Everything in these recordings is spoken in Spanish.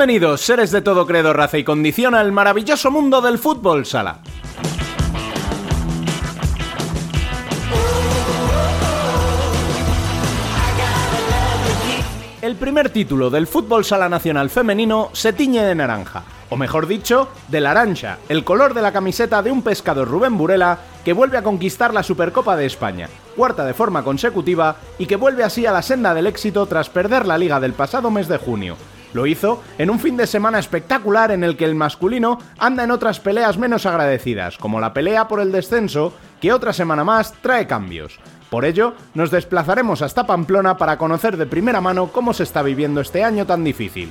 Bienvenidos, seres de todo credo, raza y condición, al maravilloso mundo del fútbol sala. El primer título del fútbol sala nacional femenino se tiñe de naranja, o mejor dicho, de larancha, el color de la camiseta de un pescador Rubén Burela que vuelve a conquistar la Supercopa de España, cuarta de forma consecutiva y que vuelve así a la senda del éxito tras perder la liga del pasado mes de junio. Lo hizo en un fin de semana espectacular en el que el masculino anda en otras peleas menos agradecidas, como la pelea por el descenso, que otra semana más trae cambios. Por ello, nos desplazaremos hasta Pamplona para conocer de primera mano cómo se está viviendo este año tan difícil.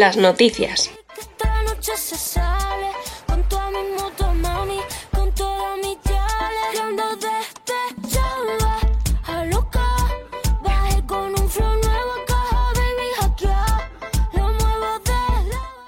De la...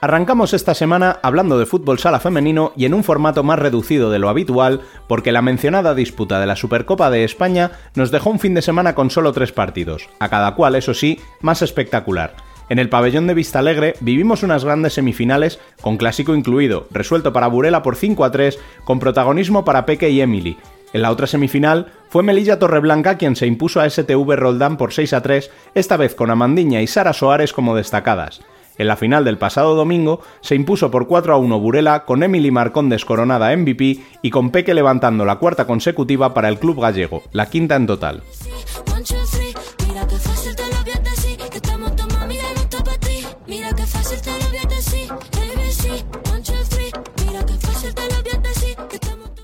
Arrancamos esta semana hablando de fútbol sala femenino y en un formato más reducido de lo habitual, porque la mencionada disputa de la Supercopa de España nos dejó un fin de semana con solo tres partidos, a cada cual, eso sí, más espectacular. En el pabellón de Vista Alegre vivimos unas grandes semifinales, con clásico incluido, resuelto para Burela por 5 a 3, con protagonismo para Peque y Emily. En la otra semifinal fue Melilla Torreblanca quien se impuso a STV Roldán por 6 a 3, esta vez con Amandiña y Sara Soares como destacadas. En la final del pasado domingo se impuso por 4 a 1 Burela con Emily Marcón descoronada MVP y con Peque levantando la cuarta consecutiva para el club gallego, la quinta en total.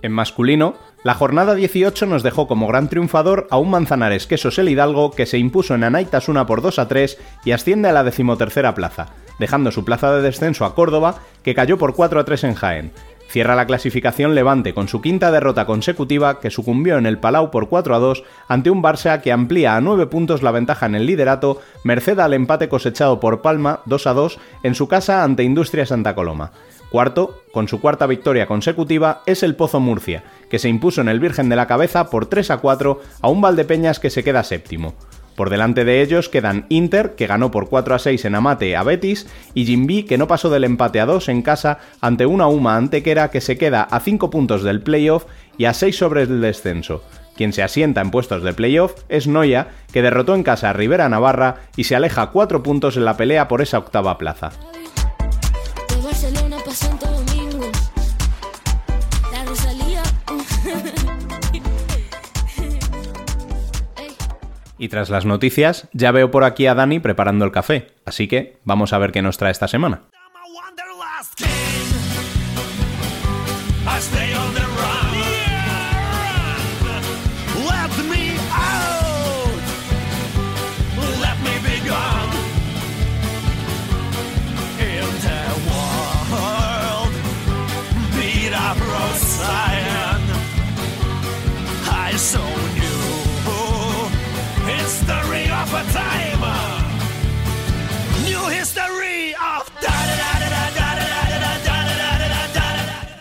En masculino, la jornada 18 nos dejó como gran triunfador a un Manzanares Quesos el Hidalgo que se impuso en Anaitas 1 por 2 a 3 y asciende a la decimotercera plaza, dejando su plaza de descenso a Córdoba que cayó por 4 a 3 en Jaén. Cierra la clasificación Levante con su quinta derrota consecutiva que sucumbió en el Palau por 4 a 2 ante un Barça que amplía a 9 puntos la ventaja en el liderato merced al empate cosechado por Palma 2 a 2 en su casa ante Industria Santa Coloma. Cuarto, con su cuarta victoria consecutiva, es el Pozo Murcia, que se impuso en el Virgen de la Cabeza por 3 a 4 a un Valdepeñas que se queda séptimo. Por delante de ellos quedan Inter, que ganó por 4 a 6 en Amate a Betis, y Jimby, que no pasó del empate a 2 en casa ante una Uma Antequera que se queda a 5 puntos del playoff y a 6 sobre el descenso. Quien se asienta en puestos de playoff es Noya, que derrotó en casa a Rivera Navarra y se aleja 4 puntos en la pelea por esa octava plaza. Y tras las noticias, ya veo por aquí a Dani preparando el café, así que vamos a ver qué nos trae esta semana. History of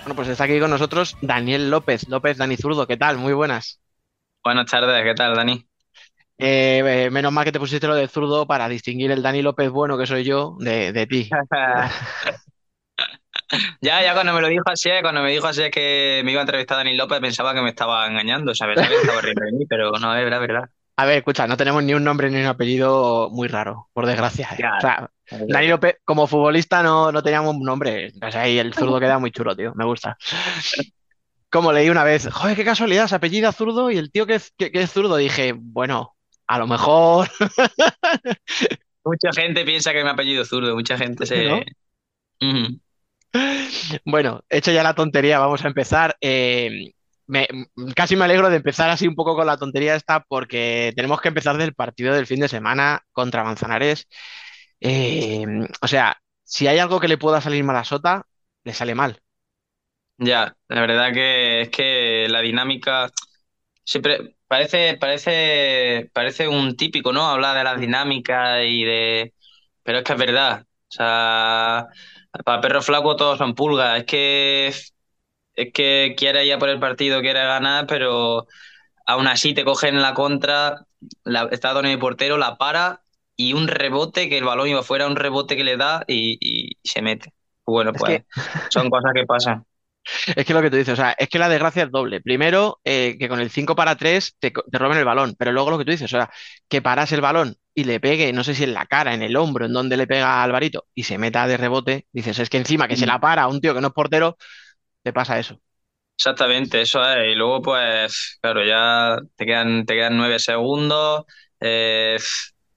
Bueno, pues está aquí con nosotros Daniel López. López, Dani Zurdo, ¿qué tal? Muy buenas. Buenas tardes, ¿qué tal, Dani? Eh, eh, menos mal que te pusiste lo de zurdo para distinguir el Dani López bueno que soy yo de, de ti. ya, ya cuando me lo dijo así, cuando me dijo así que me iba a entrevistar a Dani López, pensaba que me estaba engañando, ¿sabes? ¿Sabes? Estaba riendo de mí, pero no, es verdad, verdad. A ver, escucha, no tenemos ni un nombre ni un apellido muy raro, por desgracia. ¿eh? Ya, o sea, Dani López, como futbolista, no, no teníamos un nombre. O sea, ahí el zurdo queda muy chulo, tío. Me gusta. Como leí una vez, joder, qué casualidad, se apellida zurdo y el tío que es, que, que es zurdo, dije, bueno, a lo mejor. Mucha gente piensa que mi apellido es zurdo, mucha gente se... ¿No? Bueno, hecho ya la tontería, vamos a empezar. Eh, me- casi me alegro de empezar así un poco con la tontería esta porque tenemos que empezar del partido del fin de semana contra Manzanares. Eh, o sea, si hay algo que le pueda salir mal a Sota, le sale mal. Ya, la verdad que es que la dinámica siempre parece, parece, parece un típico, ¿no? Hablar de las dinámicas y de... Pero es que es verdad. O sea, para perro flaco todos son pulgas. Es que es que quiere ir a por el partido, quiere ganar, pero aún así te cogen la contra, la, está Tony de portero, la para y un rebote, que el balón iba fuera, un rebote que le da y, y se mete. Bueno, Es pues que, son cosas que pasan. es que lo que tú dices, o sea, es que la desgracia es doble. Primero, eh, que con el 5 para 3 te, te roben el balón, pero luego lo que tú dices, o sea, que paras el balón y le pegue, no sé si en la cara, en el hombro, en donde le pega a Alvarito y se meta de rebote, dices, es que encima que se la para a un tío que no es portero, te pasa eso. Exactamente, eso es. Y luego, pues, claro, ya te quedan, te quedan nueve segundos, eh,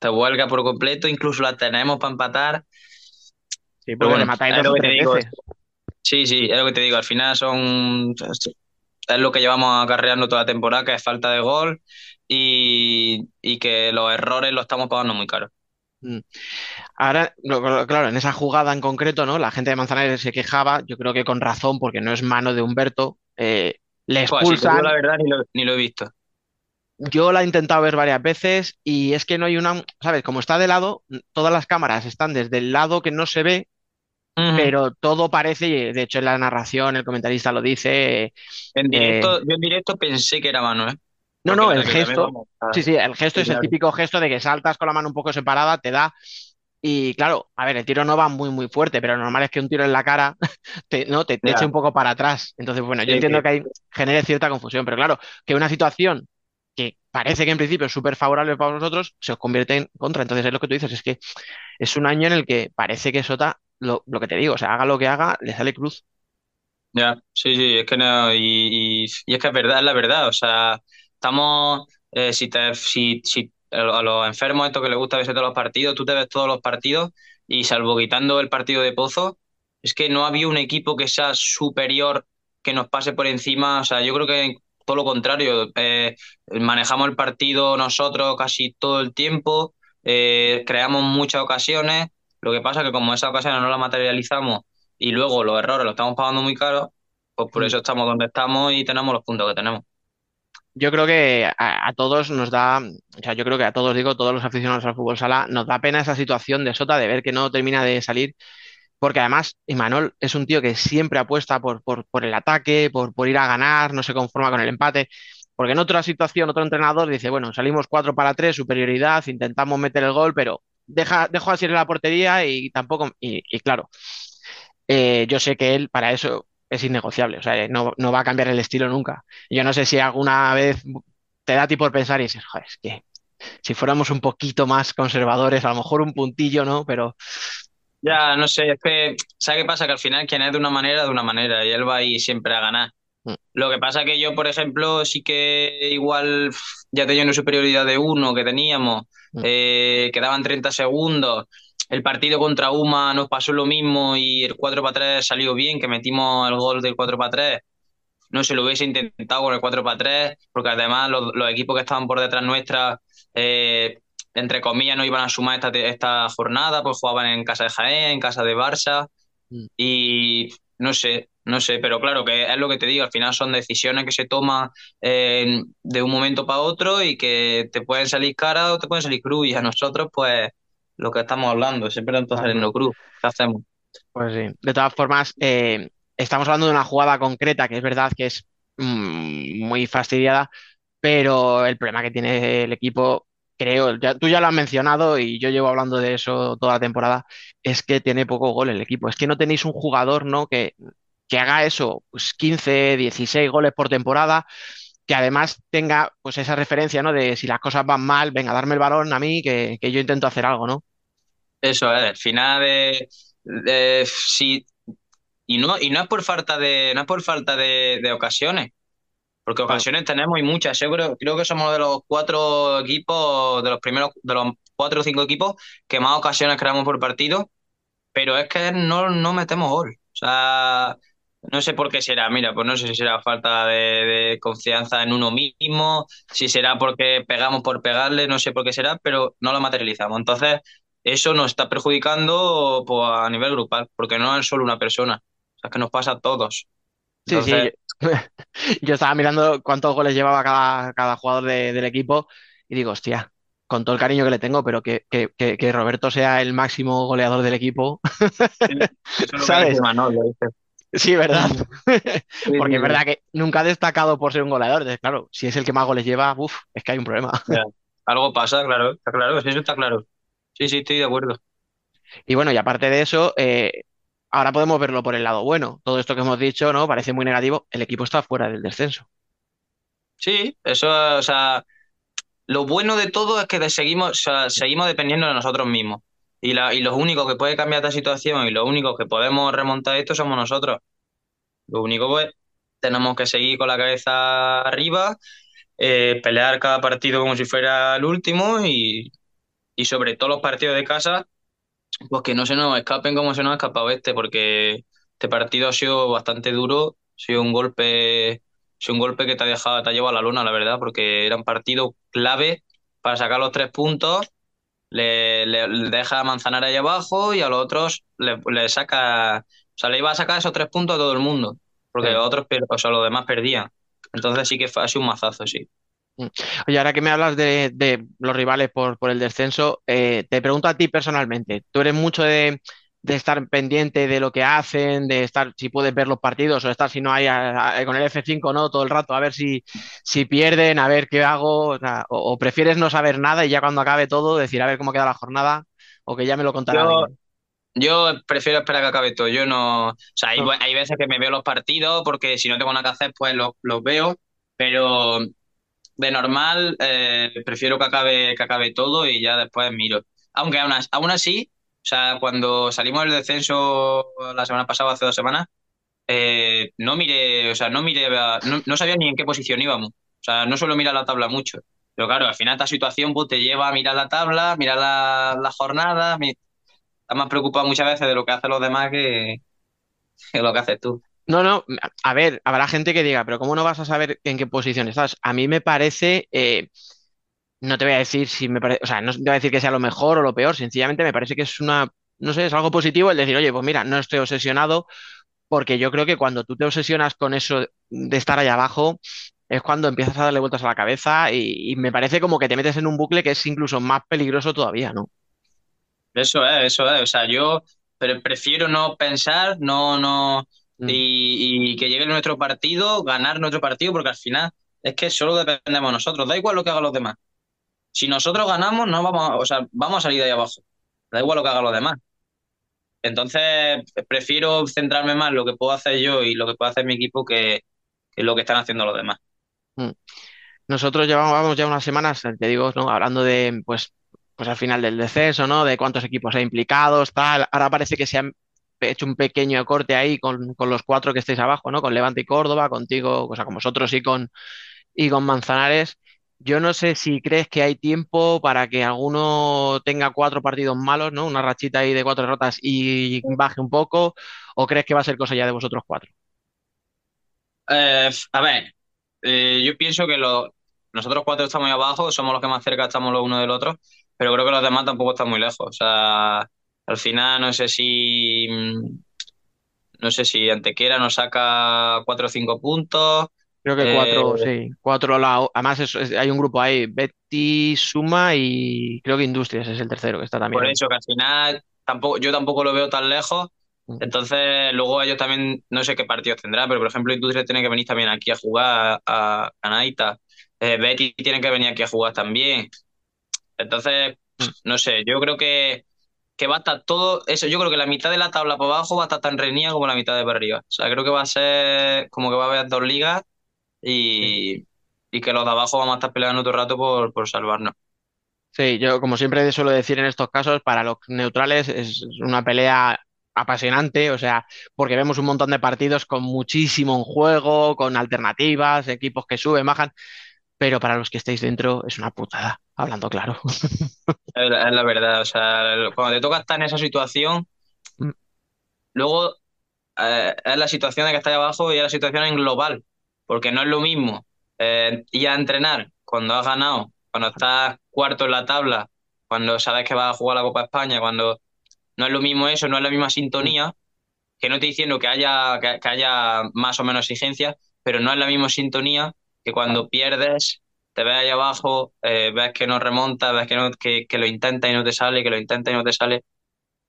te huelga por completo, incluso la tenemos para empatar. Sí, Pero porque le bueno, matáis es dos lo o que te digo. Sí, sí, es lo que te digo. Al final son. Es lo que llevamos acarreando toda la temporada, que es falta de gol y, y que los errores los estamos pagando muy caro. Mm. Ahora, claro, en esa jugada en concreto, ¿no? La gente de Manzanares se quejaba, yo creo que con razón, porque no es mano de Humberto, eh, le Pues, si expulsan. la verdad, ni lo, ni lo he visto. Yo la he intentado ver varias veces y es que no hay una, ¿sabes? Como está de lado, todas las cámaras están desde el lado que no se ve, pero todo parece, y de hecho en la narración el comentarista lo dice, En eh, directo, yo en directo pensé que era mano, ¿eh? no, no, el que gesto, a- sí, sí, el gesto Sí, es el típico gesto de que saltas con la mano un poco separada, te da, y claro, a ver, el tiro no va muy, muy fuerte, pero lo normal es que un tiro en la cara te, ¿no? te, eche un poco para atrás. Entonces, bueno, yo Sí, entiendo que hay, genere cierta confusión, pero claro, que una situación que parece que en principio es súper favorable para vosotros, se os convierte en contra. Entonces, es lo que tú dices, es que es un año en el que parece que Sota, lo, lo que te digo, o sea, haga lo que haga, le sale cruz. Ya, sí, sí, es que no, y, y, es que es verdad, es la verdad, o sea, estamos, eh, si te, si, si a los enfermos estos que les gusta verse todos los partidos, tú te ves todos los partidos y salvo quitando el partido de Pozo, es que no había un equipo que sea superior, que nos pase por encima, o sea, yo creo que todo lo contrario, eh, manejamos el partido nosotros casi todo el tiempo, eh, creamos muchas ocasiones, lo que pasa es que como esas ocasiones no las materializamos y luego los errores los estamos pagando muy caros, pues por Mm. eso estamos donde estamos y tenemos los puntos que tenemos. Yo creo que a, a todos nos da, o sea, yo creo que a todos, digo, todos los aficionados al fútbol sala, nos da pena esa situación de Sota, de ver que no termina de salir Porque además, Imanol es un tío que siempre apuesta por, por, por el ataque, por, por ir a ganar, no se conforma con el empate. Porque en otra situación, otro entrenador dice, bueno, salimos 4 para 3, superioridad, intentamos meter el gol, pero deja, dejo así en la portería y tampoco. Y, claro, eh, yo sé que él para eso es innegociable, o sea, no, no va a cambiar el estilo nunca. Yo no sé si alguna vez te da a ti por pensar y dices, joder, es que si fuéramos un poquito más conservadores, a lo mejor un puntillo, ¿no? Pero Ya, no sé, es que, ¿sabes qué pasa? Que al final quien es de una manera, de una manera, y él va ahí siempre a ganar. Mm. Lo que pasa que yo, por ejemplo, sí que igual ya tenía una superioridad de uno que teníamos, Mm. eh, quedaban 30 segundos, el partido contra UMA nos pasó lo mismo y el 4 para 3 salió bien, que metimos el gol del 4 para 3, no se lo hubiese intentado con el 4 para 3, porque además los, los equipos que estaban por detrás nuestra, eh, entre comillas, no iban a sumar esta, esta jornada, pues jugaban en casa de Jaén, en casa de Barça, Mm. y no sé, no sé, pero claro que es lo que te digo, al final son decisiones que se toman eh, de un momento para otro y que te pueden salir caras o te pueden salir cruz, y a nosotros, pues, lo que estamos hablando, siempre está Claro. saliendo cruz, ¿qué hacemos? Pues sí, de todas formas, eh, estamos hablando de una jugada concreta que es verdad que es mm, muy fastidiada, pero el problema que tiene el equipo, creo, ya, tú ya lo has mencionado y yo llevo hablando de eso toda la temporada, es que tiene poco gol el equipo. Es que no tenéis un jugador, ¿no? que, que haga eso, pues 15, 16 goles por temporada que además tenga pues esa referencia, ¿no? De si las cosas van mal, venga, darme el balón a mí, que, que yo intento hacer algo, ¿no? Eso es, al final de, de- sí, y no, y no es por falta de, no es por falta de, de ocasiones, porque Claro. ocasiones tenemos y muchas. Yo creo, creo que somos de los cuatro equipos, de los primeros, de los cuatro o cinco equipos que más ocasiones creamos por partido, pero es que no, no metemos gol. O sea, no sé por qué será. Mira, pues no sé si será falta de, de confianza en uno mismo, si será porque pegamos por pegarle, no sé por qué será, pero no lo materializamos. Entonces, eso nos está perjudicando pues, a nivel grupal, porque no es solo una persona. O sea, es que nos pasa a todos. Sí, sí. Yo, estaba mirando cuántos goles llevaba cada, cada jugador de- del equipo y digo, hostia, con todo el cariño que le tengo, pero que, que, que, que Roberto sea el máximo goleador del equipo, eso es lo que ¿sabes? dice Manolo, dice. Sí, ¿verdad? Sí, Porque sí, es verdad que nunca ha destacado por ser un goleador. Entonces, claro, si es el que más goles lleva, uff, es que hay un problema. ya. Algo pasa, claro, está claro, eso está claro. Sí, sí, estoy de acuerdo. Y bueno, y aparte de eso, eh, ahora podemos verlo por el lado bueno. Todo esto que hemos dicho, ¿no? Parece muy negativo. El equipo está fuera del descenso. Sí, eso, o sea, lo bueno de todo es que seguimos, o sea, seguimos dependiendo de nosotros mismos. Y, la, y los únicos que puede cambiar esta situación y los únicos que podemos remontar esto somos nosotros. Lo único, pues, tenemos que seguir con la cabeza arriba, eh, pelear cada partido como si fuera el último y, y sobre todo los partidos de casa, pues que no se nos escapen como se nos ha escapado este, porque este partido ha sido bastante duro, ha sido un golpe, ha sido un golpe que te ha dejado, te ha llevado a la luna, la verdad, porque era un partido clave para sacar los tres puntos, le, le- le deja a Manzanar ahí abajo y a los otros le, le saca, o sea, le iba a sacar esos tres puntos a todo el mundo, porque Sí. los otros, o sea, los demás perdían. Entonces sí que fue, ha sido un mazazo, sí. Oye, ahora que me hablas de, de los rivales por, por el descenso, eh, te pregunto a ti personalmente. ¿Tú eres mucho de, de estar pendiente de lo que hacen, de estar, si puedes ver los partidos o estar, si no hay, a- a- con el F5, ¿no? Todo el rato, a ver si, si pierden, a ver qué hago, o, sea, o- o prefieres no saber nada y ya cuando acabe todo decir a ver cómo queda la jornada o que ya me lo contará Yo, alguien? Yo prefiero esperar que acabe todo. Yo no. O sea, hay, No. hay veces que me veo los partidos porque si no tengo nada que hacer, pues los, los veo. Pero de normal, eh, prefiero que acabe, que acabe todo y ya después miro. Aunque aún, aún así, o sea, cuando salimos del descenso la semana pasada, hace dos semanas, eh, no miré, o sea, no miré, no, no sabía ni en qué posición íbamos. O sea, no suelo mirar la tabla mucho. Pero claro, al final esta situación pues, te lleva a mirar la tabla, mirar la, la jornada. Estás más preocupado muchas veces de lo que hacen los demás que, que lo que haces tú. No, no, a ver, habrá gente que diga, pero ¿cómo no vas a saber en qué posición estás? A mí me parece, eh, no te voy a decir si me parece, o sea, no te voy a decir que sea lo mejor o lo peor, sencillamente me parece que es una, no sé, es algo positivo el decir, oye, pues mira, no estoy obsesionado, porque yo creo que cuando tú te obsesionas con eso de estar ahí abajo, es cuando empiezas a darle vueltas a la cabeza y, y me parece como que te metes en un bucle que es incluso más peligroso todavía, ¿no? Eso es, eso es. O sea, yo pre- prefiero no pensar, no, no, Mm. y, y que llegue nuestro partido, ganar nuestro partido, porque al final es que solo dependemos nosotros. Da igual lo que hagan los demás. Si nosotros ganamos, no vamos, a- o sea, vamos a salir de ahí abajo. Da igual lo que hagan los demás. Entonces, prefiero centrarme más en lo que puedo hacer yo y lo que puede hacer mi equipo que, que lo que están haciendo los demás. Mm. Nosotros llevamos ya unas semanas, te digo, ¿no? Hablando de, pues, pues al final del descenso, ¿no? De cuántos equipos hay implicados, tal. Ahora parece que se han hecho un pequeño corte ahí con, con los cuatro que estáis abajo, ¿no? Con Levante y Córdoba, contigo, o sea, con vosotros y con, y con Manzanares. Yo no sé si crees que hay tiempo para que alguno tenga cuatro partidos malos, ¿no? Una rachita ahí de cuatro derrotas y baje un poco, o crees que va a ser cosa ya de vosotros cuatro. Eh, a ver, eh, yo pienso que lo- nosotros cuatro estamos ahí abajo, somos los que más cerca estamos los uno del otro, pero creo que los demás tampoco están muy lejos. O sea, al final no sé si no sé si Antequera nos saca cuatro o cinco puntos. Creo que Eh, cuatro, sí, cuatro la, además es- es- hay un grupo ahí, Betty, Suma y creo que Industrias es el tercero que está también por eso que al final tampoco, yo tampoco lo veo tan lejos. Mm. Entonces, luego ellos también, no sé qué partidos tendrán, pero por ejemplo, Industria tiene que venir también aquí a jugar a, a Naita. Eh, Betty tiene que venir aquí a jugar también. Entonces, Mm. no sé, yo creo que, que va a estar todo eso. Yo creo que la mitad de la tabla para abajo va a estar tan reñida como la mitad de para arriba. O sea, creo que va a ser como que va a haber dos ligas y, y que los de abajo vamos a estar peleando el rato por, por salvarnos. Sí, yo como siempre suelo decir en estos casos, para los neutrales es una pelea apasionante, o sea, porque vemos un montón de partidos con muchísimo en juego, con alternativas, equipos que suben, bajan, pero para los que estáis dentro es una putada, hablando claro. Es la, es la verdad. O sea, cuando te toca estar en esa situación, Mm. luego eh, es la situación de que estás abajo y es la situación en global. Porque no es lo mismo eh, ir a entrenar cuando has ganado, cuando estás cuarto en la tabla, cuando sabes que vas a jugar la Copa España, cuando no es lo mismo eso, no es la misma sintonía, que no estoy diciendo que haya, que, que haya más o menos exigencia, pero no es la misma sintonía que cuando pierdes, te ves ahí abajo, eh, ves que no remonta, ves que, no, que, que lo intenta y no te sale, que lo intenta y no te sale.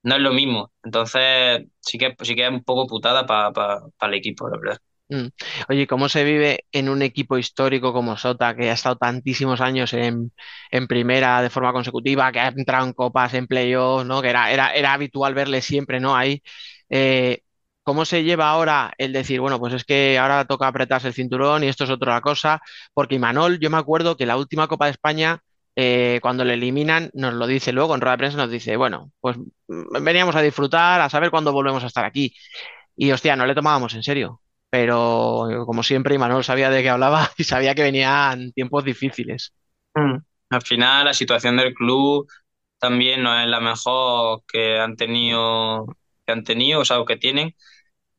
No es lo mismo. Entonces, sí que, sí que es un poco putada para el equipo, la verdad. Mm. Oye, ¿cómo se vive en un equipo histórico como Sota, que ha estado tantísimos años en, en primera de forma consecutiva, que ha entrado en copas, en playoffs, ¿no? Que era, era, era habitual verle siempre, ¿no? Ahí. Eh, ¿cómo se lleva ahora el decir, bueno, pues es que ahora toca apretarse el cinturón y esto es otra cosa? Porque Imanol, yo me acuerdo que la última Copa de España, eh, cuando le eliminan, nos lo dice luego en rueda de prensa, nos dice, bueno, pues mm, veníamos a disfrutar, a saber cuándo volvemos a estar aquí. Y hostia, no le tomábamos en serio. Pero como siempre, Imanol sabía de qué hablaba y sabía que venían tiempos difíciles. Mm. Al final, la situación del club también no es la mejor que han tenido, que han tenido, o sea, o que tienen.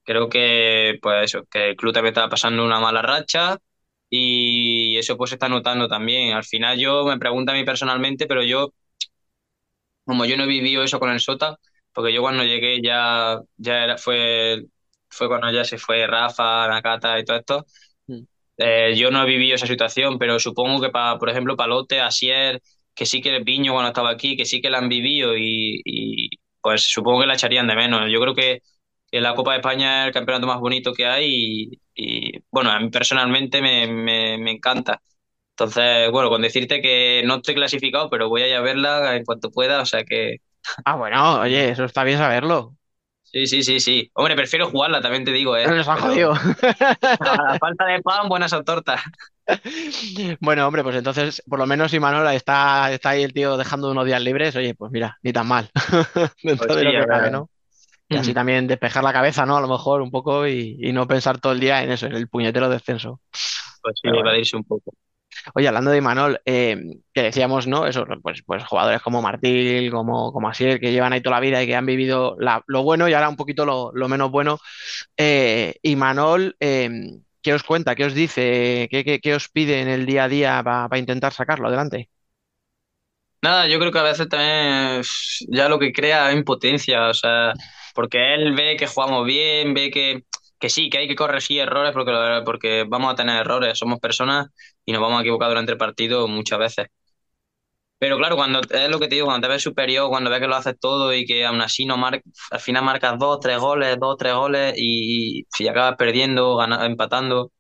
Creo que, pues eso, que el club también estaba pasando una mala racha y eso pues se está notando también. Al final yo me pregunto a mí personalmente, pero yo, como yo no he vivido eso con el Sota, porque yo cuando llegué ya, ya era, fue, fue cuando ya se fue Rafa, Nakata y todo esto. Mm. Eh, yo no he vivido esa situación, pero supongo que, para, por ejemplo, Palote, Asier, que sí que Piño cuando estaba aquí, que sí que la han vivido y, y, pues supongo que la echarían de menos. Yo creo que la Copa de España es el campeonato más bonito que hay y, y, bueno, a mí personalmente me, me, me encanta. Entonces, bueno, con decirte que no estoy clasificado, pero voy a ir a verla en cuanto pueda, o sea que Ah, bueno, oye, eso está bien saberlo. sí, sí, sí, sí. Hombre, prefiero jugarla, también te digo, ¿eh? Nos han Pero jodido. a la falta de pan, buenas son tortas. Bueno, hombre, pues entonces, por lo menos Imanol está, está ahí el tío dejando unos días libres. Oye, pues mira, ni tan mal. Dentro Pues de sí, lo que a cabe. ¿no? Y así también despejar la cabeza, ¿no? A lo mejor un poco y, y no pensar todo el día en eso, en el puñetero descenso. Pues sí, Pero bueno. evadirse un poco. Oye, hablando de Imanol, eh, que decíamos, ¿no? Eso, pues, pues jugadores como Martil, como, como Asier, que llevan ahí toda la vida y que han vivido la- lo bueno y ahora un poquito lo, lo menos bueno. Eh, Imanol, eh, ¿qué os cuenta? ¿Qué os dice? ¿Qué, qué- qué os pide en el día a día para intentar sacarlo adelante? Nada, yo creo que a veces también ya lo que crea impotencia, o sea, porque él ve que jugamos bien, ve que, que sí, que hay que corregir errores porque, porque vamos a tener errores, somos personas y nos vamos a equivocar durante el partido muchas veces. Pero claro, cuando es lo que te digo, cuando te ves superior, cuando ves que lo haces todo y que aún así no mar, al final marcas dos, tres goles, dos, tres goles y, y acabas perdiendo, gana- empatando.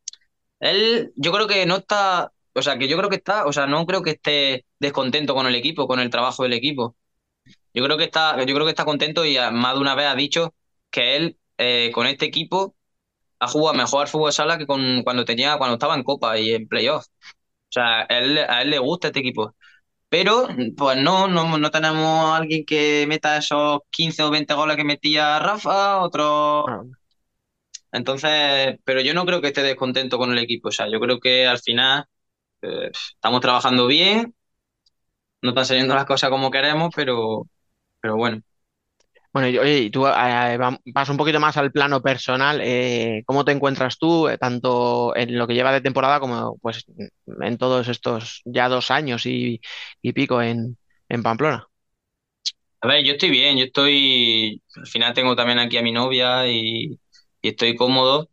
Él, yo creo que no está, o sea, que yo creo que está, o sea, no creo que esté descontento con el equipo, con el trabajo del equipo. Yo creo que está, yo creo que está contento y a- más de una vez ha dicho que él eh, con este equipo ha jugado mejor al fútbol sala que con cuando tenía, cuando estaba en Copa y en playoff. O sea, él, a él le gusta este equipo. Pero, pues no, no, no tenemos a alguien que meta esos 15 o 20 goles que metía Rafa, otro. Ah, Entonces, pero yo no creo que esté descontento con el equipo. O sea, yo creo que al final eh, estamos trabajando bien, no están saliendo las cosas como queremos, pero, pero bueno. Bueno, y, oye, y tú eh, va- vas un poquito más al plano personal. eh, ¿cómo te encuentras tú, eh, tanto en lo que lleva de temporada como pues en todos estos ya dos años y, y pico en, en Pamplona? A ver, yo estoy bien, yo estoy, al final tengo también aquí a mi novia y, y estoy cómodo.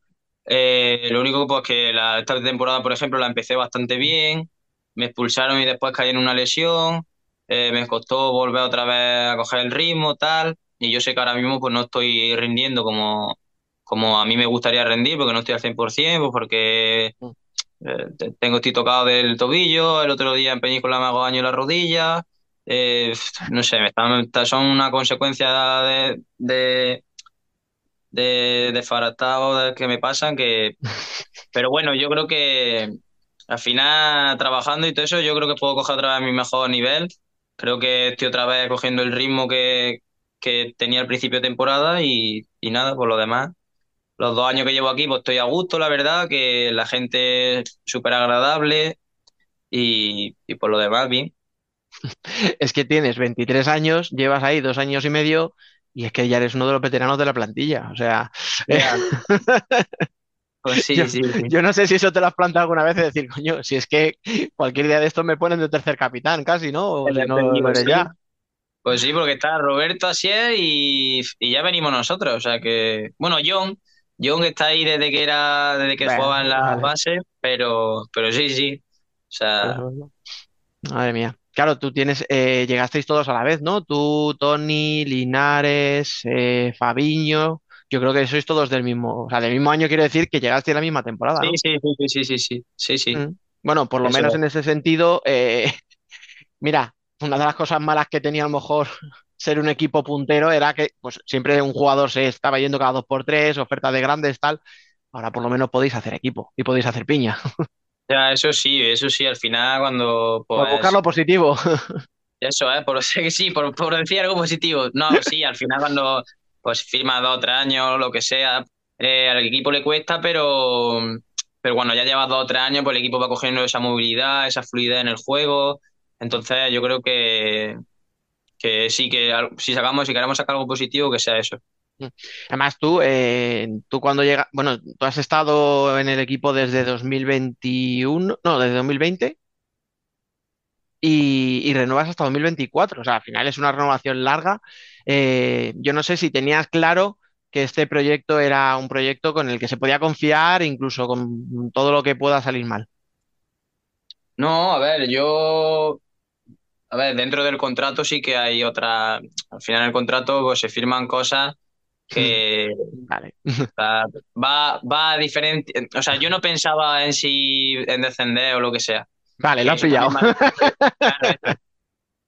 Eh, lo único pues que la, esta temporada, por ejemplo, la empecé bastante bien, me expulsaron y después caí en una lesión, eh, me costó volver otra vez a coger el ritmo, tal. y yo sé que ahora mismo pues no estoy rindiendo como, como a mí me gustaría rendir, porque no estoy al 100%, pues porque eh, te- tengo, estoy tocado del tobillo, el otro día en Peñíscola me hago daño en la rodilla, eh, no sé, me están- está- son una consecuencia de, de, de, de faratados que me pasan que... Pero bueno, yo creo que al final trabajando y todo eso, yo creo que puedo coger otra vez mi mejor nivel. Creo que estoy otra vez cogiendo el ritmo que, que tenía al principio de temporada y, y nada, por lo demás. Los dos años que llevo aquí, pues estoy a gusto, la verdad, que la gente es súper agradable y, y por lo demás, bien. Es que tienes 23 años, llevas ahí dos años y medio y es que ya eres uno de los veteranos de la plantilla. O sea. Pues sí, yo, sí, sí. yo no sé si eso te lo has planteado alguna vez de decir, coño, si es que cualquier día de estos me ponen de tercer capitán casi, ¿no? O si no lo eres Sí. ya. Pues sí, porque está Roberto Asier y, y ya venimos nosotros. O sea que, bueno, John, John está ahí desde que era, desde que Bueno, jugaba en la vale. base, pero, pero sí, sí. O sea, Madre mía. Claro, tú tienes, eh, llegasteis todos a la vez, ¿no? Tú, Tony, Linares, eh, Fabiño. Yo creo que sois todos del mismo, o sea, del mismo año quiero decir que llegasteis la misma temporada, sí, ¿no? sí, sí, sí, sí, sí, sí, sí. Mm. Bueno, por lo Eso menos es. en ese sentido, eh, mira, una de las cosas malas que tenía a lo mejor ser un equipo puntero era que pues siempre un jugador se estaba yendo cada dos por tres, ofertas de grandes, tal. Ahora por lo menos podéis hacer equipo y podéis hacer piña. Ya, eso sí, eso sí, al final cuando, Por buscar pues, lo positivo. eso, ¿eh? Por, sí, por, por decir algo positivo. No, sí, al final cuando, pues, firma dos o tres años, lo que sea, eh, al equipo le cuesta, pero, pero cuando ya llevas dos o tres años, pues el equipo va cogiendo esa movilidad, esa fluidez en el juego. Entonces, yo creo que, que sí, que si sacamos, si queremos sacar algo positivo, que sea eso. Además, tú, eh, tú cuando llegas, bueno, tú has estado en el equipo desde 2021, no, desde 2020 y, y renuevas hasta 2024. O sea, al final es una renovación larga. Eh, yo no sé si tenías claro que este proyecto era un proyecto con el que se podía confiar, incluso con todo lo que pueda salir mal. No, a ver, yo, a ver, dentro del contrato sí que hay otra, al final del contrato pues se firman cosas que Vale. o sea, va, va diferente, o sea, yo no pensaba en si en descender o lo que sea. Vale, lo has Eso pillado. claro.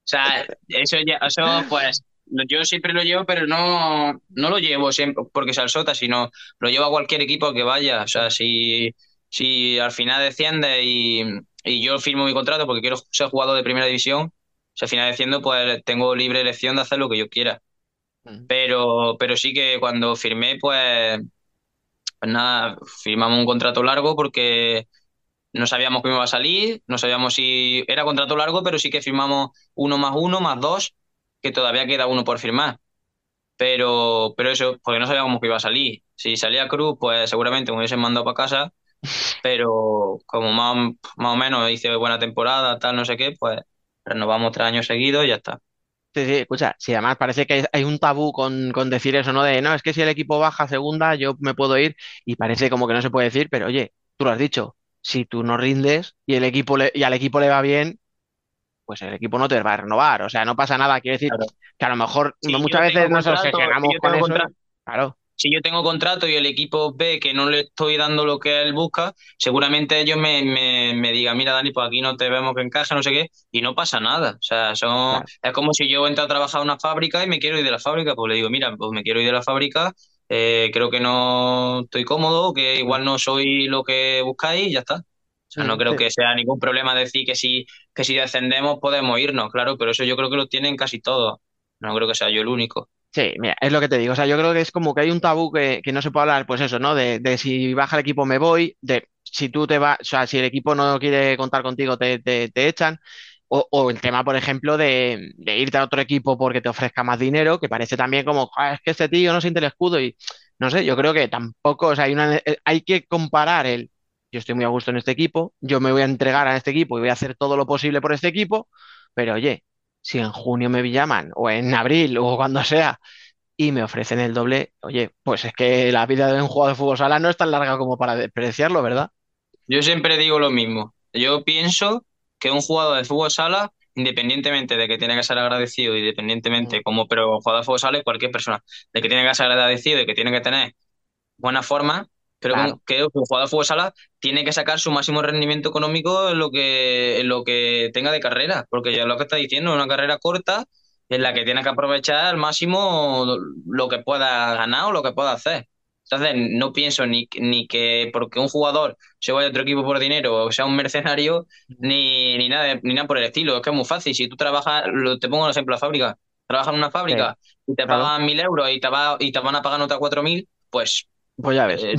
O sea, eso ya, eso pues yo siempre lo llevo, pero no, no lo llevo siempre porque sea el Sota, sino lo llevo a cualquier equipo que vaya. O sea, si, si al final desciende y, y yo firmo mi contrato porque quiero ser jugador de primera división, si al final desciendo, pues tengo libre elección de hacer lo que yo quiera. Pero, pero sí que cuando firmé, pues, pues nada, firmamos un contrato largo porque no sabíamos cómo iba a salir, no sabíamos si era contrato largo, pero sí que firmamos uno más uno más dos, que todavía queda uno por firmar. Pero, pero eso, porque no sabíamos cómo iba a salir. Si salía Cruz, pues seguramente me hubiesen mandado para casa, pero como más, más o menos hice buena temporada, tal, no sé qué, pues renovamos tres años seguidos y ya está. Sí, sí, escucha, si además parece que hay, un tabú con, con decir eso, ¿no? De, no, es que si el equipo baja segunda, yo me puedo ir y parece como que no se puede decir, pero oye, tú lo has dicho, si tú no rindes y el equipo le, y al equipo le va bien, pues el equipo no te va a renovar, o sea, no pasa nada, quiero decir Claro. que a lo mejor muchas veces nos contrato, obsesionamos si con eso, contra- claro, si yo tengo contrato y el equipo ve que no le estoy dando lo que él busca, seguramente ellos me, me, me digan, mira, Dani, pues aquí no te vemos que encaje, no sé qué, y no pasa nada. O sea, son, Claro. es como si yo entro a trabajar a una fábrica y me quiero ir de la fábrica, pues le digo, mira, pues me quiero ir de la fábrica, eh, creo que no estoy cómodo, que igual no soy lo que buscáis y ya está. O sea, no creo que sea ningún problema decir que si, que si descendemos podemos irnos, claro, pero eso yo creo que lo tienen casi todos. No creo que sea yo el único. Sí, mira, es lo que te digo. O sea, yo creo que es como que hay un tabú que, que no se puede hablar, pues eso, ¿no? De, de si baja el equipo me voy, de si tú te vas, o sea, si el equipo no quiere contar contigo te, te, te echan. O, el tema, por ejemplo, de, irte a otro equipo porque te ofrezca más dinero, que parece también como, "Ah, es que este tío no siente el escudo y no sé, yo creo que tampoco, o sea, hay una, hay que comparar el, yo estoy muy a gusto en este equipo, yo me voy a entregar a este equipo y voy a hacer todo lo posible por este equipo, pero oye, si en junio me llaman o en abril o cuando sea y me ofrecen el doble, oye, pues es que la vida de un jugador de fútbol sala no es tan larga como para despreciarlo, ¿verdad? Yo siempre digo lo mismo. Yo pienso que un jugador de fútbol sala independientemente de que tiene que ser agradecido, independientemente Mm. como, pero jugador de fútbol sala, cualquier persona, de que tiene que ser agradecido, de que tiene que tener buena forma, pero Claro. que un jugador de fútbol sala tiene que sacar su máximo rendimiento económico en lo que, en lo que tenga de carrera, porque ya lo que está diciendo, es una carrera corta en la que tienes que aprovechar al máximo lo que pueda ganar o lo que pueda hacer. Entonces, no pienso ni, ni que porque un jugador se vaya a otro equipo por dinero o sea un mercenario, ni, ni nada, ni nada por el estilo. Es que es muy fácil. Si tú trabajas, lo- te pongo un ejemplo, la fábrica. Trabajas en una fábrica y te claro. pagan mil euros y te, va, y te van a pagar otra cuatro mil, pues Pues ya ves. eh,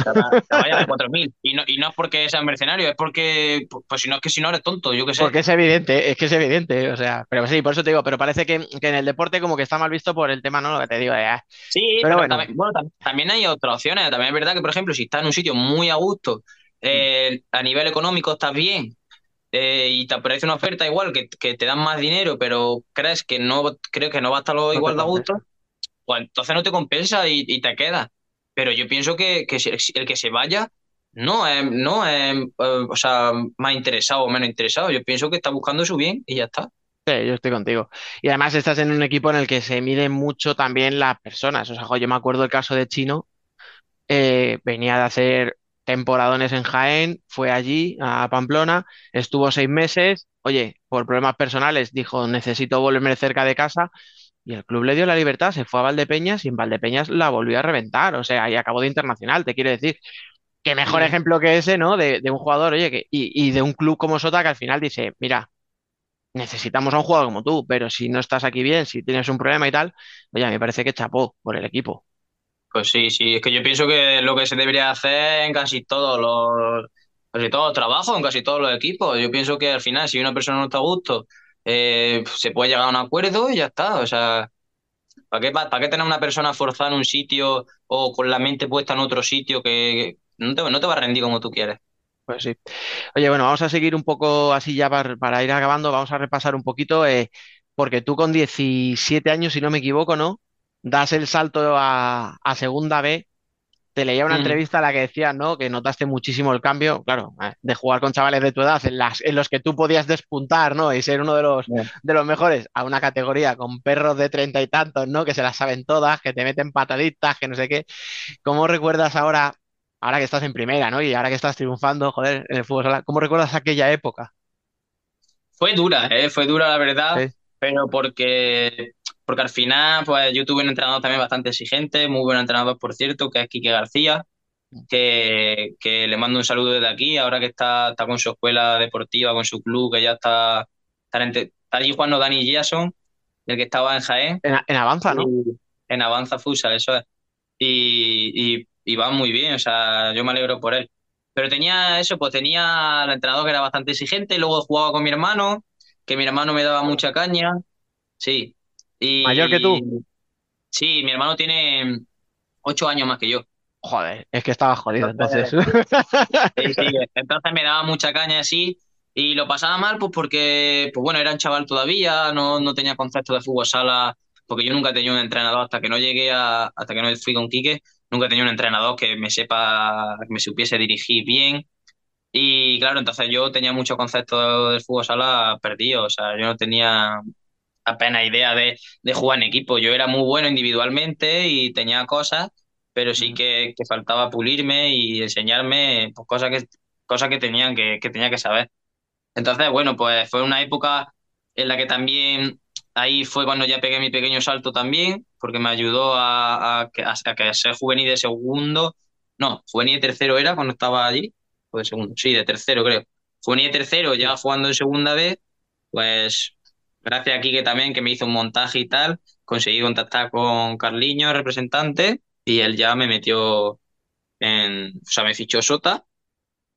vayas de cuatro mil. Y no, y no es porque seas mercenario, es porque, pues, si no es que si no eres tonto, yo qué sé. Porque es evidente, es que es evidente, o sea, pero sí, por eso te digo, pero parece que, que en el deporte como que está mal visto por el tema, ¿no? Lo que te digo, eh, Sí, Pero pero, bueno. también, bueno, también hay otras opciones. También es verdad que, por ejemplo, si estás en un sitio muy a gusto, eh, a nivel económico estás bien, eh, y te aparece una oferta igual que, que te dan más dinero, pero crees que no, creo que no va a estar lo igual de a gusto, pues entonces no te compensa y, y te quedas. Pero yo pienso que, que el que se vaya no es, no eh, o sea, más interesado o menos interesado. Yo pienso que está buscando su bien y ya está. Sí, yo estoy contigo. Y además estás en un equipo en el que se miden mucho también las personas. O sea, yo me acuerdo el caso de Chino, eh, venía de hacer temporadones en Jaén, fue allí a Pamplona, estuvo seis meses, oye, por problemas personales dijo, necesito volverme cerca de casa, y el club le dio la libertad, se fue a Valdepeñas y en Valdepeñas la volvió a reventar, o sea, y acabó de internacional, te quiero decir. Qué mejor ejemplo que ese, ¿no? De, de un jugador, oye, que, y, y de un club como Sota que al final dice, mira, necesitamos a un jugador como tú, pero si no estás aquí bien, si tienes un problema y tal, oye, me parece que chapó por el equipo. Pues sí, sí, es que yo pienso que lo que se debería hacer en casi todos los, casi todos los trabajos, en casi todos los equipos. Yo pienso que al final, si una persona no está a gusto, eh, se puede llegar a un acuerdo y ya está. O sea, ¿para qué, pa- para qué tener una persona forzada en un sitio o con la mente puesta en otro sitio que, que no te, no te va a rendir como tú quieres? Pues sí. Oye, bueno, vamos a seguir un poco así ya para, para ir acabando, vamos a repasar un poquito, eh, porque tú con 17 años, si no me equivoco, ¿no? Das el salto a, a segunda B. Te leía una Mm. entrevista en la que decías, ¿no? Que notaste muchísimo el cambio, claro, de jugar con chavales de tu edad, en las, en los que tú podías despuntar, ¿no? Y ser uno de los, de los mejores, a una categoría con perros de treinta y tantos, ¿no? Que se las saben todas, que te meten pataditas, que no sé qué. ¿Cómo recuerdas ahora, ahora que estás en primera, ¿no? Y ahora que estás triunfando, joder, en el fútbol sala, ¿cómo recuerdas aquella época? Fue dura, ¿eh? Fue dura la verdad, Sí. pero porque, porque al final pues yo tuve un entrenador también bastante exigente, muy buen entrenador por cierto, que es Quique García, que, que le mando un saludo desde aquí, ahora que está, está con su escuela deportiva, con su club, que ya está, está, en- está allí jugando Dani Jason, el que estaba en Jaén, En, en Avanza, ¿no? en Avanza Futsal, eso es. Y, y, y va muy bien, o sea, yo me alegro por él. Pero tenía eso, pues tenía al entrenador que era bastante exigente, luego jugaba con mi hermano, que mi hermano me daba mucha caña, sí. Y, ¿Mayor que tú? Sí, mi hermano tiene ocho años más que yo. Joder, es que estaba jodido entonces. Sí, sí, entonces me daba mucha caña así y lo pasaba mal pues porque, pues bueno, era un chaval todavía, no, no tenía concepto de fútbol sala, porque yo nunca tenido un entrenador hasta que no llegué a, hasta que no fui con Quique, nunca tenido un entrenador que me sepa, que me supiese dirigir bien y claro, entonces yo tenía mucho concepto del fútbol sala perdido, o sea, yo no tenía apenas idea de, de jugar en equipo, yo era muy bueno individualmente y tenía cosas, pero sí que, que faltaba pulirme y enseñarme pues, cosas que, cosas que tenían que, que tenía que saber. Entonces, bueno, pues fue una época en la que también ahí fue cuando ya pegué mi pequeño salto también, porque me ayudó a, a, que- a, que ser juvenil de segundo, no, juvenil de tercero era cuando estaba allí, o de segundo, sí, de tercero creo. Juvenil de tercero, ya jugando en segunda vez, pues gracias a Quique también que me hizo un montaje y tal, conseguí contactar con Carliño, el representante, y él ya me metió en, o sea, me fichó Sota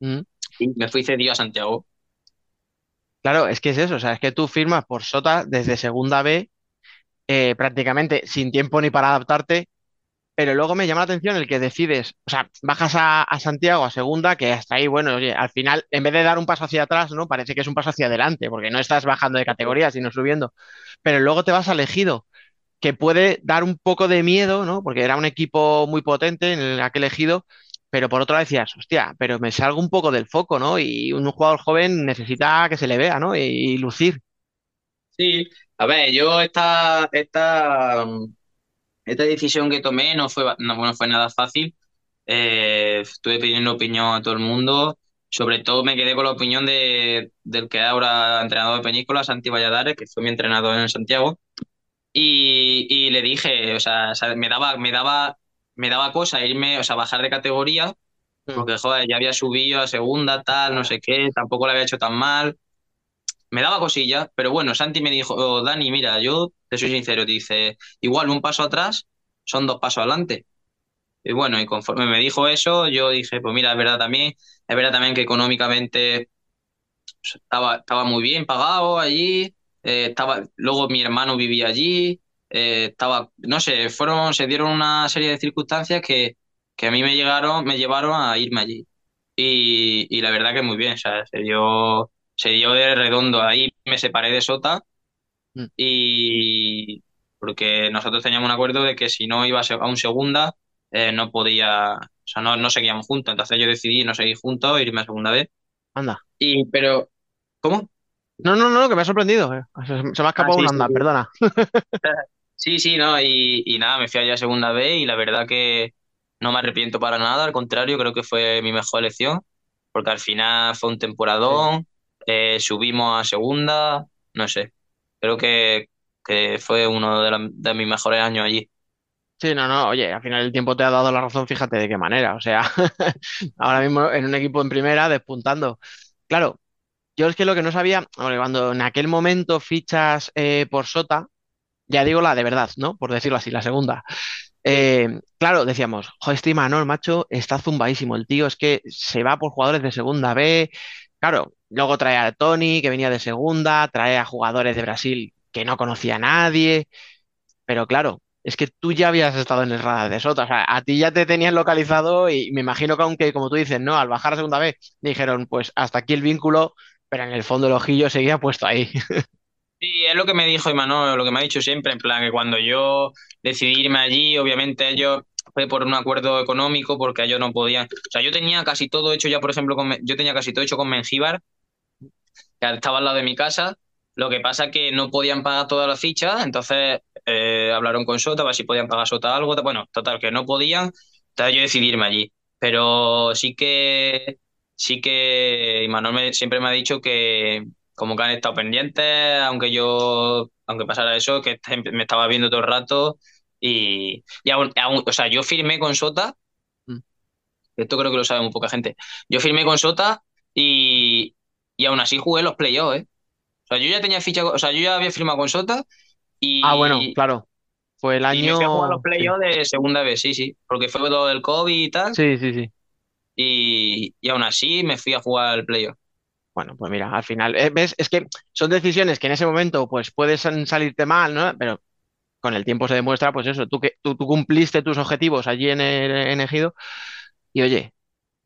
Mm. y me fui cedido a Santiago. Claro, es que es eso, o sea, es que tú firmas por Sota desde segunda B, eh, prácticamente sin tiempo ni para adaptarte, pero luego me llama la atención el que decides, o sea, bajas a, a Santiago a segunda, que hasta ahí, bueno, oye, al final, en vez de dar un paso hacia atrás, ¿no? Parece que es un paso hacia adelante, porque no estás bajando de categoría, sino subiendo, pero luego te vas al Ejido, que puede dar un poco de miedo, ¿no? Porque era un equipo muy potente en el aquel Ejido, pero por otro lado decías, hostia, pero me salgo un poco del foco, ¿no? Y un jugador joven necesita que se le vea, ¿no? Y, y lucir. Sí, a ver, yo esta, esta, esta decisión que tomé no fue, no, no fue nada fácil. Eh, estuve pidiendo opinión a todo el mundo. Sobre todo me quedé con la opinión de, del que ahora entrenador de Peñíscola, Santi Valladares, que fue mi entrenador en Santiago. Y, y le dije, o sea, o sea, me daba, me daba, me daba cosa irme, o sea, bajar de categoría, Mm. porque joder, ya había subido a segunda, tal, no sé qué, tampoco lo había hecho tan mal. Me daba cosillas, pero bueno, Santi me dijo, "Oh, Dani, mira, yo te soy sincero, dice, igual un paso atrás son dos pasos adelante. Y bueno, y conforme me dijo eso, yo dije, pues mira, es verdad también, es verdad también que económicamente estaba, estaba muy bien pagado allí, eh, estaba, luego mi hermano vivía allí, eh, estaba, no sé, fueron, se dieron una serie de circunstancias que, que a mí me llegaron, me llevaron a irme allí. Y, y la verdad que muy bien, o sea, se dio, se dio de redondo. Ahí me separé de Sota Mm. y porque nosotros teníamos un acuerdo de que si no iba a un segunda, eh, no podía, o sea, no, no seguíamos juntos. Entonces yo decidí no seguir juntos, irme a segunda vez. Anda. Y, pero, ¿cómo? No, no, no, que me ha sorprendido. eh. Se, se me ha Ah, escapado sí, un anda, sí. perdona. Sí, sí, no, y, y nada, me fui allá a segunda vez y la verdad que no me arrepiento para nada, al contrario, creo que fue mi mejor elección, porque al final fue un Sí. Eh, subimos a segunda, no sé, creo que, que fue uno de, de mis mejores años allí. Sí, no, no, oye, al final el tiempo te ha dado la razón, fíjate de qué manera. O sea, ahora mismo en un equipo en primera, despuntando. Claro, yo es que lo que no sabía, hombre, cuando en aquel momento fichas eh, por Sota, ya digo la de verdad, ¿no? Por decirlo así, la segunda. Eh, claro, decíamos, joder, este Imanol, macho, está zumbadísimo. El tío es que se va por jugadores de segunda B. Claro, luego trae a Tony, que venía de segunda, trae a jugadores de Brasil que no conocía a nadie. Pero claro, es que tú ya habías estado en el radar de Sota. O sea, a ti ya te tenían localizado y me imagino que aunque, como tú dices, ¿no? Al bajar a segunda vez, dijeron, pues hasta aquí el vínculo, pero en el fondo el ojillo seguía puesto ahí. Sí, es lo que me dijo Imanol, lo que me ha dicho siempre, en plan que cuando yo decidí irme allí, obviamente ellos por un acuerdo económico, porque ellos no podían, o sea, yo tenía casi todo hecho ya, por ejemplo, con, yo tenía casi todo hecho con Mengíbar, que estaba al lado de mi casa, lo que pasa es que no podían pagar todas las fichas, entonces eh, hablaron con Sota, a ver si podían pagar Sota algo, bueno, total, que no podían, entonces yo decidí irme allí, pero sí que, sí que Imanol me- siempre me ha dicho que como que han estado pendientes, aunque yo, aunque pasara eso, que me estaba viendo todo el rato y, y aún, aún- o sea, yo firmé con Sota, Mm. esto creo que lo sabe muy poca gente, yo firmé con Sota y, y aún así jugué los playoffs, ¿eh? O sea, yo ya tenía ficha, o sea, yo ya había firmado con Sota Ah, bueno, y, claro, fue el y me fui a jugar los año... Sí, playoffs de segunda vez, sí, sí, porque fue todo el COVID y tal, sí, sí, sí. y, y aún así me fui a jugar el playoff. Bueno, pues mira, al final, eh, ¿ves? Es que son decisiones que en ese momento pues puedes san- salirte mal, ¿no? Pero con el tiempo se demuestra, pues eso, tú que tú, tú cumpliste tus objetivos allí en el en Ejido y oye,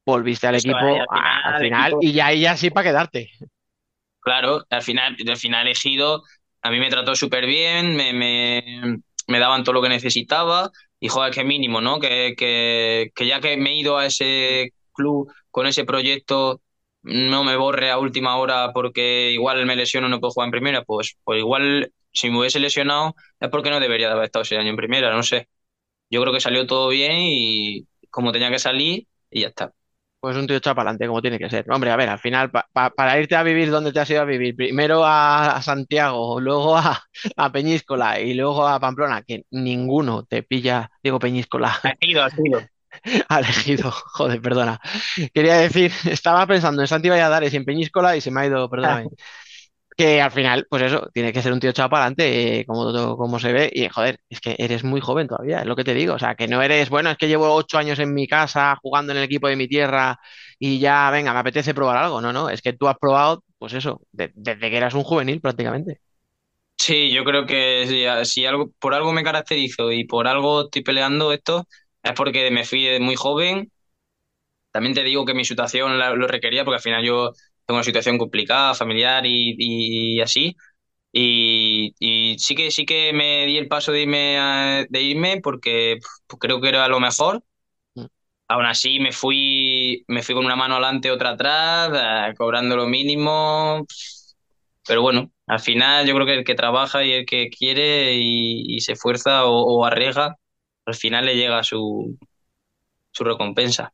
volviste al equipo al final equipo y ya ahí ya sí para quedarte. Claro, al final, al final elegido, a mí me trató súper bien, me, me, me daban todo lo que necesitaba y joder, qué mínimo, ¿no? Que, que, que ya que me he ido a ese club con ese proyecto, no me borre a última hora porque igual me lesiono no puedo jugar en primera, pues, pues igual si me hubiese lesionado es porque no debería de haber estado ese año en primera, no sé. Yo creo que salió todo bien y como tenía que salir y ya está. Pues un tío echado para adelante, como tiene que ser. Hombre, a ver, al final, pa- pa- para irte a vivir donde te has ido a vivir, primero a, a Santiago, luego a, a Peñíscola y luego a Pamplona, que ninguno te pilla, digo Peñíscola, Ha sido, ha sido. ha elegido, joder, perdona. Quería decir, estaba pensando en Santi Valladares y en Peñíscola y se me ha ido, perdóname. Que al final, pues eso, tiene que ser un tío echado para adelante, eh, como, como se ve. Y joder, es que eres muy joven todavía, es lo que te digo. O sea, que no eres, bueno, es que llevo ocho años en mi casa jugando en el equipo de mi tierra y ya, venga, me apetece probar algo. No, no, es que tú has probado, pues eso, de- desde que eras un juvenil prácticamente. Sí, yo creo que si, algo, por algo me caracterizo y por algo estoy peleando esto, es porque me fui muy joven. También te digo que mi situación lo requería, porque al final yo tengo una situación complicada, familiar y, y así. Y, y sí que sí que me di el paso de irme a- de irme porque pues, creo que era lo mejor. Mm. Aún así me fui, me fui con una mano adelante, otra atrás, eh, cobrando lo mínimo. pero bueno, al final yo creo que el que trabaja y el que quiere y, y se esfuerza o, o arriesga, al final le llega su, su recompensa.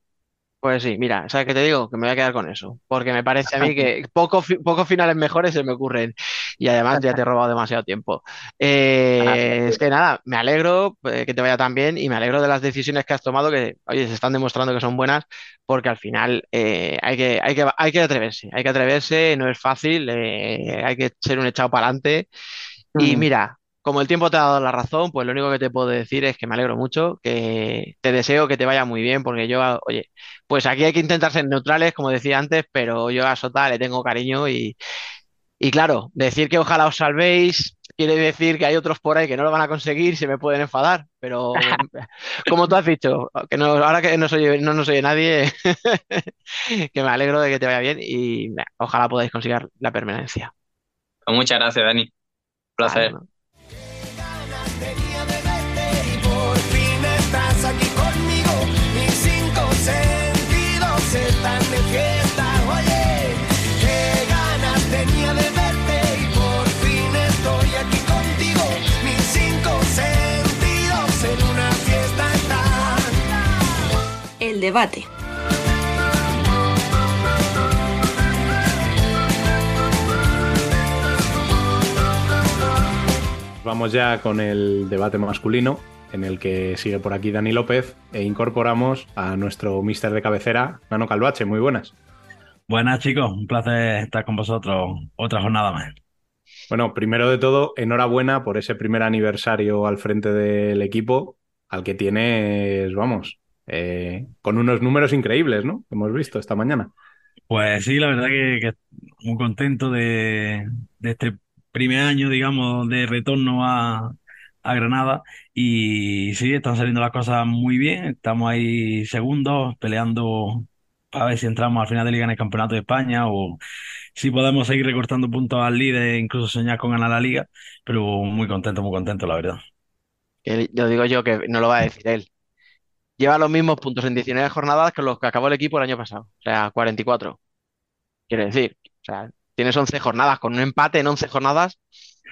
Pues sí, mira, ¿sabes qué te digo? Que me voy a quedar con eso, porque me parece a mí que pocos pocos finales mejores se me ocurren y además ya te he robado demasiado tiempo. Eh, es que nada, me alegro eh, que te vaya tan bien y me alegro de las decisiones que has tomado que, oye, se están demostrando que son buenas porque al final eh, hay que, hay que, hay que atreverse, hay que atreverse, no es fácil, eh, hay que ser un echado para adelante y mira, como el tiempo te ha dado la razón, pues lo único que te puedo decir es que me alegro mucho, que te deseo que te vaya muy bien, porque yo, oye, pues aquí hay que intentar ser neutrales, como decía antes, pero yo a Sota le tengo cariño y, y claro, decir que ojalá os salvéis quiere decir que hay otros por ahí que no lo van a conseguir se me pueden enfadar, pero como tú has dicho, que no, ahora que no soy, no nos oye nadie, que me alegro de que te vaya bien y ojalá podáis conseguir la permanencia. Pues muchas gracias, Dani. Un placer. Debate. Vamos ya con el debate masculino, en el que sigue por aquí Dani López, e incorporamos a nuestro mister de cabecera, Nano Calvache. Muy buenas. Buenas chicos, un placer estar con vosotros otra jornada más. Bueno, primero de todo, enhorabuena por ese primer aniversario al frente del equipo, al que tienes, vamos, eh, con unos números increíbles, ¿no? Que hemos visto esta mañana. Pues sí, la verdad que, que muy contento de, de este primer año, digamos, de retorno a, a Granada. Y sí, están saliendo las cosas muy bien. Estamos ahí segundos, peleando a ver si entramos al final de liga en el Campeonato de España o si podemos seguir recortando puntos al líder e incluso soñar con ganar la liga. Pero muy contento, muy contento, la verdad. Lo digo yo que no lo va a decir él. Lleva los mismos puntos en 19 jornadas que los que acabó el equipo el año pasado. O sea, 44. Quiere decir, o sea, tienes 11 jornadas con un empate en 11 jornadas,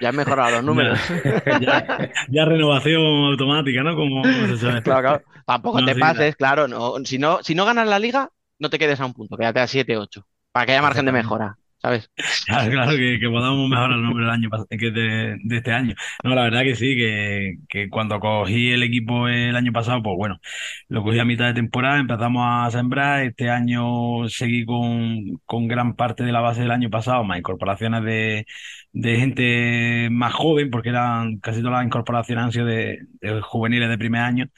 ya has mejorado los números. Ya, ya renovación automática, ¿no? Como, se. Claro, claro. Tampoco No, te sí, pases, claro. No, si no, si no ganas la liga, no te quedes a un punto, quédate a 7, 8. Para que haya margen de mejora, ¿sabes? Claro, claro, que, podamos mejorar el nombre del año que de, este año. No, la verdad que sí, que, que cuando cogí el equipo el año pasado, pues bueno, lo cogí a mitad de temporada, empezamos a sembrar. Este año seguí con, con gran parte de la base del año pasado, más incorporaciones de, de gente más joven, porque eran casi todas las incorporaciones han sido de, de juveniles de primer año.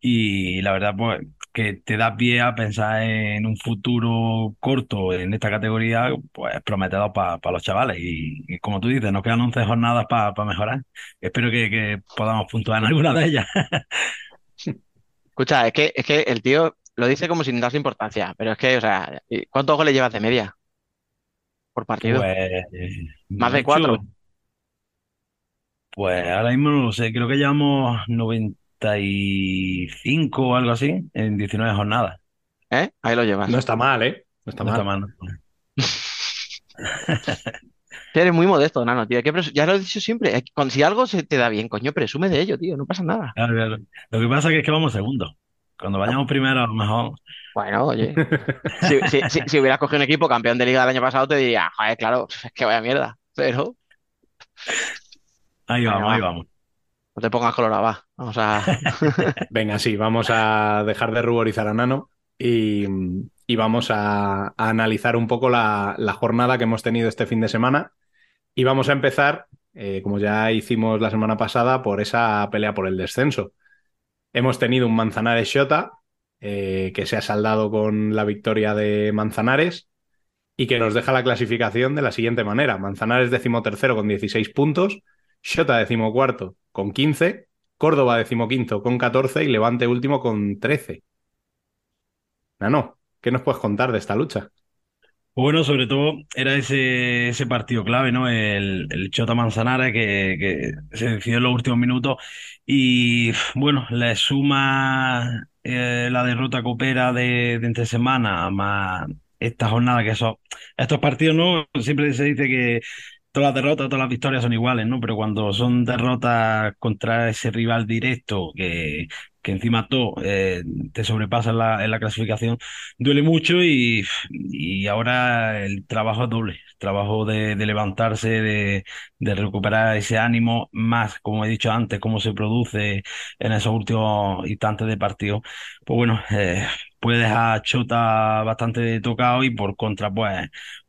Y la verdad, pues, que te da pie a pensar en un futuro corto en esta categoría, pues prometedor para los chavales. Y, y como tú dices, nos quedan 11 jornadas para mejorar. Espero que, que podamos puntuar en alguna de ellas. Escucha, es que, es que el tío lo dice como sin darse importancia, pero es que, o sea, ¿cuántos goles llevas de media por partido? Pues, Más de cuatro. Pues ahora mismo no lo sé, creo que llevamos 95 o algo así en 19 jornadas. ¿Eh? Ahí lo llevas. No está mal, ¿eh? No está No está mal. Eres muy modesto, nano, tío. Ya lo he dicho siempre. si algo se te da bien, coño, presume de ello, tío. No pasa nada. Claro, claro. Lo que pasa es que vamos segundos. Cuando vayamos primero, a lo mejor. Bueno, oye. Si, si, si, si hubieras cogido un equipo campeón de liga del año pasado, te diría, joder, claro, es que vaya mierda. Pero Ahí vamos, ahí va. vamos. no te pongas colorado, va. Vamos a. Venga, sí, vamos a dejar de ruborizar a Nano y, vamos a, analizar un poco la, la jornada que hemos tenido este fin de semana. Y vamos a empezar, eh, como ya hicimos la semana pasada, por esa pelea por el descenso. Hemos tenido un Manzanares Shota eh, que se ha saldado con la victoria de Manzanares y que nos deja la clasificación de la siguiente manera. Manzanares decimotercero con 16 puntos, Shota decimocuarto con 15, Córdoba decimoquinto con 14 y Levante último con 13. Nano, ¿qué nos puedes contar de esta lucha? Bueno, sobre todo era ese, partido clave, ¿no? El, Chota Manzanares que, que se decidió en los últimos minutos y bueno, le suma eh, la derrota copera de, de entre semana más esta jornada que son estos partidos, ¿no? Siempre se dice que, todas las derrotas, todas las victorias son iguales, ¿no? Pero cuando son derrotas contra ese rival directo que, que encima todo eh, te sobrepasa en la, clasificación, duele mucho y, y ahora el trabajo es doble. El trabajo de, levantarse, de, recuperar ese ánimo, más, como he dicho antes, cómo se produce en esos últimos instantes de partido. Pues bueno, eh, puede dejar Chota bastante tocado y por contra, pues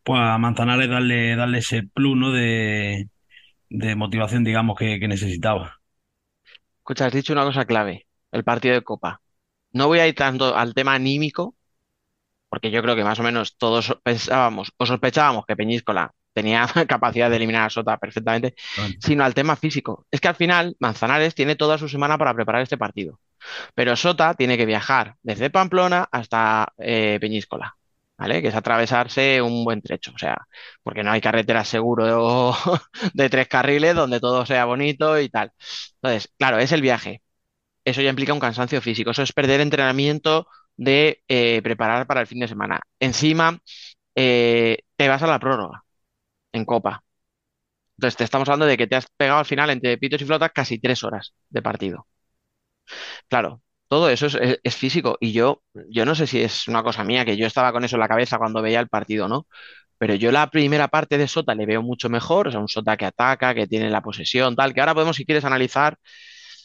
pues a Manzanares darle, darle ese plus, ¿no? de, de motivación, digamos, que, que necesitaba. Escucha, has dicho una cosa clave, el partido de Copa. No voy a ir tanto al tema anímico, porque yo creo que más o menos todos pensábamos o sospechábamos que Peñíscola tenía capacidad de eliminar a Sota perfectamente, sino al tema físico. Es que al final Manzanares tiene toda su semana para preparar este partido, pero Sota tiene que viajar desde Pamplona hasta eh, Peñíscola. ¿Vale? Que es atravesarse un buen trecho, o sea, porque no hay carretera seguro de tres carriles donde todo sea bonito y tal. Entonces, claro, es el viaje. Eso ya implica un cansancio físico, eso es perder entrenamiento de eh, preparar para el fin de semana. Encima, eh, te vas a la prórroga en Copa. Entonces, te estamos hablando de que te has pegado al final entre pitos y flotas casi tres horas de partido. Claro, todo eso es, físico y yo, yo no sé si es una cosa mía, que yo estaba con eso en la cabeza cuando veía el partido, ¿no? Pero yo la primera parte de Sota le veo mucho mejor, o sea, un Sota que ataca, que tiene la posesión, tal, que ahora podemos, si quieres, analizar,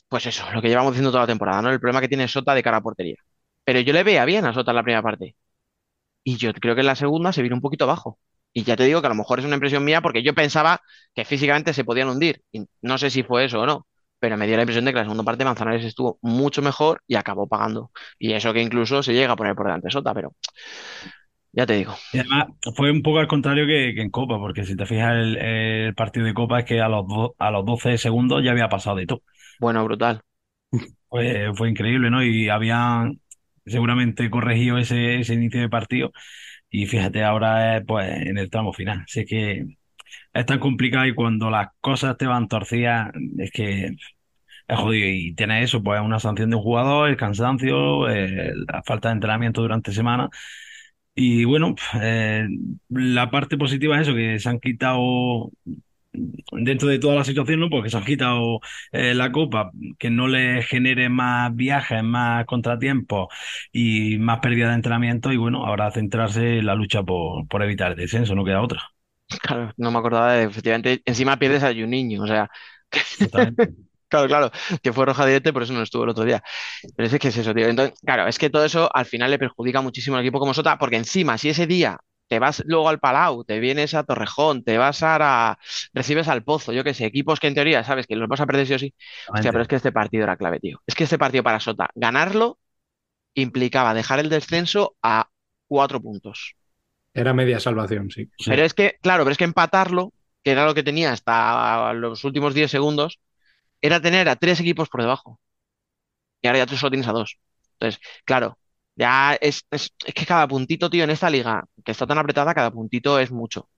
pues eso, lo que llevamos diciendo toda la temporada, ¿no? El problema que tiene Sota de cara a portería. Pero yo le veía bien a Sota la primera parte. Y yo creo que en la segunda se vino un poquito abajo. Y ya te digo que a lo mejor es una impresión mía porque yo pensaba que físicamente se podían hundir. Y no sé si fue eso o no, pero me dio la impresión de que la segunda parte Manzanares estuvo mucho mejor y acabó pagando. Y eso que incluso se llega a poner por delante Sota, pero ya te digo. Y además fue un poco al contrario que, que en Copa, porque si te fijas el, el partido de Copa es que a los, do- a los 12 segundos ya había pasado de todo. Bueno, brutal. Fue, fue increíble, ¿no? Y habían seguramente corregido ese, ese inicio de partido. Y fíjate, ahora es pues en el tramo final. Así que es tan complicado y cuando las cosas te van torcidas, es que es jodido. Y tienes eso, pues una sanción de un jugador, el cansancio, eh, la falta de entrenamiento durante semana. Y bueno, eh, la parte positiva es eso, que se han quitado, dentro de toda la situación, ¿no? Porque se han quitado eh, la copa, que no les genere más viajes, más contratiempos y más pérdida de entrenamiento. Y bueno, ahora centrarse en la lucha por, por evitar el descenso, no queda otra. Claro, no me acordaba de, efectivamente, encima pierdes a Juninho, o sea. claro, claro, que fue roja directa y por eso no estuvo el otro día. Pero es que es eso, tío. Entonces, claro, es que todo eso al final le perjudica muchísimo al equipo como Sota, porque encima, si ese día te vas luego al Palau, te vienes a Torrejón, te vas a, recibes al Pozo, yo qué sé, equipos que en teoría sabes que los vas a perder sí o sí. Hostia, pero es que este partido era clave, tío. Es que este partido para Sota, ganarlo implicaba dejar el descenso a cuatro puntos. Era media salvación, sí. Pero es que, claro, pero es que empatarlo, que era lo que tenía hasta los últimos 10 segundos, era tener a tres equipos por debajo. Y ahora ya tú solo tienes a dos. Entonces, claro, ya es, es, es que cada puntito, tío, en esta liga, que está tan apretada, cada puntito es mucho.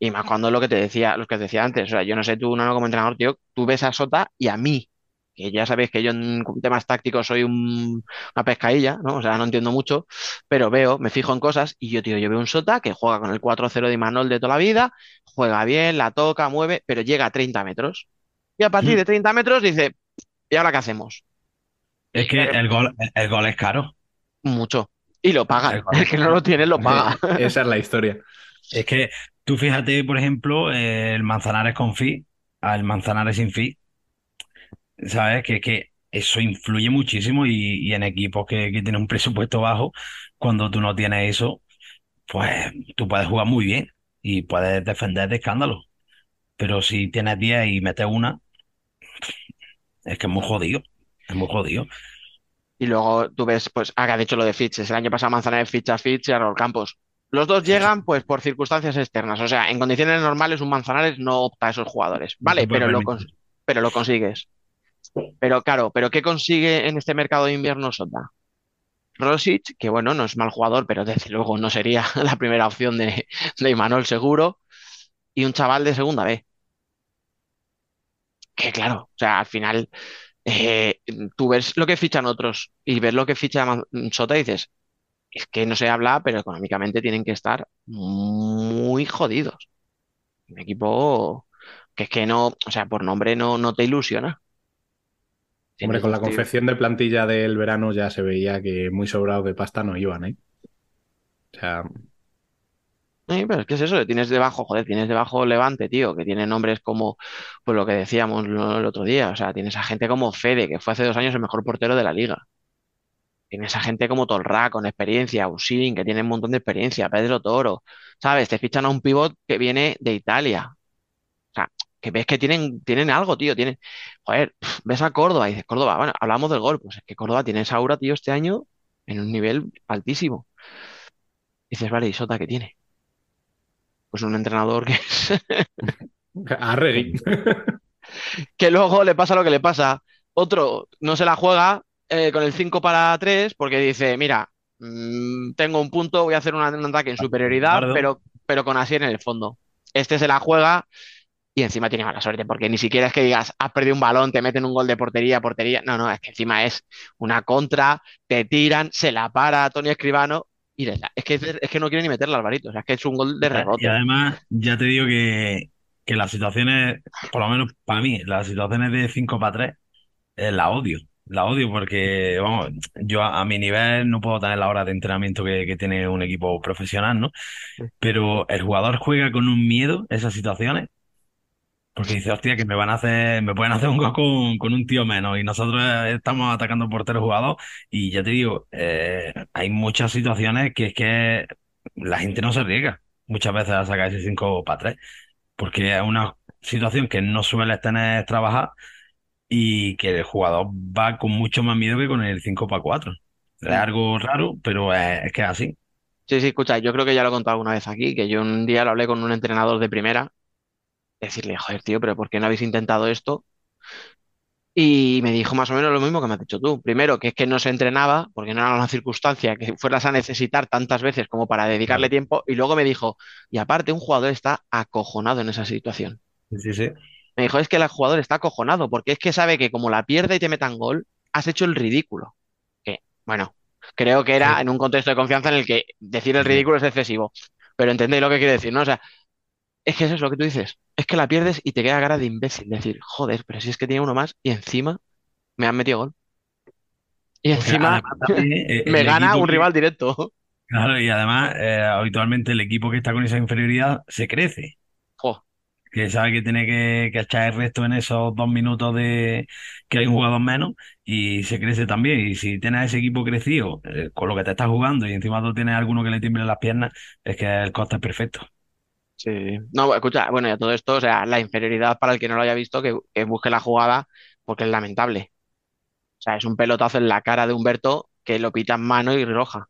Y más cuando lo que te decía, lo que te decía antes, o sea, yo no sé, tú, no, como entrenador, tío, tú ves a Sota y a mí, que ya sabéis que yo en temas tácticos soy un- una pescadilla, ¿no? O sea, no entiendo mucho, pero veo, me fijo en cosas y yo, tío, yo veo un Sota que juega con el 4-0 de Imanol de toda la vida, juega bien, la toca, mueve, pero llega a 30 metros. Y a partir Mm. de 30 metros dice, ¿y ahora qué hacemos? Es que el gol, el gol es caro. Mucho. Y lo pagan. El gol. El que no lo tiene lo paga. Esa es la historia. Es que tú fíjate, por ejemplo, eh, el Manzanares con fi al Manzanares sin fi, ¿sabes? Que, que eso influye muchísimo y, y en equipos que, que tienen un presupuesto bajo, cuando tú no tienes eso, pues tú puedes jugar muy bien y puedes defender de escándalo. Pero si tienes 10 y metes una, es que es muy jodido. Es muy jodido. Y luego tú ves, pues, acá de hecho lo de fiches. El año pasado Manzanares ficha a Fitch y a Raúl Campos. Los dos llegan, pues, por circunstancias externas. O sea, en condiciones normales, un Manzanares no opta a esos jugadores. Vale, lo, pero lo consigues. Pero claro, ¿pero qué consigue en este mercado de invierno Sota? Rosic, que bueno, no es mal jugador, pero desde luego no sería la primera opción de, de Imanol seguro. Y un chaval de segunda B. Que claro, o sea, al final eh, tú ves lo que fichan otros y ves lo que ficha Sota y dices, es que no se habla, pero económicamente tienen que estar muy jodidos. Un equipo que es que no, o sea, por nombre no, no te ilusiona. Hombre, con la confección de plantilla del verano ya se veía que muy sobrados de pasta no iban, ¿eh? O sea, Sí, pero es que es eso, tienes debajo, joder, tienes debajo Levante, tío, que tiene nombres como, pues lo que decíamos el otro día, o sea, tienes a gente como Fede, que fue hace dos años el mejor portero de la liga. Tienes a gente como Tolrá, con experiencia, Usin, que tiene un montón de experiencia, Pedro Toro, ¿sabes? Te fichan a un pivot que viene de Italia. O sea, que ves que tienen, tienen algo, tío, tienen, joder, ves a Córdoba y dices, Córdoba, bueno, hablamos del gol, pues es que Córdoba tiene esa aura, tío, este año en un nivel altísimo. dices, vale, ¿y Sota qué tiene? Pues un entrenador que a Regui. que luego le pasa lo que le pasa. Otro no se la juega eh, con el 5 para 3 porque dice, mira, mm, tengo un punto, voy a hacer una- un ataque en superioridad, pero, pero con Asier en el fondo. Este se la juega y encima tiene mala suerte porque ni siquiera es que digas, has perdido un balón, te meten un gol de portería, portería. No, no, es que encima es una contra, te tiran, se la para Tony Escribano y. Es que, es que no quiere ni meterla, Alvarito. O sea, es que es un gol de Y rebote. además, ya te digo que, que las situaciones, por lo menos para mí, las situaciones de 5 para 3, eh, la odio. La odio porque, vamos, yo a, a mi nivel no puedo tener la hora de entrenamiento que, que tiene un equipo profesional, ¿no? Pero el jugador juega con un miedo esas situaciones porque dice, hostia, que me van a hacer, me pueden hacer un gol con, con un tío menos y nosotros eh, estamos atacando portero jugador y ya te digo, eh, hay muchas situaciones que es que la gente no se arriesga muchas veces a sacar ese 5 para 3 porque es una situación que no sueles tener trabajar y que el jugador va con mucho más miedo que con el 5 para 4. Es algo raro, pero es, es que es así. Sí, sí, escucha, yo creo que ya lo he contado alguna vez aquí, que yo un día lo hablé con un entrenador de primera, decirle, joder, tío, pero ¿por qué no habéis intentado esto? Y me dijo más o menos lo mismo que me has dicho tú. Primero, que es que no se entrenaba, porque no era una circunstancia que fueras a necesitar tantas veces como para dedicarle tiempo. Y luego me dijo, y aparte, un jugador está acojonado en esa situación. Sí, sí. Me dijo, es que el jugador está acojonado, porque es que sabe que como la pierde y te metan gol, has hecho el ridículo. Que, bueno, creo que era en un contexto de confianza en el que decir el ridículo es excesivo. Pero entendéis lo que quiere decir, ¿no? O sea, es que eso es lo que tú dices. Es que la pierdes y te queda cara de imbécil. Decir, joder, pero si es que tiene uno más y encima me han metido gol. Y encima también, eh, me gana un que- rival directo. Claro, y además, eh, habitualmente el equipo que está con esa inferioridad se crece, que sabe que tiene que, que echar el resto en esos dos minutos de que hay un jugador menos y se crece también. Y si tienes ese equipo crecido eh, con lo que te estás jugando y encima tú tienes alguno que le tiemble las piernas, es que el coste es perfecto. Sí. No, escucha, bueno, ya todo esto, o sea, la inferioridad para el que no lo haya visto, que, que busque la jugada, porque es lamentable. O sea, es un pelotazo en la cara de Humberto que lo pita en mano y roja.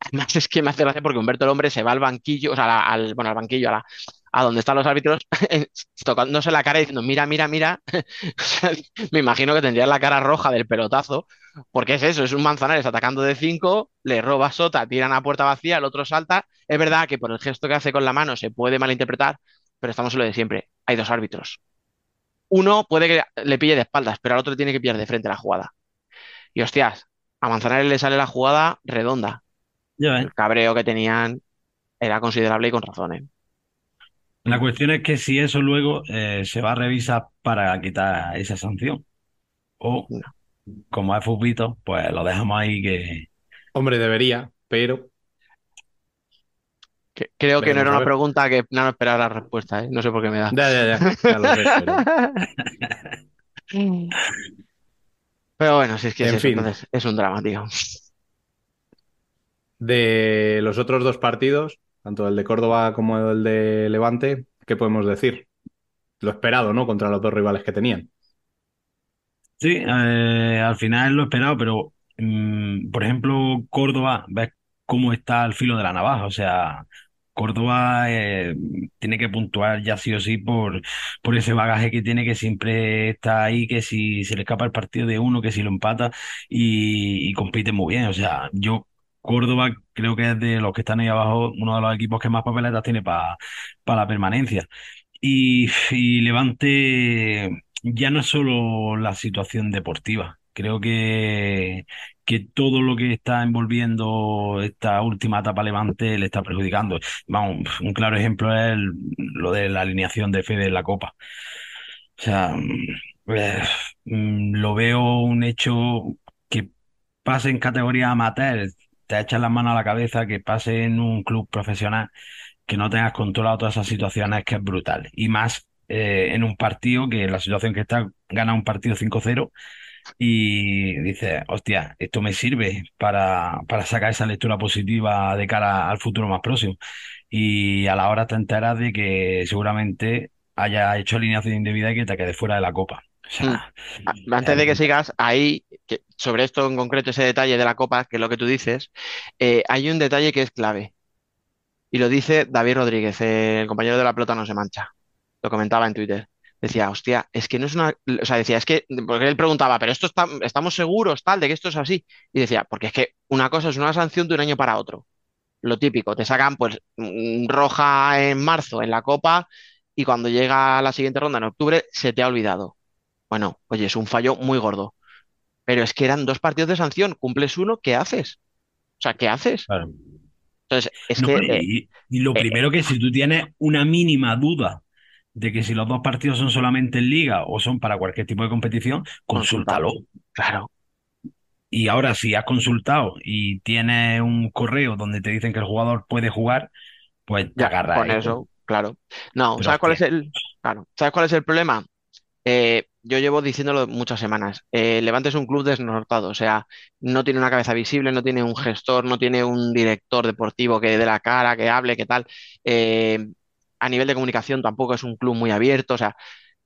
Además, es que me hace gracia porque Humberto el hombre se va al banquillo, o sea, al, bueno, al banquillo, a, la- a donde están los árbitros, tocándose la cara y diciendo, mira, mira, mira. Me imagino que tendría la cara roja del pelotazo, porque es eso, es un Manzanares atacando de 5, le roba Sota, tiran a puerta vacía, el otro salta. Es verdad que por el gesto que hace con la mano se puede malinterpretar, pero estamos en lo de siempre. Hay dos árbitros. Uno puede que le pille de espaldas, pero al otro tiene que pillar de frente la jugada. Y hostias, a Manzanares le sale la jugada redonda. El cabreo que tenían era considerable y con razón, ¿eh? La cuestión es que si eso luego eh, se va a revisar para quitar esa sanción. O, como es fútbol, pues lo dejamos ahí que... Hombre, debería, pero Que- creo que no era una pregunta que no esperaba la respuesta, ¿eh? No sé por qué me da. ya, ya, ya, ya lo sé, pero- Pero bueno, si es que es En eso, fin. entonces es un drama, tío. De los otros dos partidos, tanto el de Córdoba como el de Levante, ¿qué podemos decir? Lo esperado, ¿no? Contra los dos rivales que tenían. Sí, eh, al final lo esperado, pero mm, por ejemplo, Córdoba, ves cómo está al filo de la navaja. O sea, Córdoba eh, tiene que puntuar ya sí o sí por, por ese bagaje que tiene, que siempre está ahí, que si se le escapa el partido de uno, que si lo empata y, y compite muy bien. O sea, yo, Córdoba creo que es de los que están ahí abajo, uno de los equipos que más papeletas tiene para la permanencia. Y, Levante ya no es solo la situación deportiva. Creo que, que todo lo que está envolviendo esta última etapa Levante le está perjudicando. Vamos, un claro ejemplo es lo de la alineación de Fede en la Copa. O sea, mm, eh, mm, lo veo un hecho que pase en categoría amateur, te echas las manos a la cabeza, que pase en un club profesional, que no tengas controlado todas esas situaciones, que es brutal. Y más eh, en un partido que la situación que está, gana un partido 5-0 y dices, hostia, esto me sirve para, para sacar esa lectura positiva de cara al futuro más próximo. Y a la hora te enteras de que seguramente haya hecho alineación indebida y que te quede fuera de la copa. O sea, Ah, Antes de que sigas, ahí, que- sobre esto en concreto, ese detalle de la copa, que es lo que tú dices, eh, hay un detalle que es clave. Y lo dice David Rodríguez, eh, el compañero de la pelota no se mancha. Lo comentaba en Twitter. Decía, hostia, es que no es una. O sea, decía, es que. Porque él preguntaba, pero esto está, estamos seguros, tal, de que esto es así. Y decía, porque es que una cosa es una sanción de un año para otro. Lo típico, te sacan pues mm, roja en marzo en la copa y cuando llega la siguiente ronda en octubre se te ha olvidado. Bueno, oye, es un fallo muy gordo. Pero es que eran dos partidos de sanción. Cumples uno, ¿qué haces? O sea, ¿qué haces? claro. Entonces, es No, que. y, eh, y- lo eh, primero que si tú tienes una mínima duda de que si los dos partidos son solamente en liga o son para cualquier tipo de competición, Consulta. consúltalo. claro. Y ahora, si has consultado y tienes un correo donde te dicen que el jugador puede jugar, pues te Ya, agarras con eso, claro. No, Pero ¿sabes cuál es el, claro, ¿sabes cuál es el problema? Eh, yo llevo diciéndolo muchas semanas. Eh, Levante es un club desnortado, o sea, no tiene una cabeza visible, no tiene un gestor, no tiene un director deportivo que dé la cara, que hable, que tal. Eh, a nivel de comunicación tampoco es un club muy abierto, o sea,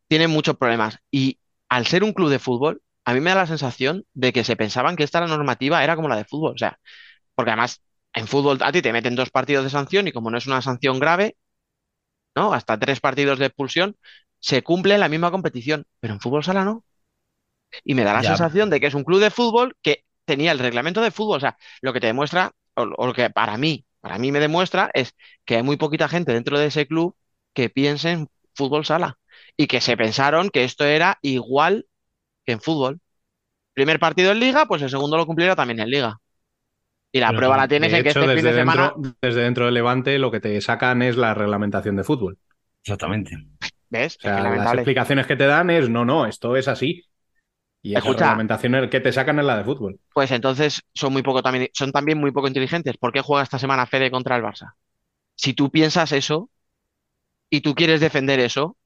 tiene muchos problemas. Y al ser un club de fútbol, a mí me da la sensación de que se pensaban que esta la normativa era como la de fútbol, o sea, porque además en fútbol a ti te meten dos partidos de sanción y como no es una sanción grave, ¿no? Hasta tres partidos de expulsión, se cumple en la misma competición, pero en fútbol sala no. Y me da la ya, sensación de que es un club de fútbol que tenía el reglamento de fútbol, o sea, lo que te demuestra, o, o lo que para mí, para mí me demuestra es que hay muy poquita gente dentro de ese club que piense en fútbol sala y que se pensaron que esto era igual que en fútbol. Primer partido en liga, pues el segundo lo cumplirá también en liga. Y la Pero prueba la tienes en que este fin de semana, desde dentro del Levante lo que te sacan es la reglamentación de fútbol. exactamente. ¿Ves? O sea, es que las explicaciones que te dan es no, no, esto es así. Y Escucha. reglamentación que te sacan es la de fútbol. Pues entonces son muy poco también, son también muy poco inteligentes. ¿Por qué juega esta semana Fede contra el Barça? Si tú piensas eso y tú quieres defender eso,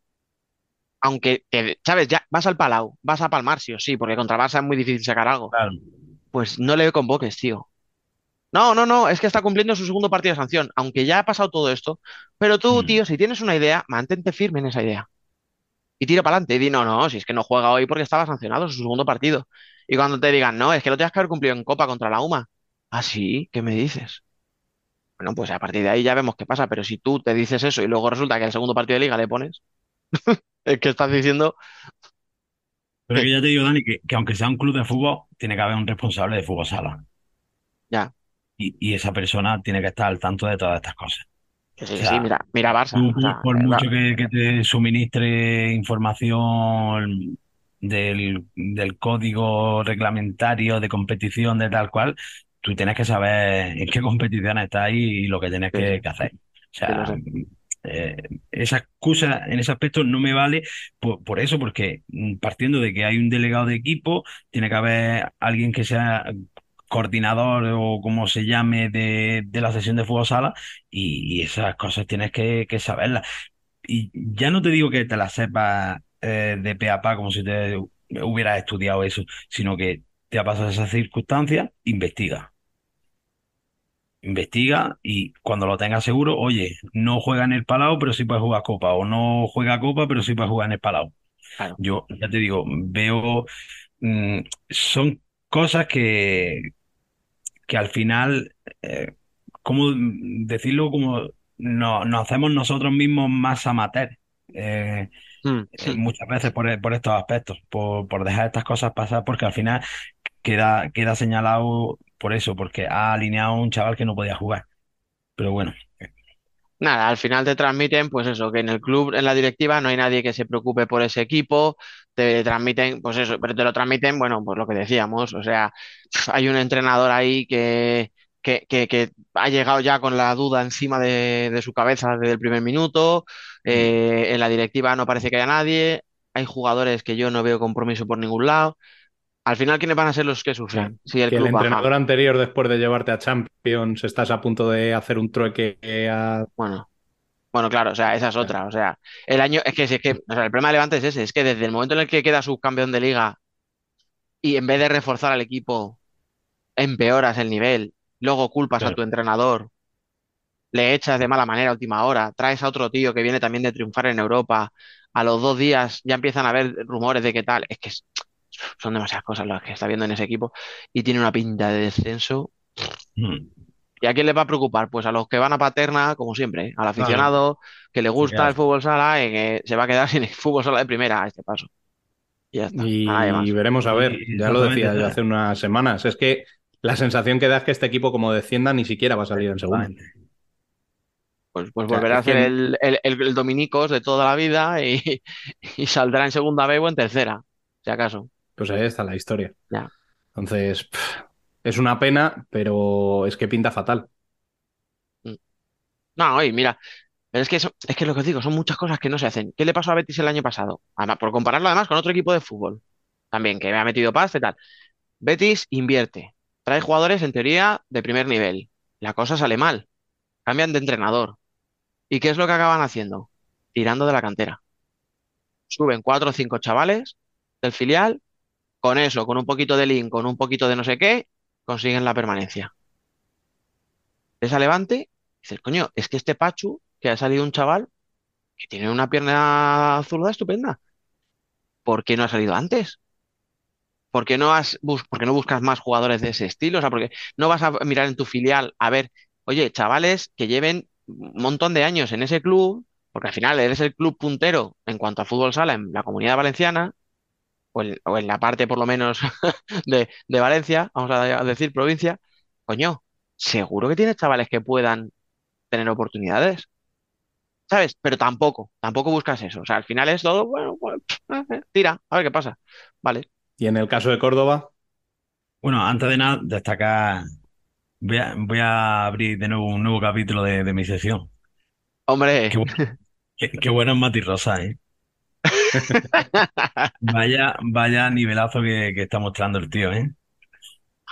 aunque te- sabes, ya vas al Palau, vas a palmar sí o sí, porque contra el Barça es muy difícil sacar algo. Claro. Pues no le convoques, tío. No, no, no, es que está cumpliendo su segundo partido de sanción, aunque ya ha pasado todo esto. Pero tú, Mm. tío, si tienes una idea, mantente firme en esa idea. Y tira para adelante y di, no, no, si es que no juega hoy porque estaba sancionado su segundo partido. Y cuando te digan, no, es que lo tienes que haber cumplido en Copa contra la UMA. Ah, sí, ¿qué me dices? Bueno, pues a partir de ahí ya vemos qué pasa, pero si tú te dices eso y luego resulta que el segundo partido de liga le pones, es que estás diciendo, Pero que ya te digo, Dani, que, que aunque sea un club de fútbol, tiene que haber un responsable de fútbol sala. ya, Y, y esa persona tiene que estar al tanto de todas estas cosas. sí, O que sea, sí, mira, mira Barça. Tú, o sea, por eh, mucho que, que te suministre información del, del código reglamentario de competición de tal cual, tú tienes que saber en qué competición estás y lo que tienes que, hacer. O sea, eh, esa excusa en ese aspecto no me vale por, por eso, porque mm, partiendo de que hay un delegado de equipo, tiene que haber alguien que sea coordinador o como se llame de, de la sesión de fútbol sala y, y esas cosas tienes que, que saberlas. Y ya no te digo que te las sepas eh, de pe a pa como si te hubieras estudiado eso, sino que te ha pasado esa circunstancia, investiga. Investiga y cuando lo tengas seguro, oye, no juega en el Palau, pero sí puede jugar Copa, o no juega Copa, pero sí puede jugar en el Palau. Claro. Yo ya te digo, veo, mm, son cosas que, que al final, eh, ¿cómo decirlo? Como no- nos hacemos nosotros mismos más amateur. eh, Mm, eh, muchas veces por, por estos aspectos, por, por dejar estas cosas pasar, porque al final queda, queda señalado por eso, porque ha alineado a un chaval que no podía jugar. Pero bueno, Nada, al final te transmiten, pues eso, que en el club, en la directiva, no hay nadie que se preocupe por ese equipo, te transmiten, pues eso, pero te lo transmiten, bueno, pues lo que decíamos, o sea, hay un entrenador ahí que, que, que, que ha llegado ya con la duda encima de, de su cabeza desde el primer minuto, eh, en la directiva no parece que haya nadie, hay jugadores que yo no veo compromiso por ningún lado. Al final, ¿quiénes van a ser los que sufren? Si el Que el club baja. entrenador anterior, después de llevarte a Champions, estás a punto de hacer un trueque a... Bueno, bueno, claro, o sea, esa es otra. O sea, el año, es que, es que, o sea, el problema de Levante es ese, es que desde el momento en el que queda subcampeón de liga y en vez de reforzar al equipo, empeoras el nivel, luego culpas a tu entrenador, le echas de mala manera a última hora, traes a otro tío que viene también de triunfar en Europa, a los dos días ya empiezan a haber rumores de qué tal. Es que es- son demasiadas cosas las que está viendo en ese equipo y tiene una pinta de descenso. Mm. ¿Y a quién le va a preocupar? Pues a los que van a Paterna, como siempre, ¿eh? al Claro. aficionado que le gusta Claro. el fútbol sala y que se va a quedar sin el fútbol sala de primera a este paso. Y ya está, Y veremos a ver, Y- ya lo decía yo hace unas semanas. Es que la sensación que da es que este equipo, como descienda, ni siquiera va a salir en segundo. Exactamente. Pues, pues O sea, volverá a que- ser el, el, el- el Dominicos de toda la vida y, y saldrá en segunda B o en tercera, si acaso. Pues ahí está la historia. Ya. Entonces, pff, es una pena, pero es que pinta fatal. No, oye, mira, pero es que, eso- es que lo que os digo, son muchas cosas que no se hacen. ¿Qué le pasó a Betis el año pasado? Además, por compararlo además con otro equipo de fútbol, también, que me ha metido pasta y tal. Betis invierte, trae jugadores en teoría de primer nivel. La cosa sale mal, cambian de entrenador. ¿Y qué es lo que acaban haciendo? Tirando de la cantera. Suben cuatro o cinco chavales del filial, con eso, con un poquito de link, con un poquito de no sé qué, consiguen la permanencia. Ves a Levante, dices, coño, es que este Pachu, que ha salido un chaval que tiene una pierna zurda estupenda, ¿por qué no ha salido antes? ¿Por qué no has por no buscas más jugadores de ese estilo? O sea, porque no vas a mirar en tu filial a ver, oye, chavales que lleven un montón de años en ese club, porque al final eres el club puntero en cuanto a fútbol sala en la Comunidad Valenciana, o en, o en la parte por lo menos de, de Valencia, vamos a decir provincia, coño, seguro que tienes chavales que puedan tener oportunidades, ¿sabes? Pero tampoco, tampoco buscas eso. O sea, al final es todo, bueno, pues, eh, tira, a ver qué pasa. Vale. Y en el caso de Córdoba, Bueno, antes de nada, destacar, voy a, voy a abrir de nuevo un nuevo capítulo de, de mi sesión. Hombre, Qué, qué- qué bueno es Mati Rosa, ¿eh? Vaya, vaya nivelazo que, que está mostrando el tío, ¿eh?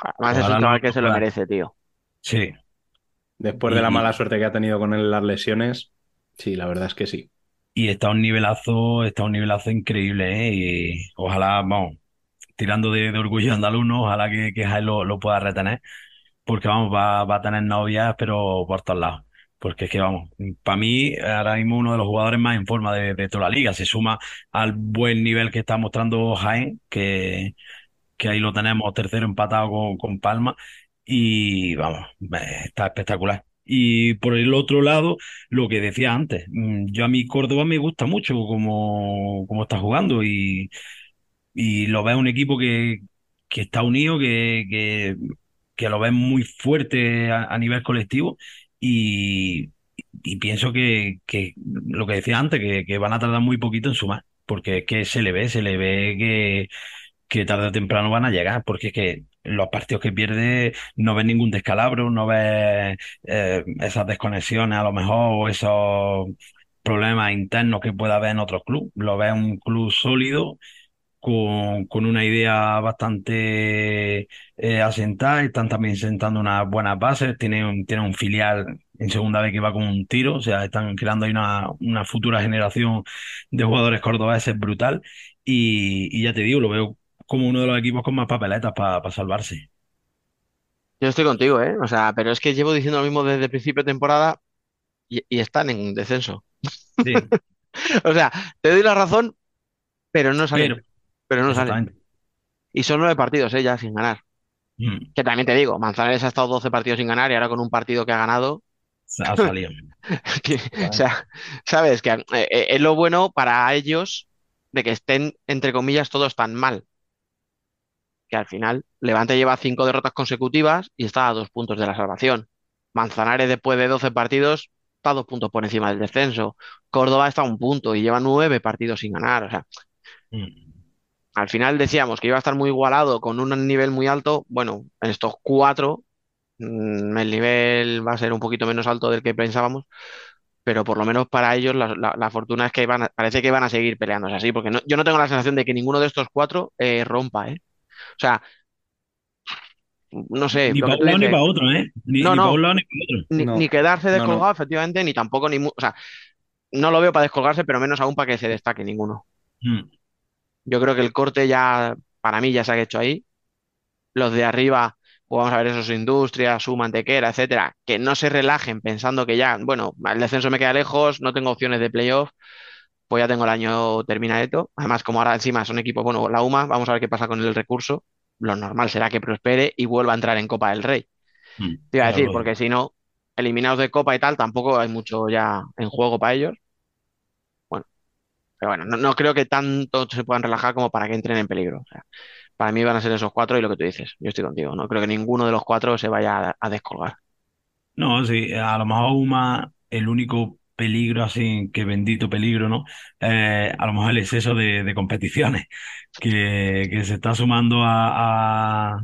además es un chaval que se lo merece, tío. Sí. después de la mala suerte que ha tenido con él las lesiones, sí, la verdad es que sí. Y está a un nivelazo, está un nivelazo increíble, ¿eh? Y ojalá, vamos, tirando de, de orgullo andaluz, ¿no? Ojalá que, que lo, lo pueda retener, porque vamos, va, va a tener novias, pero por todos lados. Porque es que, vamos, para mí, ahora mismo uno de los jugadores más en forma de, toda la liga. Se suma al buen nivel que está mostrando Jaén, que, que ahí lo tenemos tercero empatado con, con Palma, y vamos, está espectacular. Y por el otro lado, lo que decía antes, mm, yo a mi Córdoba me gusta mucho como, como está jugando y, y lo veo un equipo que, que está unido, que, que, que lo ves muy fuerte a nivel colectivo y, pienso que, que lo que decía antes, que, que van a tardar muy poquito en sumar, porque es que se le ve, se le ve que, que tarde o temprano van a llegar, porque es que los partidos que pierde no ves ningún descalabro, no ves eh, esas desconexiones a lo mejor o esos problemas internos que pueda haber en otros clubes. Lo ves un club sólido con, con una idea bastante eh, asentada, están también sentando unas buenas bases, tienen un, tienen un filial en segunda vez que va con un tiro, o sea, están creando ahí una, una futura generación de jugadores cordobeses brutal y, y ya te digo, lo veo como uno de los equipos con más papeletas para salvarse. Yo estoy contigo, ¿eh? O sea, pero es que llevo diciendo lo mismo desde el principio de temporada y, y están en descenso. Sí, O sea, te doy la razón, pero no salen. pero, Pero no exactamente. Y son nueve partidos, ¿eh? Ya sin ganar. Mm, Que también te digo, Manzanares ha estado 12 partidos sin ganar y ahora con un partido que ha ganado. ha salido. que- o sea, sabes que eh, eh, es lo bueno para ellos de que estén, entre comillas, todos tan mal. Que al final Levante lleva cinco derrotas consecutivas y está a dos puntos de la salvación. Manzanares, después de 12 partidos, está dos puntos por encima del descenso. Córdoba está a un punto y lleva nueve partidos sin ganar. O sea, Mm. Al final decíamos que iba a estar muy igualado con un nivel muy alto. Bueno, en estos cuatro, mm, el nivel va a ser un poquito menos alto del que pensábamos, pero por lo menos para ellos la, la- la fortuna es que van a- parece que van a seguir peleándose así, porque no- yo no tengo la sensación de que ninguno de estos cuatro eh, rompa, ¿eh? O sea, no sé, Ni para un lado ni para otro, ¿eh? Ni, no, ni para un lado ni para otro. ni, No, ni quedarse descolgado, no. efectivamente, ni tampoco ni, o sea, no lo veo para descolgarse, pero menos aún para que se destaque ninguno. Mm. Yo creo que el corte ya, para mí, ya se ha hecho ahí. Los de arriba, pues vamos a ver esos industrias, su mantequera, etcétera, que no se relajen pensando que ya, bueno, el descenso me queda lejos, no tengo opciones de playoff, pues ya tengo el año terminadito. Además, como ahora encima son equipos, bueno, la UMA, vamos a ver qué pasa con el recurso. Lo normal será que prospere y vuelva a entrar en Copa del Rey. Mm. Te iba a decir, porque si no, eliminados de Copa y tal, tampoco hay mucho ya en juego para ellos. Pero bueno, no, no creo que tanto se puedan relajar como para que entren en peligro. O sea, para mí van a ser esos cuatro y lo que tú dices, yo estoy contigo. No creo que ninguno de los cuatro se vaya a, a descolgar. No, sí, a lo mejor Uma, el único peligro, así que bendito peligro, ¿no? Eh, a lo mejor el exceso de, competiciones, que, que se está sumando a,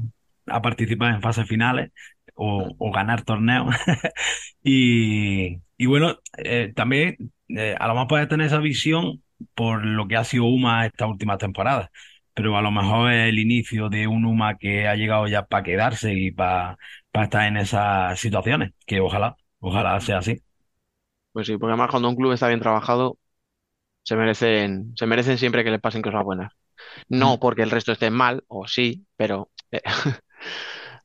a, participar en fases finales o, o ganar torneos. Y, y bueno, eh, también eh, a lo mejor puedes tener esa visión por lo que ha sido Uma esta última temporada, pero a lo mejor es el inicio de un Uma que ha llegado ya para quedarse y para para estar en esas situaciones, que ojalá, ojalá sea así. Pues sí, porque además cuando un club está bien trabajado, se merecen, se merecen siempre que les pasen cosas buenas. No Mm. porque el resto esté mal, o sí, pero, eh,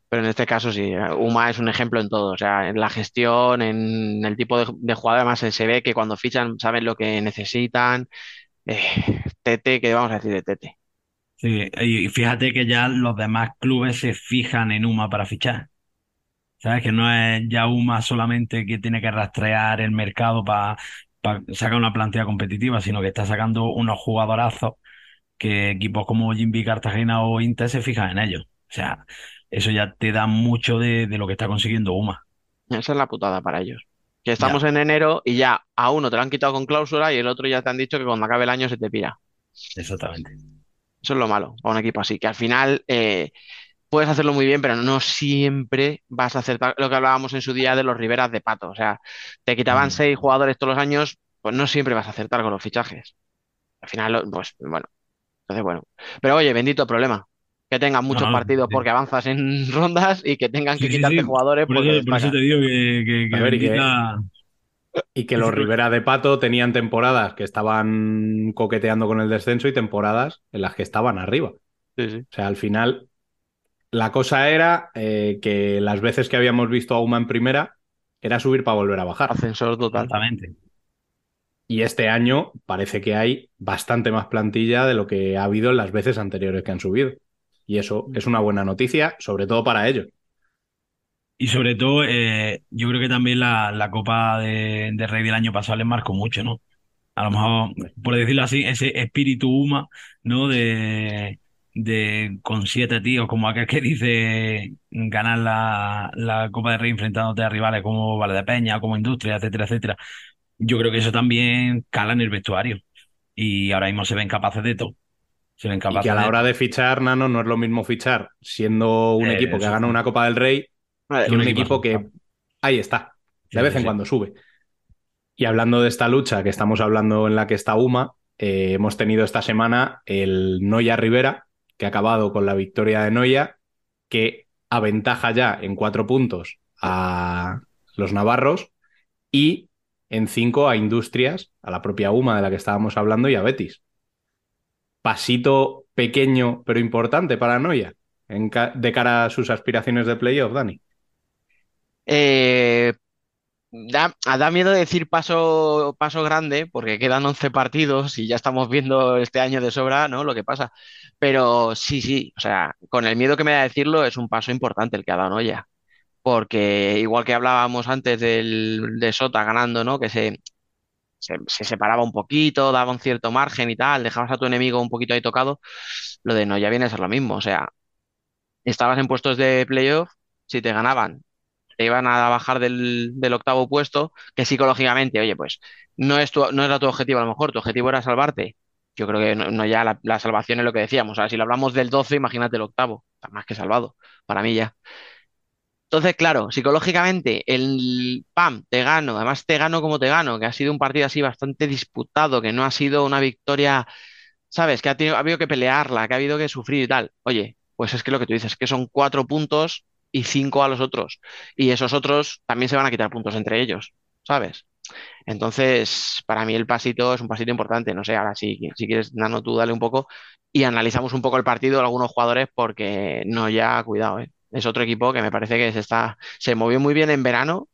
pero en este caso sí. eh, Uma es un ejemplo en todo, o sea, en la gestión, en el tipo de, de jugador, además se se ve que cuando fichan saben lo que necesitan. Eh, Tete, ¿qué vamos a decir de Tete? Sí, y fíjate que ya los demás clubes se fijan en Uma para fichar. ¿Sabes? Que no es ya Uma solamente que tiene que rastrear el mercado para sacar una plantilla competitiva, sino que está sacando unos jugadorazos que equipos como Jimby Cartagena o Inter se fijan en ellos. O sea, eso ya te da mucho de, de lo que está consiguiendo Uma. Esa es la putada para ellos. Que estamos Ya, en enero y ya a uno te lo han quitado con cláusula y el otro ya te han dicho que cuando acabe el año se te pira. exactamente. Eso es lo malo para un equipo así, que al final eh, puedes hacerlo muy bien, pero no siempre vas a acertar lo que hablábamos en su día de los Riveras de Pato. O sea, te quitaban Mm. seis jugadores todos los años, pues no siempre vas a acertar con los fichajes. Al final, pues bueno, entonces bueno. Pero oye, bendito problema. Que tengan muchos no, partidos sí, porque avanzas en rondas y que tengan que sí, sí, quitarte sí. jugadores Por porque eso, por eso te digo que, que, que A ver, y que, bendita. y que los Rivera de Pato tenían temporadas que estaban coqueteando con el descenso y temporadas en las que estaban arriba. Sí, sí. O sea, al final, la cosa era eh, que las veces que habíamos visto a Uma en primera era subir para volver a bajar. Ascensor total. Exactamente. Y este año parece que hay bastante más plantilla de lo que ha habido en las veces anteriores que han subido. Y eso es una buena noticia, sobre todo para ellos. Y sobre todo, eh, yo creo que también la, la Copa de, de Rey del año pasado les marcó mucho, ¿no? A lo mejor, por decirlo así, ese espíritu Uma, ¿no? De, de con siete tíos, como aquel que dice ganar la, la Copa de Rey enfrentándote a rivales como Valdepeña, como Industria, etcétera, etcétera. Yo creo que eso también cala en el vestuario. Y ahora mismo se ven capaces de todo. Y que a la hora de fichar, Nano, no es lo mismo fichar siendo un Eh, equipo que ha ganado una Copa del Rey Vale, que un Un equipo que ahí está, Sí, de vez en sí. cuando sube. Y hablando de esta lucha que estamos hablando en la que está Uma, eh, hemos tenido esta semana el Noya Rivera, que ha acabado con la victoria de Noya, que aventaja ya en cuatro puntos a los navarros y en cinco a Industrias, a la propia Uma de la que estábamos hablando y a Betis. Pasito pequeño pero importante para ca- de cara a sus aspiraciones de playoff, Dani. Eh, da, da miedo decir paso, paso grande porque quedan 11 partidos y ya estamos viendo este año de sobra, ¿no? Lo que pasa. Pero sí, sí, o sea, con el miedo que me da decirlo, es un paso importante el que ha dado Noya. Porque igual que hablábamos antes del, de Sota ganando, ¿no? Que se, se, se separaba un poquito, daba un cierto margen y tal, dejabas a tu enemigo un poquito ahí tocado, lo de Noya viene a ser lo mismo. O sea, estabas en puestos de playoff, si te ganaban te iban a bajar del, octavo puesto, que psicológicamente, oye, pues no es tu, no era tu objetivo a lo mejor, tu objetivo era salvarte. Yo creo que no, no ya la, la salvación es lo que decíamos. O sea, si lo hablamos del 12, imagínate el octavo. Está más que salvado, para mí ya. Entonces, claro, psicológicamente, el PAM, te gano, además te gano como te gano, que ha sido un partido así bastante disputado, que no ha sido una victoria, ¿sabes? Que ha, habido que pelearla, que ha habido que sufrir y tal. Oye, pues es que lo que tú dices, que son cuatro puntos y cinco a los otros. Y esos otros también se van a quitar puntos entre ellos, ¿sabes? Entonces, para mí el pasito es un pasito importante. No sé, ahora sí, si quieres, Nano, tú dale un poco y analizamos un poco el partido de algunos jugadores porque no, ya, cuidado, ¿eh? Es otro equipo que me parece que se está, se movió muy bien en verano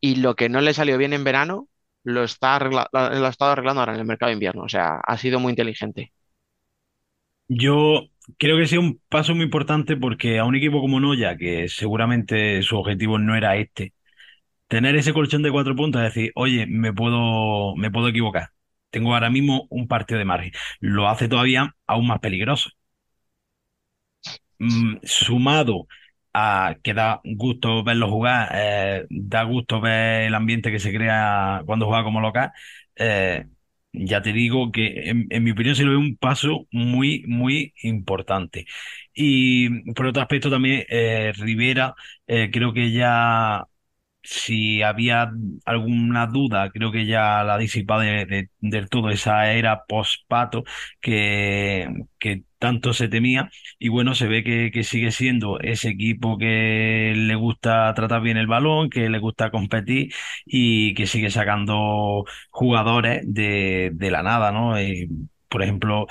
y lo que no le salió bien en verano lo está lo ha estado arreglando ahora en el mercado de invierno. O sea, ha sido muy inteligente. Yo creo que sí un paso muy importante porque a un equipo como Noya, que seguramente su objetivo no era este, tener ese colchón de cuatro puntos es decir, oye, me puedo, me puedo equivocar. Tengo ahora mismo un partido de margen. Lo hace todavía aún más peligroso. Mm, sumado a que da gusto verlo jugar, eh, da gusto ver el ambiente que se crea cuando juega como local, eh, ya te digo que en, mi opinión se lo ve un paso muy, muy importante. Y por otro aspecto también, eh, Rivera, creo que ya si había alguna duda, creo que ya la ha disipado de, de- del todo esa era post-Pato que, que tanto se temía. Y bueno, se ve que, sigue siendo ese equipo que le gusta tratar bien el balón, que le gusta competir y que sigue sacando jugadores de, la nada, ¿no? Eh, por ejemplo,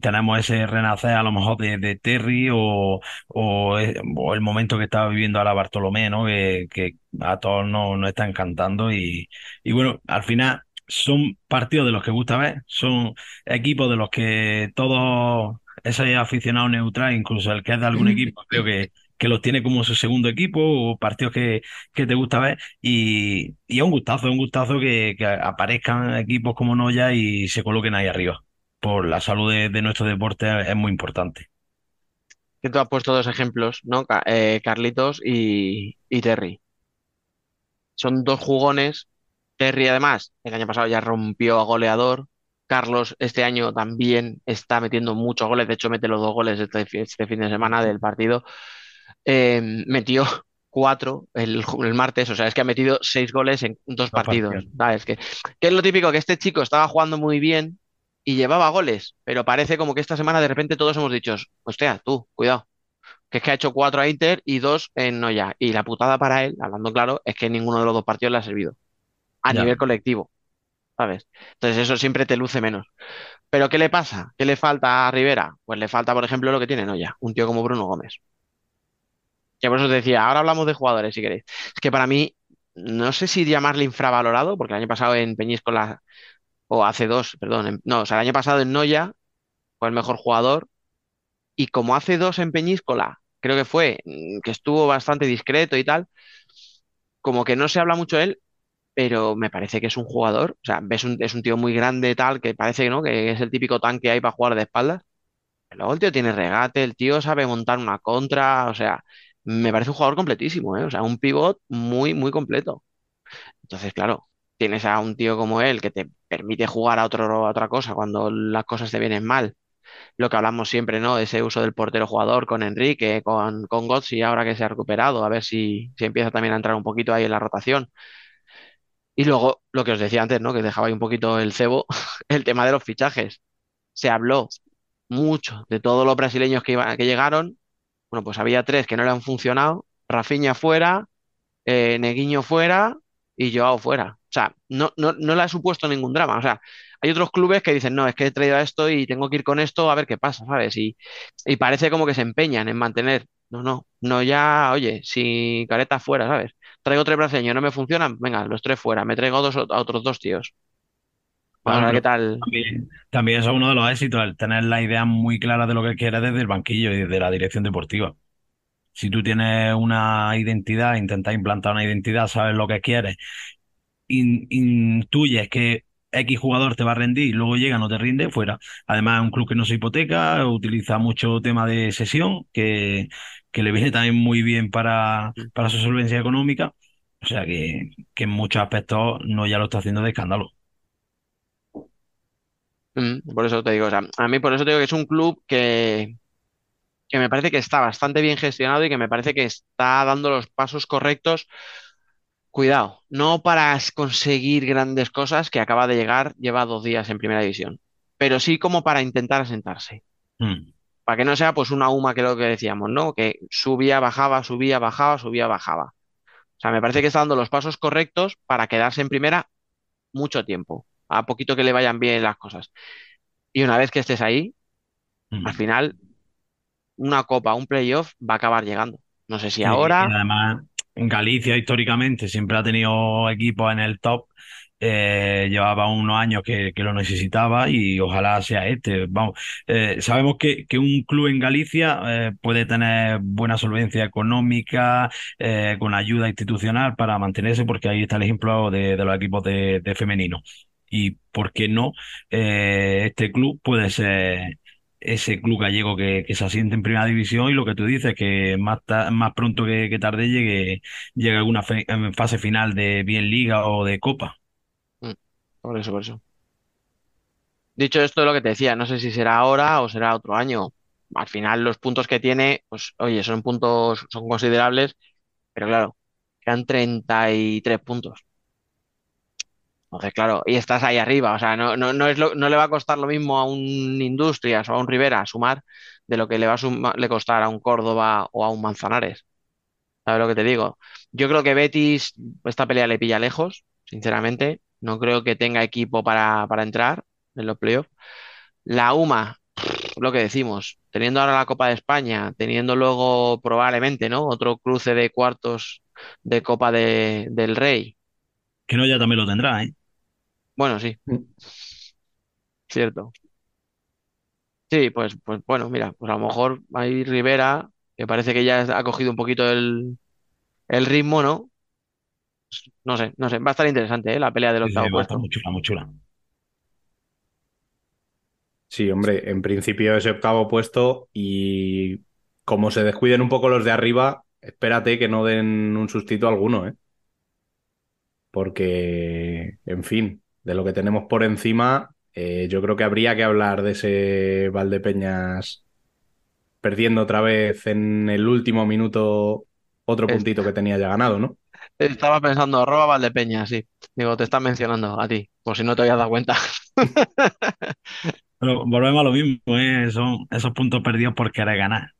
tenemos ese renacer a lo mejor de, Terry o, eh, o el momento que estaba viviendo ahora Bartolomé, ¿no? Que, a todos nos, nos está encantando y, y bueno, al final son partidos de los que gusta ver, son equipos de los que todos ese aficionado neutral, incluso el que es de algún equipo, creo que, que los tiene como su segundo equipo o partidos que, que te gusta ver y, y es un gustazo, es un gustazo que, que aparezcan equipos como Noya y se coloquen ahí arriba. Por la salud de, de nuestro deporte es muy importante. Que tú has puesto dos ejemplos, ¿no? Eh, Carlitos y, y Terry. Son dos jugones. Terry, además, el año pasado ya rompió a goleador. Carlos este año también está metiendo muchos goles. De hecho, mete los dos goles este, este fin de semana del partido. Eh, metió cuatro el, martes. O sea, es que ha metido seis goles en dos Dos partidos. partidos. ¿Sabes? Que, que es lo típico que este chico estaba jugando muy bien y llevaba goles. Pero parece como que esta semana de repente todos hemos dicho, hostia, tú, cuidado que es que ha hecho cuatro a Inter y dos en Noya. Y la putada para él, hablando claro, es que ninguno de los dos partidos le ha servido a Ya. nivel colectivo, ¿sabes? Entonces eso siempre te luce menos. Pero ¿qué le pasa? ¿Qué le falta a Rivera? Pues le falta, por ejemplo, lo que tiene Noya, un tío como Bruno Gómez. Que por eso te decía, ahora hablamos de jugadores, si queréis. Es que para mí, no sé si llamarle infravalorado, porque el año pasado en Peñíscola, o hace dos, perdón, en- no, o sea, el año pasado en Noya fue el mejor jugador y como hace dos en Peñíscola, creo que fue, mm, que estuvo bastante discreto y tal, como que no se habla mucho de él, pero me parece que es un jugador, o sea, ves un, es un tío muy grande tal, que parece ¿no? que es el típico tanque ahí para jugar de espaldas. Luego el tío tiene regate, el tío sabe montar una contra, o sea, me parece un jugador completísimo, ¿eh? O sea, un pivot muy, muy completo. Entonces, claro, tienes a un tío como él que te permite jugar a otro, a otra cosa cuando las cosas te vienen mal lo que hablamos siempre, ¿no? Ese uso del portero jugador con Enrique, con, con Götze, ahora que se ha recuperado, a ver si, si empieza también a entrar un poquito ahí en la rotación. Y luego, lo que os decía antes, ¿no? Que dejaba ahí un poquito el cebo, el tema de los fichajes. Se habló mucho de todos los brasileños que, iban, que llegaron. Bueno, pues había tres que no le han funcionado. Rafinha fuera, eh, fuera y Joao fuera. O sea, no, no, no le ha supuesto ningún drama. O sea, hay otros clubes que dicen, no, es que he traído esto y tengo que ir con esto a ver qué pasa, ¿sabes? Y, y parece como que se empeñan en mantener. No, no, no ya, oye, si careta fuera, ¿sabes? Traigo tres brasileños, no me funcionan, venga, los tres fuera, me traigo dos, a otros dos tíos. Vamos a Claro, ver qué pero tal. también, también eso es uno de los éxitos, el tener la idea muy clara de lo que quieres desde el banquillo y desde la dirección deportiva. Si tú tienes una identidad, intentas implantar una identidad, sabes lo que quieres, in- intuyes que X jugador te va a rendir y luego llega, no te rinde, fuera. Además, es un club que no se hipoteca, utiliza mucho tema de sesión, que, que le viene también muy bien para, para su solvencia económica. O sea que, que en muchos aspectos no ya lo está haciendo de escándalo. Mm, por eso te digo, o sea, a mí por eso te digo que es un club que, que me parece que está bastante bien gestionado y que me parece que está dando los pasos correctos. Cuidado, no para conseguir grandes cosas, que acaba de llegar, lleva dos días en primera división, pero sí como para intentar asentarse. Mm. Para que no sea pues una UMA que lo que decíamos, ¿no? Que subía, bajaba, subía, bajaba, subía, bajaba. O sea, me parece que está dando los pasos correctos para quedarse en primera mucho tiempo, a poquito que le vayan bien las cosas. Y una vez que estés ahí, Mm. al final, una copa, un playoff va a acabar llegando. No sé si Sí, ahora, además, en Galicia históricamente siempre ha tenido equipos en el top. Eh, llevaba unos años que, lo necesitaba y ojalá sea este. Vamos, eh, sabemos que, un club en Galicia eh, puede tener buena solvencia económica, eh, con ayuda institucional para mantenerse, porque ahí está el ejemplo de, los equipos de, femenino. Y por qué no, Eh, este club puede ser ese club gallego que, se asiente en primera división y lo que tú dices, que más, ta- más pronto que, que tarde llegue, llegue alguna fase final de bien liga o de copa. Por eso, por eso. Dicho esto, lo que te decía, no sé si será ahora o será otro año. Al final, los puntos que tiene, pues, oye, son puntos, son considerables, pero claro, quedan 33 puntos. Entonces, claro, y estás ahí arriba, o sea, no, no, no es lo- no le va a costar lo mismo a un Industrias o a un Rivera sumar de lo que le va a le costar a un Córdoba o a un Manzanares. ¿Sabes lo que te digo? Yo creo que Betis esta pelea le pilla lejos, sinceramente. No creo que tenga equipo para, para entrar en los playoffs. La UMA, lo que decimos, teniendo ahora la Copa de España, teniendo luego probablemente, ¿no? Otro cruce de cuartos de Copa de- del Rey. Que no ya también lo tendrá, ¿eh? Bueno, sí, Mm. cierto. Sí, pues, pues bueno, mira, pues a lo mejor ahí Rivera, que parece que ya ha cogido un poquito el, el ritmo, ¿no? No sé, no sé, va a estar interesante, ¿eh? La pelea del Sí, sí, octavo va a estar puesto. muy chula, muy chula. Sí, hombre, en principio ese octavo puesto y como se descuiden un poco los de arriba, espérate que no den un sustito alguno, ¿eh? Porque, en fin, de lo que tenemos por encima, eh, yo creo que habría que hablar de ese Valdepeñas perdiendo otra vez en el último minuto otro puntito que tenía ya ganado, ¿no? Estaba pensando, arroba Valdepeña, sí. Digo, te están mencionando a ti, por si no te habías dado cuenta. Pero volvemos a lo mismo, ¿eh? Son esos puntos perdidos por querer ganar.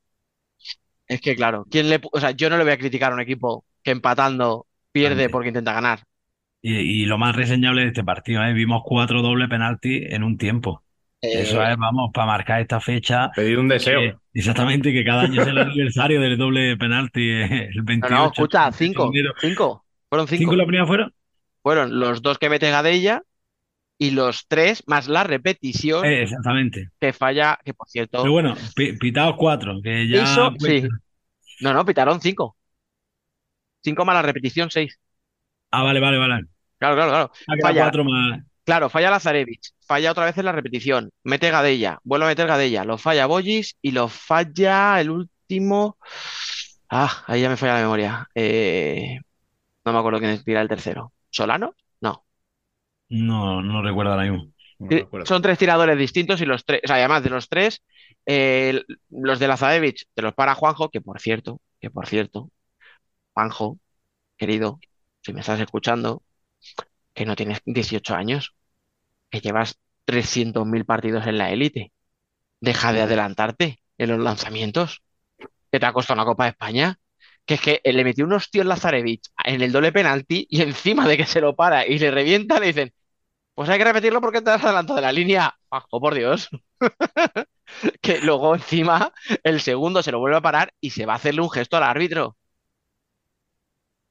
Es que claro, ¿quién le, pu- o sea, yo no le voy a criticar a un equipo que empatando pierde porque intenta ganar. Y, y lo más reseñable de este partido, ¿eh? Vimos cuatro doble penalti en un tiempo. Eso Eh, es, vamos, para marcar esta fecha. Pedir un que- deseo. exactamente, que cada año es el aniversario del doble penalti, eh, el no, 28 no, escucha, de cinco, enero. cinco, fueron ¿Cinco cinco. la primera fuera? Fueron los dos que mete Gadella y los tres más la repetición Eh, exactamente. que falla, que por Pero cierto, bueno, pi- pitados cuatro, que ya eso sí. cuenta. No, no, pitaron cinco. Cinco más la repetición, seis. Ah, vale, vale, vale. Claro, claro, claro. Ha quedado Falla, cuatro más. Claro, falla Lazarevich, falla otra vez en la repetición, mete Gadella, vuelve a meter Gadella, lo falla Bollis y lo falla el último. Ah, ahí ya me falla la memoria. Eh, no me acuerdo quién tira el tercero. ¿Solano? No. No, no recuerdo ahora mismo. No Ti- recuerdo. Son tres tiradores distintos y los tres, o sea, además de los tres, eh, los de Lazarevich te los para Juanjo, que por cierto, que por cierto, Juanjo, querido, si me estás escuchando, que no tienes 18 años, que llevas 300.000 partidos en la élite. Deja de adelantarte en los lanzamientos, que te ha costado una Copa de España. Que es que le metió unos tíos Lazarevich en el doble penalti y encima de que se lo para y le revienta, le dicen, pues hay que repetirlo porque te has adelantado de la línea. Juanjo, por Dios. Que luego encima el segundo se lo vuelve a parar y se va a hacerle un gesto al árbitro.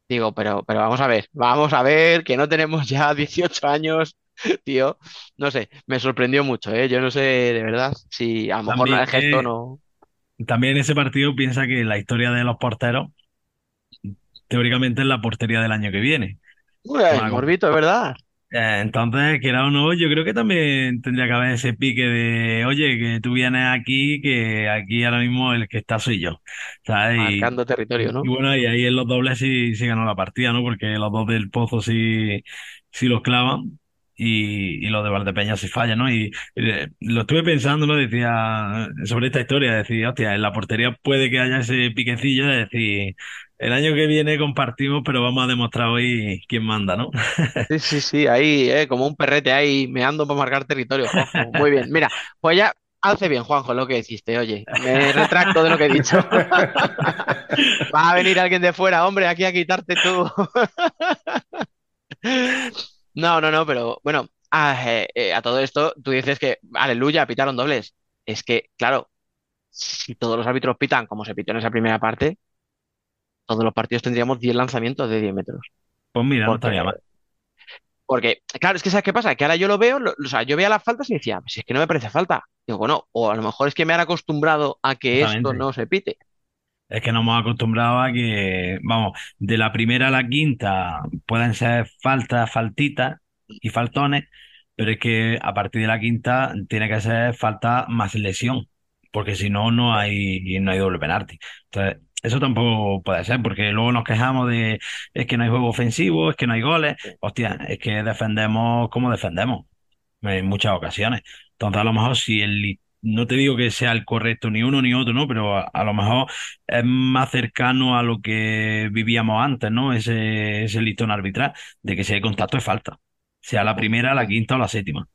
Digo, pero, pero vamos a ver, vamos a ver que no tenemos ya 18 años, tío. No sé, me sorprendió mucho, ¿eh? Yo no sé de verdad si a lo mejor También, el gesto no. También ese partido piensa que la historia de los porteros, teóricamente es la portería del año que viene. Uy, la- Morbito, es verdad. Eh, Entonces, quiera o no, yo creo que también tendría que haber ese pique de, oye, que tú vienes aquí, que aquí ahora mismo el que está soy yo, ¿sabes? Y, Marcando territorio, ¿no? y bueno, y ahí en los dobles sí, sí ganó la partida, ¿no? Porque los dos del Pozo sí, sí los clavan y, y los de Valdepeña sí fallan, ¿no? Y lo estuve pensando, ¿no? Decía, sobre esta historia, decía, hostia, en la portería puede que haya ese piquecillo de decir, el año que viene compartimos, pero vamos a demostrar hoy quién manda, ¿no? Sí, sí, sí, ahí, eh, como un perrete ahí meando para marcar territorio, Juanjo. Muy bien. Mira, pues ya hace bien, Juanjo, lo que hiciste. Oye, me retracto de lo que he dicho. Va a venir alguien de fuera, hombre, aquí a quitarte tú. No, no, no, pero bueno, ah, eh, eh, a todo esto tú dices que, aleluya, pitaron dobles. Es que, claro, si todos los árbitros pitan como se pitó en esa primera parte, todos los partidos tendríamos 10 lanzamientos de 10 metros. Pues mira, no Porque estaría mal. Porque, claro, es que ¿sabes qué pasa? Que ahora yo lo veo, lo- o sea, yo veía las faltas y decía, si es que no me parece falta. Digo, bueno, o a lo mejor es que me han acostumbrado a que esto no se pite. Es que nos hemos acostumbrado a que, vamos, de la primera a la quinta pueden ser faltas, faltitas y faltones, pero es que a partir de la quinta tiene que ser falta más lesión, porque si no, no hay, no hay doble penalti. Entonces, eso tampoco puede ser, porque luego nos quejamos de es que no hay juego ofensivo, es que no hay goles. Hostia, es que defendemos como defendemos en muchas ocasiones. Entonces, a lo mejor si el, no te digo que sea el correcto ni uno ni otro, ¿no? Pero a, a lo mejor es más cercano a lo que vivíamos antes, ¿no? Ese, ese listón arbitral de que si hay contacto es falta. Sea la primera, la quinta o la séptima.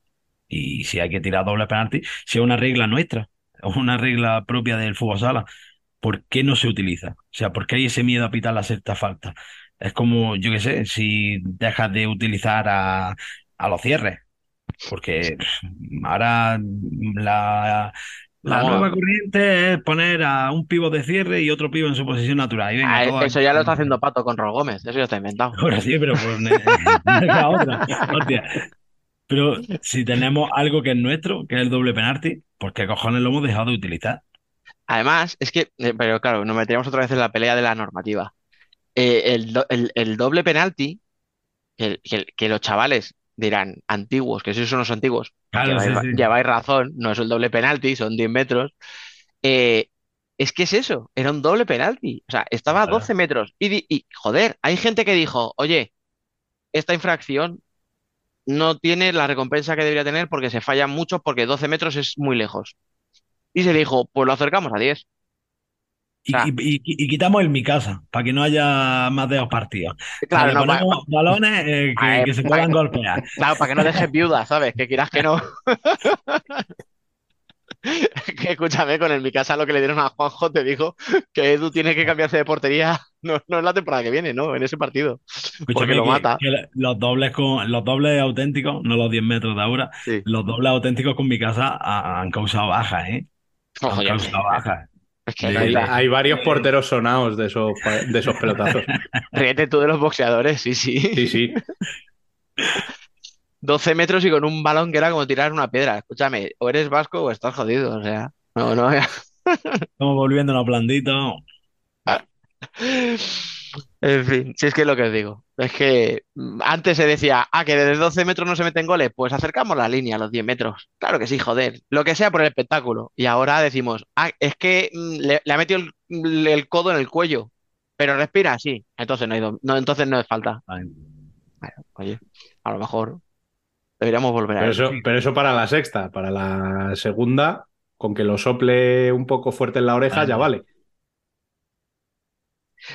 Y si hay que tirar doble penalti, si es una regla nuestra, una regla propia del fútbol sala, ¿por qué no se utiliza? O sea, ¿por qué hay ese miedo a pitar la sexta falta? Es como, yo qué sé, si dejas de utilizar a, a los cierres. Porque ahora la, La nueva corriente es poner a un pivo de cierre y otro pivo en su posición natural. Y venga, Ah, eso ya lo está haciendo Pato con Ro Gómez, eso ya está inventado. Ahora sí, pero pues, la otra. Hostia. Pero si tenemos algo que es nuestro, que es el doble penalti, ¿por qué cojones lo hemos dejado de utilizar? Además, es que, eh, pero claro, nos meteríamos otra vez en la pelea de la normativa. Eh, el, do- el- el doble penalti, que, que- que los chavales dirán antiguos, que si son los antiguos, Claro, lleváis, sí, ra- sí. lleváis razón, no es el doble penalti, son 10 metros. Eh, es que es eso, era un doble penalti. O sea, estaba a Claro. 12 metros. Y, y, joder, hay gente que dijo, oye, esta infracción no tiene la recompensa que debería tener porque se fallan mucho, porque 12 metros es muy lejos. Y se dijo, pues lo acercamos a 10. Y, sea- y- y- y quitamos el mi casa, para que no haya más de dos partidos. Sea, Claro, no, pa- ponemos balones eh, que, Ah, que se puedan golpear. Claro, para que no dejes viuda, ¿sabes? Que quieras que no. Que escúchame, con el mi casa lo que le dieron a Juanjo te dijo que Edu tiene que cambiarse de portería, no, no en la temporada que viene, ¿no? En ese partido. Porque Escúchame lo que, mata. que los dobles con los dobles auténticos, no los 10 metros de ahora, Sí. los dobles auténticos con mi casa ha- han causado bajas, ¿eh? Han Oye, causado bajas. Es que Sí. Hay, varios porteros sonados de esos, de esos pelotazos. ríete tú de los boxeadores, sí, sí. Sí, sí. 12 metros y con un balón que era como tirar una piedra. Escúchame, o eres vasco o estás jodido, o sea. No, no. Estamos volviendo a blandito. En fin, si es que es lo que os digo. Es que mm, antes se decía, ah, que desde 12 metros no se meten goles, pues acercamos la línea a los 10 metros. Claro que sí, joder. Lo que sea por el espectáculo. Y ahora decimos, ah, es que mm, le, le ha metido el, el codo en el cuello, pero respira, sí. Entonces no hay no, entonces no es falta. Oye, a lo mejor deberíamos volver a Pero eso. eso, pero eso para la sexta. Para la segunda, con que lo sople un poco fuerte en la oreja, ya vale.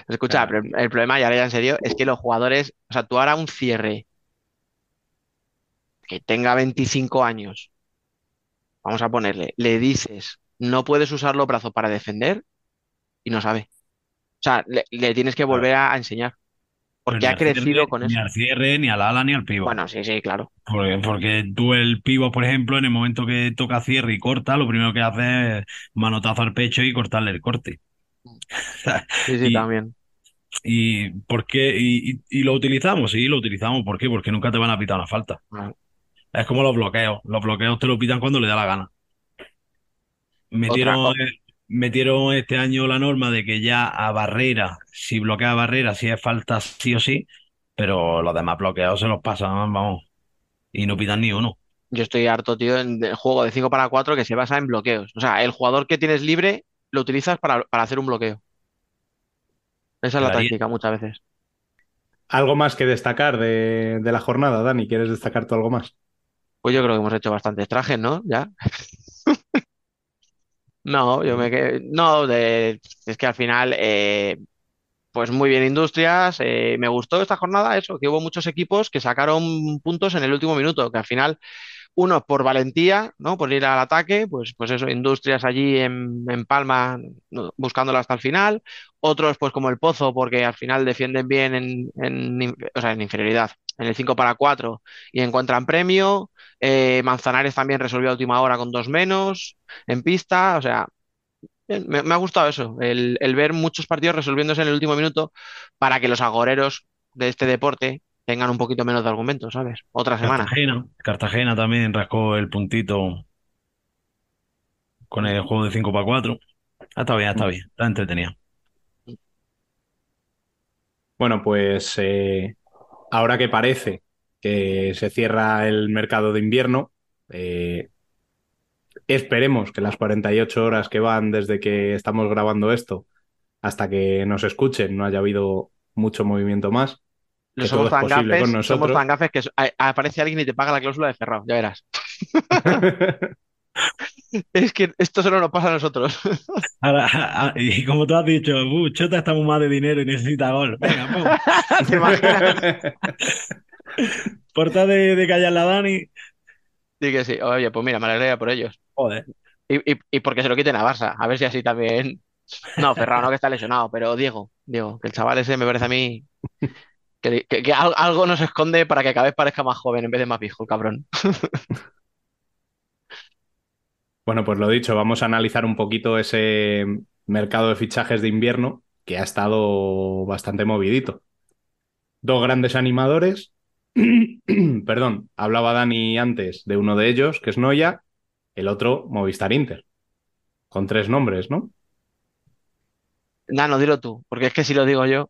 Escucha, pero el, problema, y ahora ya en serio, es que los jugadores, o sea, tú ahora un cierre que tenga 25 años, vamos a ponerle, le dices, no puedes usar los brazos para defender y no sabe. O sea, le, le tienes que volver a, a enseñar, Pero porque ni ha cierre, crecido con Ni eso. al cierre, ni al ala, ni al pivo. Bueno, sí, sí, claro. Porque, porque tú el pivo, por ejemplo, en el momento que toca cierre y corta, lo primero que hace es manotazo al pecho y cortarle el corte. Sí, sí, Y- también. ¿Y por qué? Y, y- y lo utilizamos, sí, lo utilizamos. ¿Por qué? Porque nunca te van a pitar una falta. Claro. Es como los bloqueos. Los bloqueos te lo pitan cuando le da la gana. Metieron, metieron este año la norma de que ya a barrera, si bloquea barrera, si es falta sí o sí, pero los demás bloqueos se los pasan, vamos. y no pitan ni uno. Yo estoy harto, tío, en- del juego de 5 para 4 que se basa en bloqueos. O sea, el jugador que tienes libre lo utilizas para, para hacer un bloqueo. Esa es la táctica muchas veces. ¿Algo más que destacar de, de la jornada, Dani? ¿Quieres destacar tú algo más? Pues yo creo que hemos hecho bastantes trajes, ¿no? Ya. No, yo me quedé. No, de... es que al final, eh, pues muy bien, Industrias. eh, me gustó esta jornada, eso, que hubo muchos equipos que sacaron puntos en el último minuto, que al final, unos por valentía, ¿no? Por ir al ataque, pues, pues eso, Industrias allí en, en Palma, ¿no? buscándola hasta el final. Otros, pues como el Pozo, porque al final defienden bien en, o sea, en inferioridad, en el 5 para 4 y encuentran premio. Eh, Manzanares también resolvió a última hora con dos menos en pista, o sea, me, ha gustado eso, el ver muchos partidos resolviéndose en el último minuto para que los agoreros de este deporte tengan un poquito menos de argumentos, ¿sabes? Otra semana. Cartagena, Cartagena también rascó el puntito con el juego de 5 para 4. Está bien, está bien, está entretenido. Bueno, pues eh, ahora que parece que se cierra el mercado de invierno, eh, esperemos que las 48 horas que van desde que estamos grabando esto hasta que nos escuchen no haya habido mucho movimiento más. Que somos tan posible con gafes, somos nosotros. tan gafes que aparece alguien y te paga la cláusula de cerrado, ya verás. Es que esto solo nos pasa a nosotros. Ahora, y como tú has dicho, "Uh, Chota está muy mal de dinero y necesita gol. Venga, pum. ¿Te imaginas? Por tal de, de callar la Dani, Sí que sí. Oye, pues mira, me alegraría por ellos. joder. Y, y, y porque se lo quiten a Barça, a ver si así también. No, Ferrao no que está lesionado, pero Diego, Diego, que el chaval ese me parece a mí que, que- que al- algo nos esconde para que cada vez parezca más joven en vez de más viejo, cabrón. Bueno, pues lo dicho, vamos a analizar un poquito ese mercado de fichajes de invierno que ha estado bastante movidito. Dos grandes animadores. Perdón, hablaba Dani antes de uno de ellos, que es Noya, el otro Movistar Inter. Con tres nombres, ¿no? Nano, dilo tú, porque es que si lo digo yo,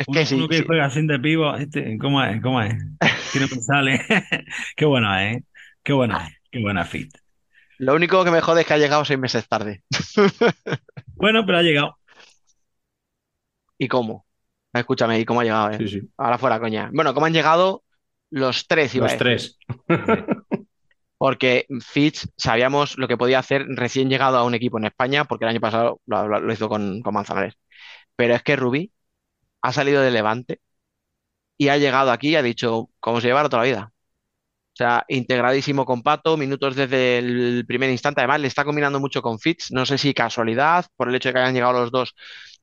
es Uno, que sí, uno que sí. juega sin de pivo, este, ¿cómo es? ¿Cómo es? Que no me sale. Qué bueno es, ¿eh? Qué bueno es, qué buena fit. Lo único que me jode es que ha llegado seis meses tarde. Bueno, pero ha llegado. ¿Y cómo? Escúchame, ¿y cómo ha llegado, eh? Sí, sí. Ahora fuera, coña. Bueno, ¿cómo han llegado los tres, iba a Los decir? tres. Porque Fitch sabíamos lo que podía hacer recién llegado a un equipo en España, porque el año pasado lo, lo- lo hizo con, con Manzanares. Pero es que Rubí ha salido de Levante y ha llegado aquí y ha dicho, como se llevará toda la vida. O sea, integradísimo con Pato, minutos desde el primer instante. Además, le está combinando mucho con Fitch. No sé si casualidad, por el hecho de que hayan llegado los dos,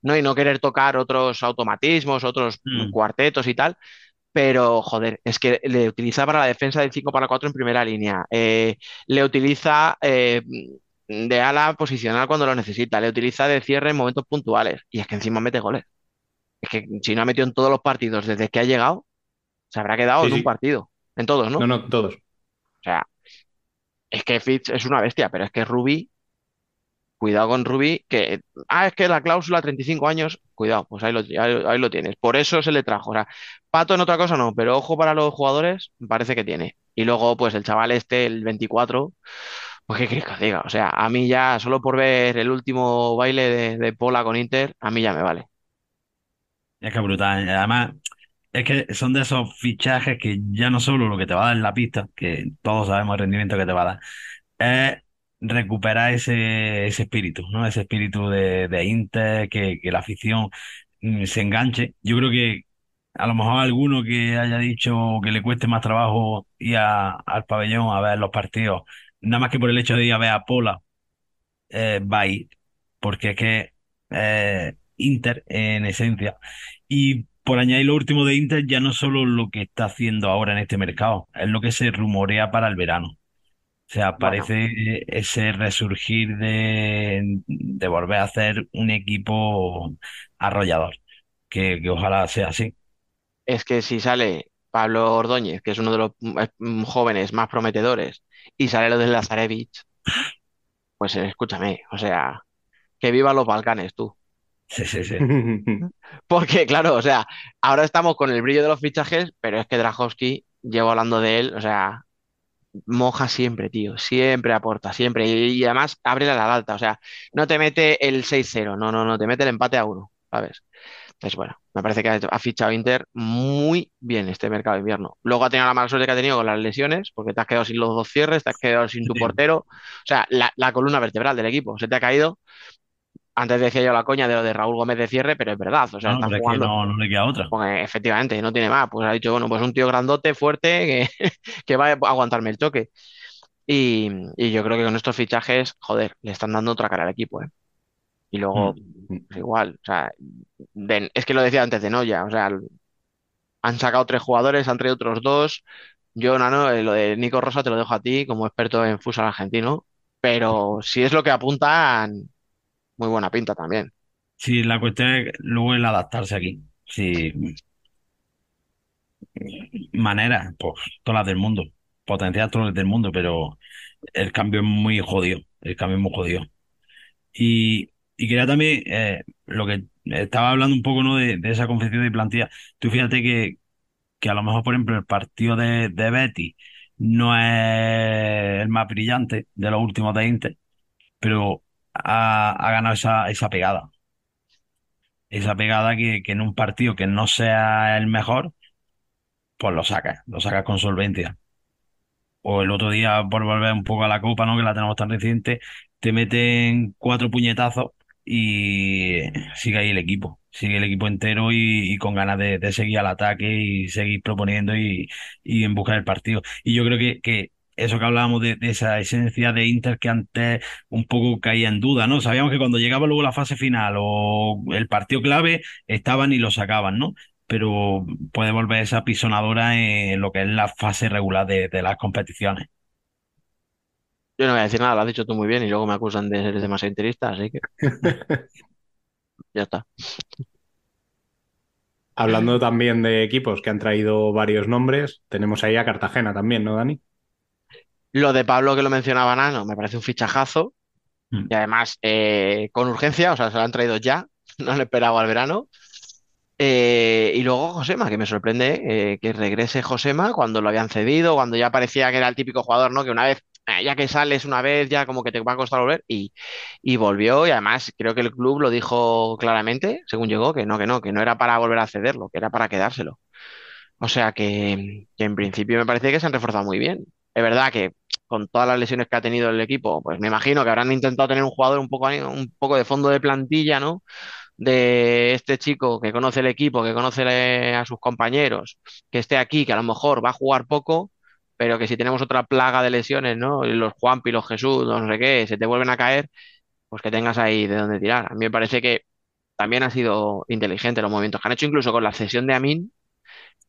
¿no? Y no querer tocar otros automatismos, otros Mm. cuartetos y tal. Pero, joder, es que le utiliza para la defensa del 5 para 4 en primera línea. Eh, le utiliza eh, de ala posicional cuando lo necesita. Le utiliza de cierre en momentos puntuales. Y es que encima mete goles. Es que si no ha metido en todos los partidos desde que ha llegado, se habrá quedado Sí, en un partido. En todos, ¿no? No, no, todos. O sea, es que Fitz es una bestia, pero es que Ruby, cuidado con Ruby, que, ah, es que la cláusula 35 años, cuidado, pues ahí lo, ahí, ahí lo tienes. Por eso se le trajo. O sea, Pato en otra cosa no, pero ojo para los jugadores, me parece que tiene. Y luego, pues el chaval este, el 24, pues qué quieres que os diga. O sea, a mí ya, solo por ver el último baile de, de Pola con Inter, a mí ya me vale. Es que brutal. Además, es que son de esos fichajes que ya no solo lo que te va a dar en la pista, que todos sabemos el rendimiento que te va a dar, es recuperar ese, ese espíritu, ¿no? Ese espíritu de, de Inter, que, que la afición mm, se enganche. Yo creo que a lo mejor alguno que haya dicho que le cueste más trabajo ir al pabellón a ver los partidos, nada más que por el hecho de ir a ver a Pola, eh, va a ir, porque es que eh, Inter en esencia. Y por añadir lo último de Inter, ya no solo lo que está haciendo ahora en este mercado, es lo que se rumorea para el verano. O sea, Bueno. parece ese resurgir de, de volver a hacer un equipo arrollador, que, que ojalá sea así. Es que si sale Pablo Ordóñez, que es uno de los mm, mm, jóvenes más prometedores, y sale lo de Lazarevich, pues eh, escúchame, o sea, que vivan los Balcanes, tú. Sí, sí, sí. Porque, claro, o sea, ahora estamos con el brillo de los fichajes, pero es que Drahovski llevo hablando de él, o sea, moja siempre, tío, siempre aporta, siempre. Y, y además abre la alta, o sea, no te mete el 6-0, no, no, no, te mete el empate a uno, ¿sabes? Entonces, bueno, me parece que ha, ha fichado Inter muy bien este mercado de invierno. Luego ha tenido la mala suerte que ha tenido con las lesiones, porque te has quedado sin los dos cierres, te has quedado sin tu Sí. portero, o sea, la, la columna vertebral del equipo se te ha caído. Antes decía yo la coña de lo de Raúl Gómez de cierre, pero es verdad, o sea, No, está pero es que jugando. no, no le queda otra. Porque efectivamente no tiene más. Pues ha dicho, bueno, pues un tío grandote, fuerte, que, que va a aguantarme el choque. Y, y yo creo que con estos fichajes, joder, le están dando otra cara al equipo, ¿eh? Y luego, Mm. pues igual, o sea, de- es que lo decía antes de Noya, o sea, han sacado tres jugadores, han traído otros dos. Yo, Nano, eh, lo de Nico Rosa te lo dejo a ti como experto en futsal argentino, pero si es lo que apuntan, muy buena pinta también. Sí, la cuestión es luego el adaptarse aquí. Sí, maneras, pues todas las del mundo, potenciar todas las del mundo, pero el cambio es muy jodido, el cambio es muy jodido. Y, y quería también, eh, lo que estaba hablando un poco, ¿no? de, esa confección de plantilla. Tú fíjate que, que a lo mejor, por ejemplo, el partido de, de Betis no es el más brillante de los últimos de Inter, pero ha, ganado esa, esa pegada. Esa pegada que, en un partido que no sea el mejor, pues lo sacas, lo sacas con solvencia. O el otro día, por volver un poco a la Copa, ¿no? Que la tenemos tan reciente, te meten cuatro puñetazos y sigue ahí el equipo. Sigue el equipo entero y, con ganas de, de seguir al ataque y seguir proponiendo y, y en busca del partido. Y yo creo que, que eso que hablábamos de, de esa esencia de Inter que antes un poco caía en duda, ¿no? Sabíamos que cuando llegaba luego la fase final o el partido clave, estaban y lo sacaban, ¿no? pero puede volver esa pisonadora en lo que es la fase regular de, de las competiciones. Yo no voy a decir nada, lo has dicho tú muy bien y luego me acusan de ser demasiado interista, así que ya está. Hablando también de equipos que han traído varios nombres, tenemos ahí a Cartagena también, ¿no, Dani? Lo de Pablo que lo mencionaba Nano, me parece un fichajazo Mm. y además eh, con urgencia, o sea, se lo han traído ya, no lo esperaba al verano. Eh, y luego Josema, que me sorprende eh, que regrese Josema cuando lo habían cedido, cuando ya parecía que era el típico jugador, ¿no? Que una vez, eh, ya que sales una vez, ya como que te va a costar volver y, y volvió y además creo que el club lo dijo claramente, según llegó, que no, que no, que no era para volver a cederlo, que era para quedárselo. O sea que, que en principio me parece que se han reforzado muy bien. Es verdad que con todas las lesiones que ha tenido el equipo, pues me imagino que habrán intentado tener un jugador un poco, un poco de fondo de plantilla, ¿no? De este chico que conoce el equipo, que conoce a sus compañeros, que esté aquí, que a lo mejor va a jugar poco, pero que si tenemos otra plaga de lesiones, ¿no? Y los Juanpi, los Jesús, los no sé qué, se te vuelven a caer, pues que tengas ahí de dónde tirar. A mí me parece que también ha sido inteligente los movimientos que han hecho, incluso con la cesión de Amin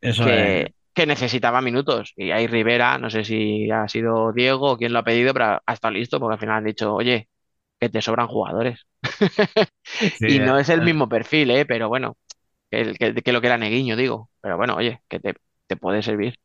Eso es, que, necesitaba minutos. Y ahí Rivera, no sé si ha sido Diego o quién lo ha pedido, pero ha estado listo porque al final han dicho, oye, que te sobran jugadores. sí, Y no es el eh, mismo perfil, ¿eh? Pero bueno, que, que lo que era Neguiño, digo. Pero bueno, oye, que te, te puede servir.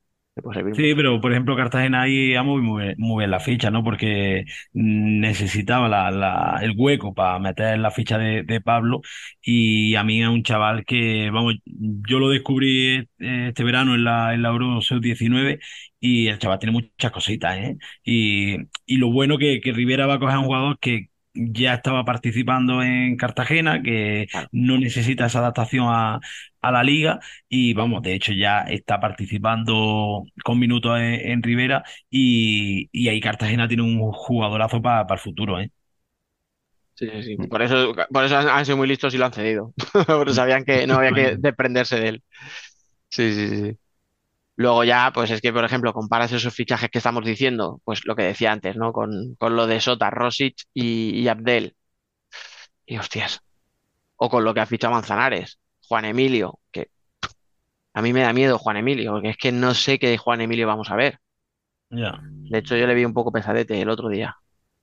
Sí, pero por ejemplo Cartagena ahí ha movido muy, bien- la ficha, ¿no? Porque necesitaba la, la- el hueco para meter la ficha de, de Pablo y a mí es un chaval que, vamos, yo lo descubrí eh, este verano en la, en la Euro Sub-19 y el chaval tiene muchas cositas, ¿eh? Y, y lo bueno que, que Rivera va a coger a un jugador que ya estaba participando en Cartagena, que Claro. no necesita esa adaptación a, a la liga y vamos, de hecho ya está participando con minutos en, en Rivera y, y ahí Cartagena tiene un jugadorazo para el futuro, ¿eh? Sí, sí, sí. Por eso, por eso han, han sido muy listos y lo han cedido. Porque sabían que no había que desprenderse de él. Sí, sí, sí. Luego ya, pues es que, por ejemplo, comparas esos fichajes que estamos diciendo, pues lo que decía antes, ¿no? Con, con lo de Sota, Rosic y, y Abdel. Y hostias. O con lo que ha fichado Manzanares, Juan Emilio, que a mí me da miedo Juan Emilio, porque es que no sé qué de Juan Emilio vamos a ver. Ya. De hecho, yo le vi un poco pesadete el otro día.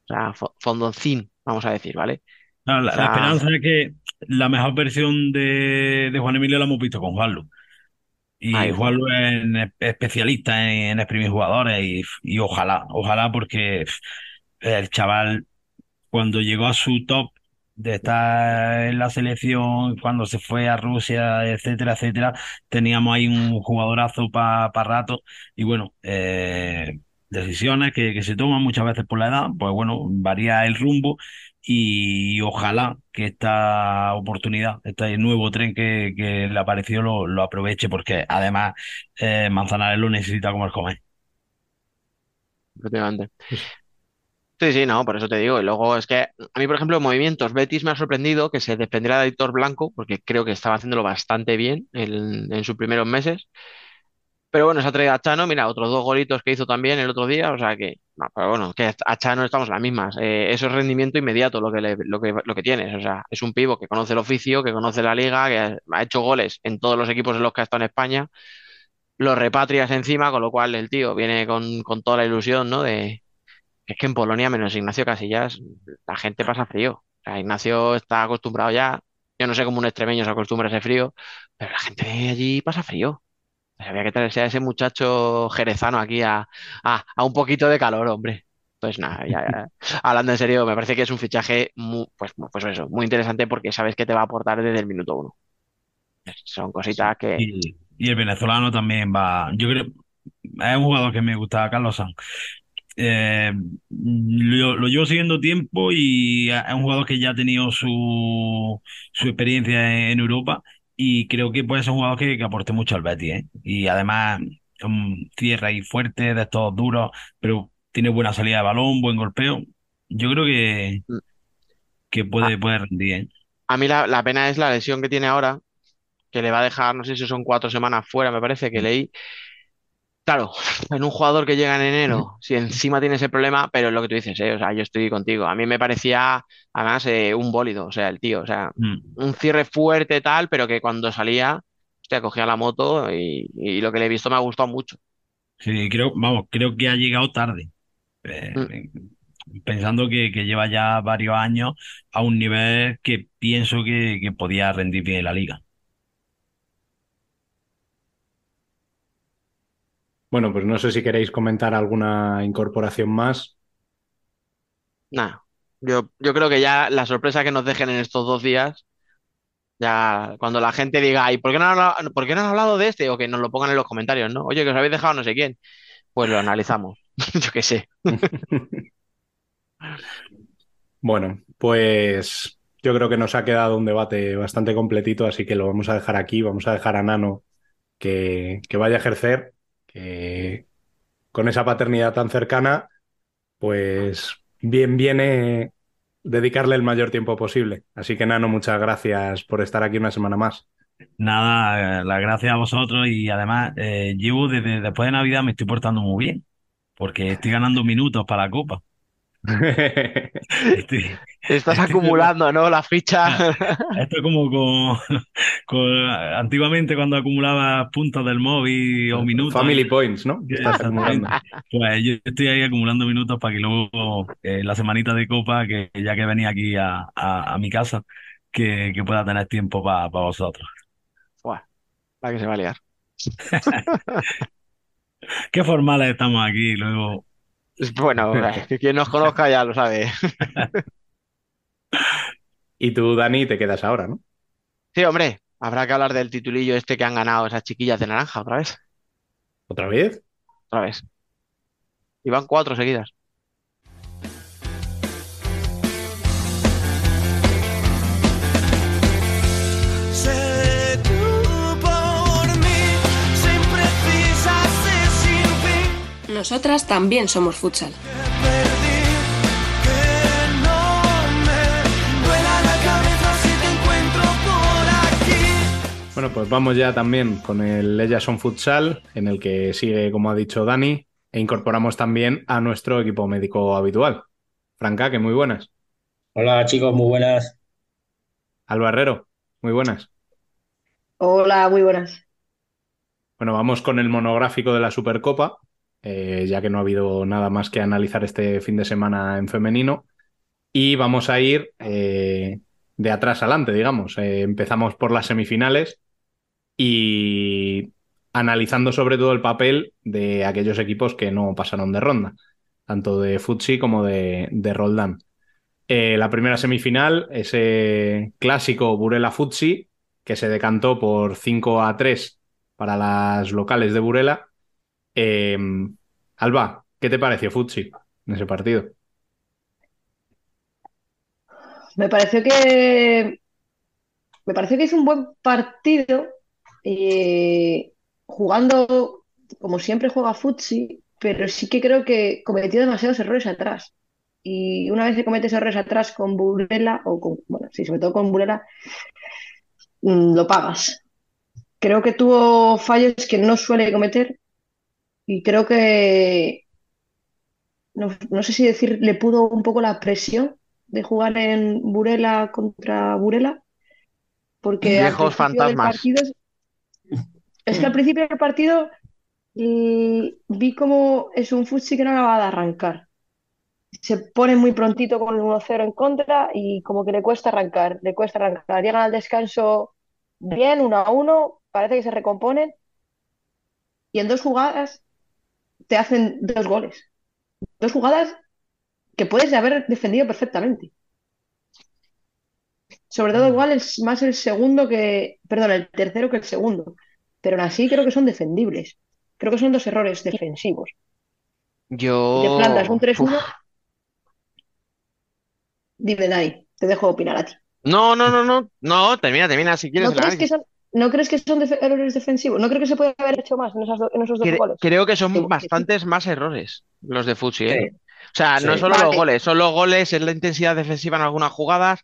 O sea, fo- fondoncín, vamos a decir, ¿vale? O la, esperanza es que la mejor versión de, de Juan Emilio la hemos visto con Juanlu. Y Juanlu es especialista en, en exprimir jugadores y, y ojalá, ojalá porque el chaval cuando llegó a su top de estar en la selección cuando se fue a Rusia, etcétera, etcétera, teníamos ahí un jugadorazo para rato. Y bueno, eh, decisiones que, que se toman muchas veces por la edad, pues bueno, varía el rumbo y ojalá que esta oportunidad, este nuevo tren que, que le apareció lo, lo aproveche porque además eh, Manzanares lo necesita como el comer. efectivamente. Sí, sí, no, por eso te digo. Y luego es que a mí, por ejemplo, en movimientos, Betis me ha sorprendido que se desprendiera de Héctor Blanco, porque creo que estaba haciéndolo bastante bien en, en sus primeros meses. Pero bueno, se ha traído a Chano, mira, otros dos golitos que hizo también el otro día, o sea que, no, pero bueno, que a Chano estamos las mismas. Eh, eso es rendimiento inmediato lo que, lo que, lo que tienes. O sea, es un pivo que conoce el oficio, que conoce la liga, que ha ha hecho goles en todos los equipos en los que ha estado en España, los repatrias encima, con lo cual el tío viene con, con toda la ilusión, ¿no? De, es que en Polonia, menos Ignacio Casillas, la gente pasa frío. O sea, Ignacio está acostumbrado ya. Yo no sé cómo un extremeño se acostumbra a ese frío, pero la gente de allí pasa frío. Había que traerse a ese muchacho jerezano aquí a, a, a un poquito de calor, hombre. Pues nada, ya, ya. Hablando en serio, me parece que es un fichaje muy, pues, pues eso, muy interesante porque sabes que te va a aportar desde el minuto uno. Son cositas que. Y, y el venezolano también va, yo creo, es un jugador que me gusta, Carlos Sanz. Eh, lo, lo llevo siguiendo tiempo y es un jugador que ya ha tenido su, su experiencia en, en Europa y creo que puede ser un jugador que, que aporte mucho al Betis, ¿eh? Y además um, cierra ahí fuerte, de estos duros, pero tiene buena salida de balón, buen golpeo. Yo creo que, que A, puede, puede rendir, ¿eh? a mí la, la pena es la lesión que tiene ahora, que le va a dejar, no sé si son cuatro semanas fuera, me parece que leí. Claro, en un jugador que llega en enero, si encima tiene ese problema, pero es lo que tú dices, ¿eh? O sea, yo estoy contigo. A mí me parecía, además, eh, un bólido, o sea, el tío, o sea, Mm. un cierre fuerte tal, pero que cuando salía, hostia, cogía la moto y, y lo que le he visto me ha gustado mucho. Sí, creo, vamos, creo que ha llegado tarde. Mm, Eh, pensando que, que lleva ya varios años a un nivel que pienso que, que podía rendir bien en la liga. Bueno, pues no sé si queréis comentar alguna incorporación más. nada, yo, yo creo que ya la sorpresa que nos dejen en estos dos días, ya cuando la gente diga, ¿y por qué no han hablado, por qué no han hablado de este? O que nos lo pongan en los comentarios, ¿no? Oye, que os habéis dejado no sé quién. Pues lo analizamos. Yo qué sé. Bueno, pues yo creo que nos ha quedado un debate bastante completito, así que lo vamos a dejar aquí. Vamos a dejar a Nano que, que vaya a ejercer, que con esa paternidad tan cercana, pues bien viene dedicarle el mayor tiempo posible. Así que Nano, muchas gracias por estar aquí una semana más. Nada, eh, las gracias a vosotros y además eh, desde después de Navidad me estoy portando muy bien porque estoy ganando minutos para la Copa. Estoy, Estás estoy de- acumulando, ¿no? La ficha. Esto es como con, con- antiguamente cuando acumulaba puntos del móvil o minutos. Family points, ¿no? Estás Exactamente. acumulando. Pues yo estoy ahí acumulando minutos para que luego eh, la semanita de copa, que ya que venía aquí a, a- a mi casa, que, que pueda tener tiempo para vosotros. Buah, la que se va a liar. Qué formales estamos aquí, luego. Bueno, que quien nos conozca ya lo sabe. Y tú, Dani, te quedas ahora, ¿no? Sí, hombre, habrá que hablar del titulillo este que han ganado esas chiquillas de naranja otra vez. ¿Otra vez? Otra vez. Y van cuatro seguidas. Nosotras también somos futsal. Bueno, pues vamos ya también con el Lejason Futsal, en el que sigue, como ha dicho Dani, e incorporamos también a nuestro equipo médico habitual. Franca, que muy buenas. Hola chicos, muy buenas. Alba Herrero, muy buenas. Hola, muy buenas. Bueno, vamos con el monográfico de la Supercopa, eh, ya que no ha habido nada más que analizar este fin de semana en femenino. Y vamos a ir eh, de atrás adelante, digamos. Eh, empezamos por las semifinales y analizando sobre todo el papel de aquellos equipos que no pasaron de ronda, tanto de Futsi como de, de Roldán. La primera semifinal, ese clásico Burela Futsi, que se decantó por 5 a 3 para las locales de Burela. Eh, Alba, ¿qué te pareció Futsi en ese partido? Me pareció que me pareció que hizo un buen partido eh, jugando como siempre juega Futsi, pero sí que creo que cometió demasiados errores atrás. Y una vez que cometes errores atrás con Burela, o con, bueno, sí, sobre todo con Burela, mm, lo pagas. Creo que tuvo fallos que no suele cometer y creo que, no, no sé si decir, le pudo un poco la presión de jugar en Burela contra Burela, porque Viejos fantasmas. partido, es que al principio del partido y vi como es un Futsi que no acaba de arrancar. Se pone muy prontito con el 1-0 en contra y como que le cuesta arrancar, le cuesta arrancar. Llegan al descanso bien, 1-1, parece que se recomponen y en dos jugadas te hacen dos goles. Dos jugadas que puedes haber defendido perfectamente. Sobre todo igual es más el segundo que, perdón, el tercero que el segundo. Pero aún así creo que son defendibles. Creo que son dos errores defensivos. Y te Yo. plantas un 3-1, Uf. dime, Dai, te dejo opinar a ti. No, no, no, no. No, termina, termina si quieres ¿No crees que análisis. son, ¿no crees que son def- errores defensivos? ¿No creo que se puede haber hecho más en, esas do- en esos dos Cre- goles? creo que son sí. bastantes más errores los de Futsi, ¿eh? Sí, O sea, no solo los goles, son los goles, es la intensidad defensiva en algunas jugadas,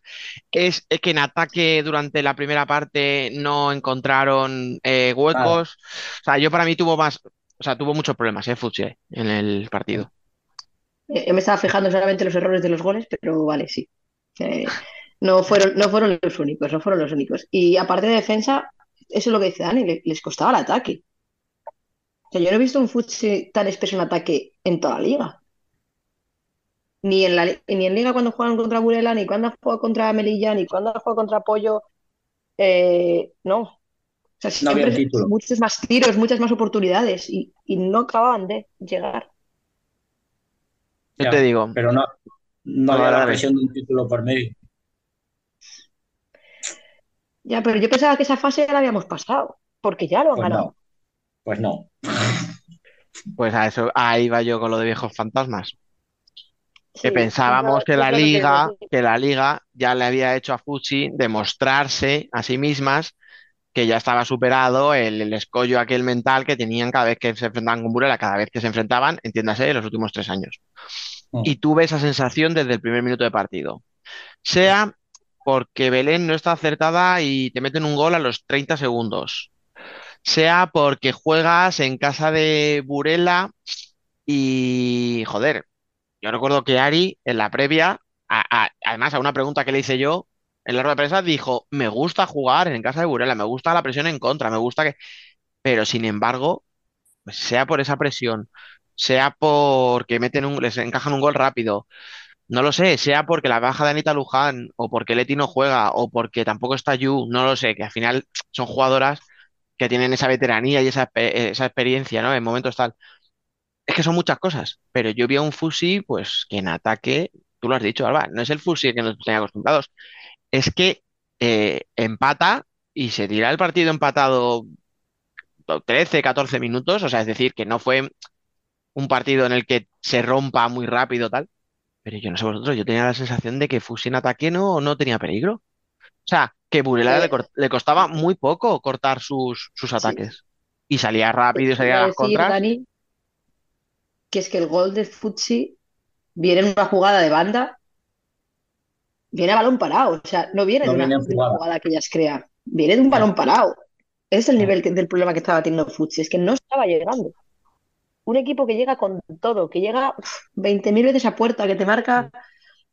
es, es que en ataque durante la primera parte no encontraron eh, huecos. O sea, yo para mí tuvo más, o sea, tuvo muchos problemas, ¿eh? Futsi, eh, en el partido. Eh, Yo me estaba fijando solamente en los errores de los goles, pero vale, sí. Eh, no fueron, no fueron los únicos, no fueron los únicos. Y aparte de defensa, eso es lo que dice Dani, le- les costaba el ataque. O sea, yo no he visto un Futsi tan espeso en ataque en toda la liga. Ni en la, ni en liga cuando juegan contra Burela, ni cuando han jugado contra Melilla, ni cuando han jugado contra Pollo. Eh, no. O sea, No había siempre título. muchos más tiros, muchas más oportunidades y, y no acababan de llegar. Yo te digo, Pero no, no había la presión de un título por medio. Ya, pero yo pensaba que esa fase ya la habíamos pasado, porque ya lo han Pues ganado. no, pues no. pues a eso, ahí va yo con lo de viejos fantasmas. que pensábamos que la liga, que la liga ya le había hecho a Fuji demostrarse a sí mismas que ya estaba superado el, el escollo aquel mental que tenían cada vez que se enfrentaban con Burela, cada vez que se enfrentaban, entiéndase, en los últimos tres años. Mm. Y tuve esa sensación desde el primer minuto de partido. Sea porque Belén no está acertada y te meten un gol a los 30 segundos. Sea porque juegas en casa de Burela y, joder, yo recuerdo que Ari en la previa, además a una pregunta que le hice yo en la rueda de prensa, dijo, me gusta jugar en casa de Burela, me gusta la presión en contra, me gusta que... Pero sin embargo, sea por esa presión, sea porque meten un, les encajan un gol rápido, no lo sé, sea porque la baja de Anita Luján, o porque Leti no juega, o porque tampoco está Yu, no lo sé, que al final son jugadoras que tienen esa veteranía y esa, esa experiencia, ¿no? En momentos tal. Es que son muchas cosas, pero yo vi a un Fusi, pues, que en ataque, tú lo has dicho, Alba, no es el Fusi que nos tenía acostumbrados, es que eh, empata y se tira el partido empatado 13, 14 minutos, o sea, es decir, que no fue un partido en el que se rompa muy rápido, tal, pero yo no sé vosotros, yo tenía la sensación de que Fusi en ataque no, no tenía peligro. O sea, que Burela le, costaba muy poco cortar sus, sus sí. ataques. Y salía rápido y salía a las decir, contras. Dani, que es que el gol de Futsi viene en una jugada de banda, viene a balón parado, o sea, no viene No de una, viene en de una jugada. que ellas crean, viene de un balón parado. Es el nivel que- del problema que estaba teniendo Futsi, es que no estaba llegando. Un equipo que llega con todo, que llega uf, 20.000 veces a puerta, que te marca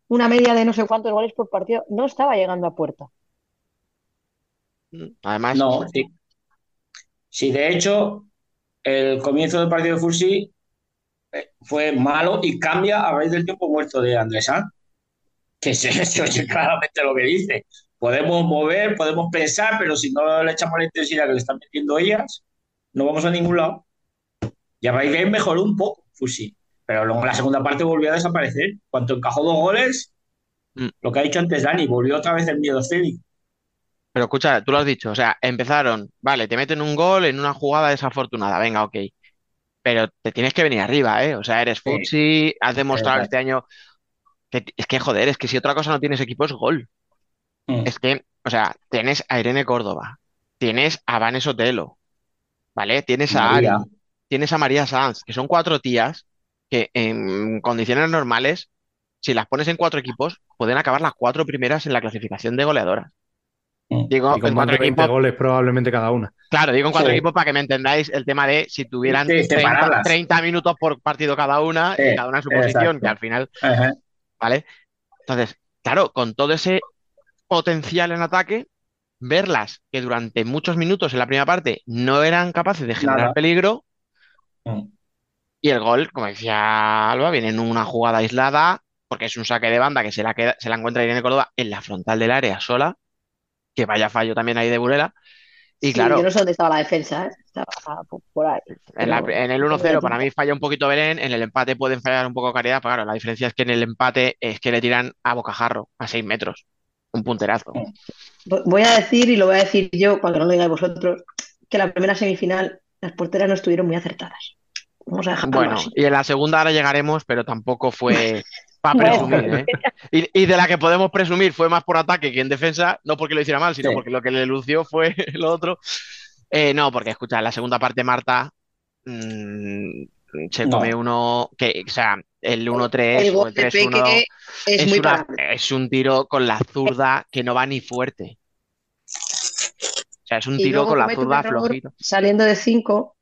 una media de no sé cuántos goles por partido, no estaba llegando a puerta. Además, No, sí. Sí, de hecho, el comienzo del partido de Fursi eh, fue malo y cambia a raíz del tiempo muerto de Andrés Sanz, que es eso es claramente lo que dice. Podemos mover, podemos pensar, pero si no le echamos la intensidad que le están metiendo ellas, no vamos a ningún lado. Y a de ahí mejoró un poco Fursi, pero luego en la segunda parte volvió a desaparecer. Cuando encajó dos goles, Mm. Lo que ha dicho antes Dani, volvió otra vez el miedo escénico. Pero escucha, tú lo has dicho, o sea, empezaron, vale, te meten un gol en una jugada desafortunada, venga, ok. Pero te tienes que venir arriba, ¿eh? O sea, eres Sí. futsi, has demostrado este año que es que, joder, es que si otra cosa no tienes equipo es gol. Mm. Es que, o sea, tienes a Irene Córdoba, tienes a Vanes Otelo, ¿vale? Tienes a Ari. Tienes a María Sanz, que son cuatro tías que en condiciones normales, si las pones en cuatro equipos, pueden acabar las cuatro primeras en la clasificación de goleadoras. Mm. Digo, Y con en cuatro de 20 equipos, goles probablemente cada una. claro, digo en cuatro Sí. equipos para que me entendáis el tema de si tuvieran Sí, 30, separadas. 30 minutos por partido cada una y Sí, cada una en su posición, que al final, Ajá. ¿vale? Entonces, claro, con todo ese potencial en ataque, verlas que durante muchos minutos en la primera parte no eran capaces de generar Nada. peligro Mm. y el gol, como decía Alba, viene en una jugada aislada porque es un saque de banda que se la, queda, se la encuentra Irene Córdoba en la frontal del área sola, que vaya fallo también ahí de Burela. Y Sí, claro, yo no sé dónde estaba la defensa, ¿eh? Estaba por- por ahí. en, la- pero- en el 1-0 para mí falla un poquito Belén, en el empate pueden fallar un poco Caridad, pero claro, la diferencia es que en el empate es que le tiran a bocajarro, a 6 metros, un punterazo. Vo- Voy a decir, y lo voy a decir yo cuando no lo digáis vosotros, que la primera semifinal las porteras no estuvieron muy acertadas. Vamos a dejarlo Bueno, así. y en la segunda ahora llegaremos, pero tampoco fue para presumir, ¿eh? Y, y de la que podemos presumir fue más por ataque que en defensa, no porque lo hiciera mal, sino Sí. porque lo que le lució fue lo otro. Eh, no, porque escucha, en la segunda parte Marta mm, se No. come uno que, o sea, el 1-3 El o gol el de 3-1 Peque es, es, muy una- para es un tiro con la zurda que no va ni fuerte. Sea, es un Y tiro con la zurda flojito. saliendo de 5,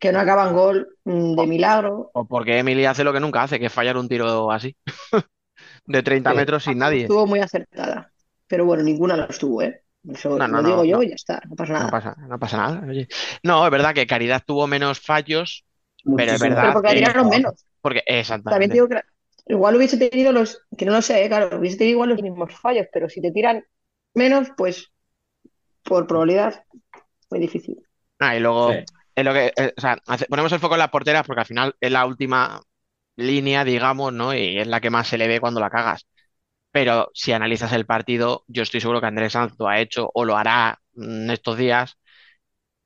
que no acaba en gol mm, de milagro. O porque Emily hace lo que nunca hace, que es fallar un tiro así. De 30 Sí. metros sin nadie. Estuvo muy acertada. Pero bueno, ninguna la estuvo, ¿eh? Eso No, no, lo digo no, yo y ya está, no pasa nada. No pasa, no pasa nada. oye. No, es verdad que Caridad tuvo menos fallos, pero es verdad Pero porque que- tiraron menos. porque También exactamente. digo que igual hubiese tenido los, que no lo sé, ¿eh? claro, hubiese tenido igual los mismos fallos, pero si te tiran menos, pues por probabilidad, muy difícil. Ah, y luego, Sí. es lo que, eh, o sea, hace- ponemos el foco en las porteras porque al final es la última línea, digamos, ¿no? Y es la que más se le ve cuando la cagas. Pero si analizas el partido, yo estoy seguro que Andrés Sanz lo ha hecho o lo hará en estos días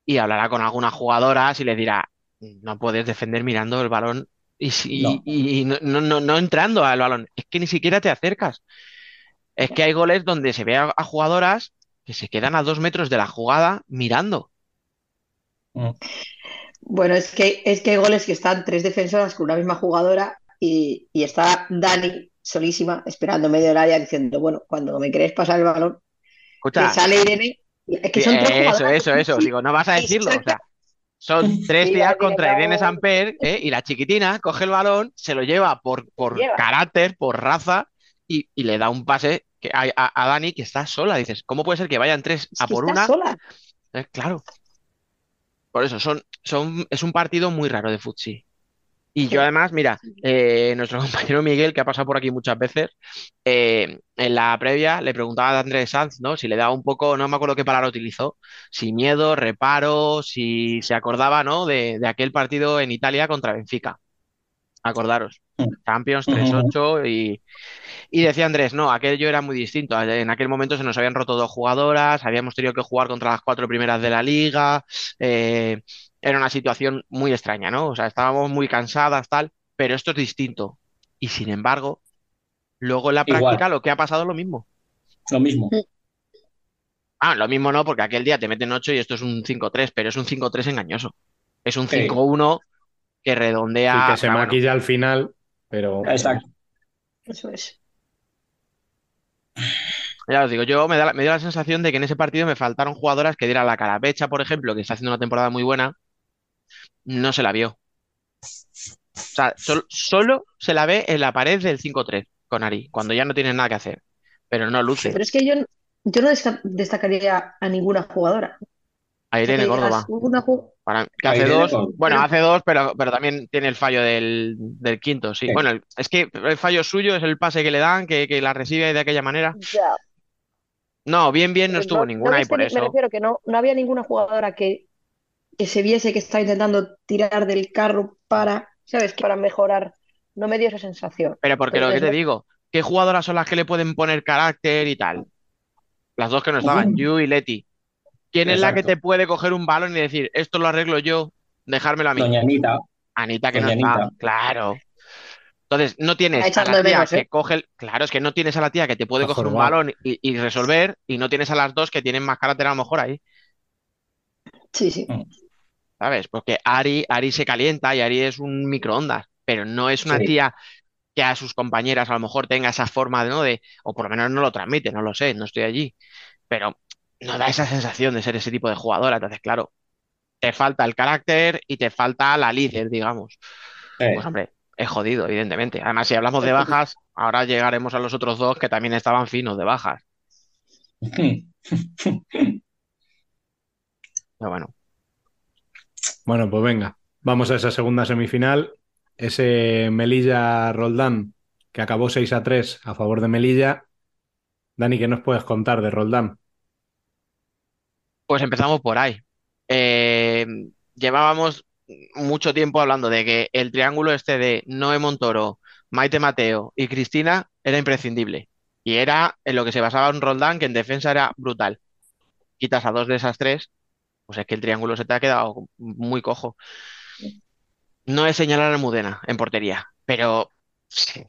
y hablará con algunas jugadoras y les dirá, no puedes defender mirando el balón y, si- No. y- y no, no, no- no entrando al balón. Es que ni siquiera te acercas. Es que hay goles donde se ve a, a jugadoras que se quedan a dos metros de la jugada mirando. Mm. Bueno, es que, es que hay goles que están tres defensoras con una misma jugadora y, y está Dani solísima esperando medio del área diciendo, bueno, cuando me queréis pasar el balón, Escucha, que sale Irene, es que son tres eso, eso, eso. Digo, no vas a decirlo. O sea, son tres Irene contra Irene. Samper, ¿eh? Y la chiquitina coge el balón, se lo lleva por, por Lleva. carácter, por raza, y, y le da un pase que a, a- Dani que está sola. Dices, ¿cómo puede ser que vayan tres Es a que por está una? sola. Eh, claro. Por eso, son, son, es un partido muy raro de futsi. Y yo además, mira, eh, nuestro compañero Miguel, que ha pasado por aquí muchas veces, eh, en la previa le preguntaba a Andrés Sanz, ¿no? Si le daba un poco, no me acuerdo qué palabra utilizó, si miedo, reparo, si se acordaba, ¿no? De, de aquel partido en Italia contra Benfica. Acordaros. Champions 3-8 y, y decía Andrés, no, aquello era muy distinto. En aquel momento se nos habían roto dos jugadoras, habíamos tenido que jugar contra las cuatro primeras de la liga, eh, era una situación muy extraña, ¿no? O sea, estábamos muy cansadas, tal, pero esto es distinto. Y sin embargo, luego en la Igual. práctica lo que ha pasado es lo mismo. Lo mismo. Ah, lo mismo no, porque aquel día te meten 8 y esto es un 5-3, pero es un 5-3 engañoso. Es un Sí. 5-1 que redondea. que se bueno, maquilla al final, pero Exacto. Eso es. Ya os digo, yo me da, me dio la sensación de que en ese partido me faltaron jugadoras que dieran la cara. Becha, por ejemplo, que está haciendo una temporada muy buena, no se la vio. O sea, sol- solo se la ve en la pared del 5-3 con Ari, cuando ya no tiene nada que hacer. Pero no luce. Pero es que yo, yo no desta- destacaría a ninguna jugadora. A Irene Córdoba. una ju- Para, que A hace Irene dos, Córdoba. bueno, hace dos, pero, pero también tiene el fallo del, del quinto, sí. Sí. Bueno, el- es que el fallo suyo es el pase que le dan, que, que la recibe de aquella manera. Ya, No, bien, bien no pero estuvo no- ninguna y viste por ni- Me eso. refiero que no, no había ninguna jugadora que, que se viese que estaba intentando tirar del carro para, ¿sabes? Para mejorar. No me dio esa sensación. Pero porque lo que te digo, ¿qué jugadoras son las que le pueden poner carácter y tal? Las dos que no estaban, Ujú. Yu y Leti. ¿Quién es la que te puede coger un balón y decir, esto lo arreglo yo, dejármelo a mí? Doña Anita. Anita que Doña no está, Anita. claro. Entonces, no tienes Está a la tía menos, que ¿eh? coge el... Claro, es que no tienes a la tía que te puede Está coger un balón y, y resolver, y no tienes a las dos que tienen más carácter a lo mejor ahí, Sí, sí. ¿sabes? Porque Ari, Ari se calienta y Ari es un microondas, pero no es una Sí. tía que a sus compañeras a lo mejor tenga esa forma de, ¿no? de, o por lo menos no lo transmite, no lo sé, no estoy allí, pero no da esa sensación de ser ese tipo de jugadora. Entonces, claro, te falta el carácter y te falta la líder, digamos. Eh, Pues hombre, es jodido, evidentemente. Además, si hablamos de bajas, ahora llegaremos a los otros dos que también estaban finos de bajas. Pero bueno, Bueno, pues venga, vamos a esa segunda semifinal. Ese Melilla-Roldán que acabó 6 a 3 a favor de Melilla. Dani, ¿qué nos puedes contar de Roldán? Pues empezamos por ahí. Eh, llevábamos mucho tiempo hablando de que el triángulo este de Noé Montoro, Maite Mateo y Cristina era imprescindible. Y era en lo que se basaba un Roldán que en defensa era brutal. Quitas a dos de esas tres, pues es que el triángulo se te ha quedado muy cojo. No es señalar a Almudena en portería, pero sí,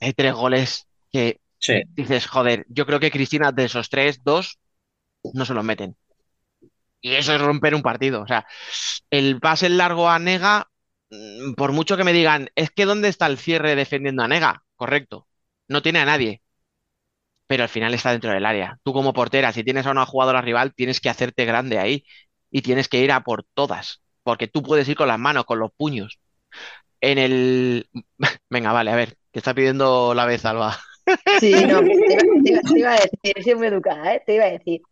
hay tres goles que sí. dices, joder, yo creo que Cristina de esos tres, dos no se los meten. Y eso es romper un partido. O sea, el pase largo a Nega, mm, por mucho que me digan, es que ¿dónde está el cierre defendiendo a Nega? Correcto. No tiene a nadie. Pero al final está dentro del área. Tú como portera, si tienes a una jugadora rival, tienes que hacerte grande ahí. Y tienes que ir a por todas. Porque tú puedes ir con las manos, con los puños. En el... Venga, vale, a ver, que está pidiendo la vez, Alba. Sí, no, te iba, te iba- a decir, muy educada, ¿eh? Te iba a decir,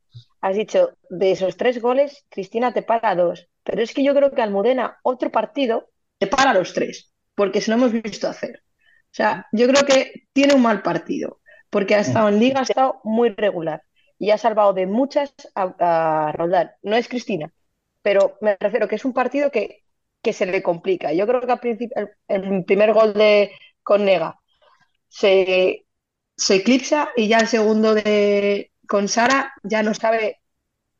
has dicho, de esos tres goles, Cristina te para dos, pero es que yo creo que Almudena, otro partido, te para los tres, porque se lo hemos visto hacer. O sea, yo creo que tiene un mal partido, porque ha estado en liga, ha estado muy regular y ha salvado de muchas a, a Roldán. No es Cristina, pero me refiero que es un partido que, que se le complica. Yo creo que al principio, el, primer gol de con Nega se, se eclipsa y ya el segundo de con Sara ya no sabe.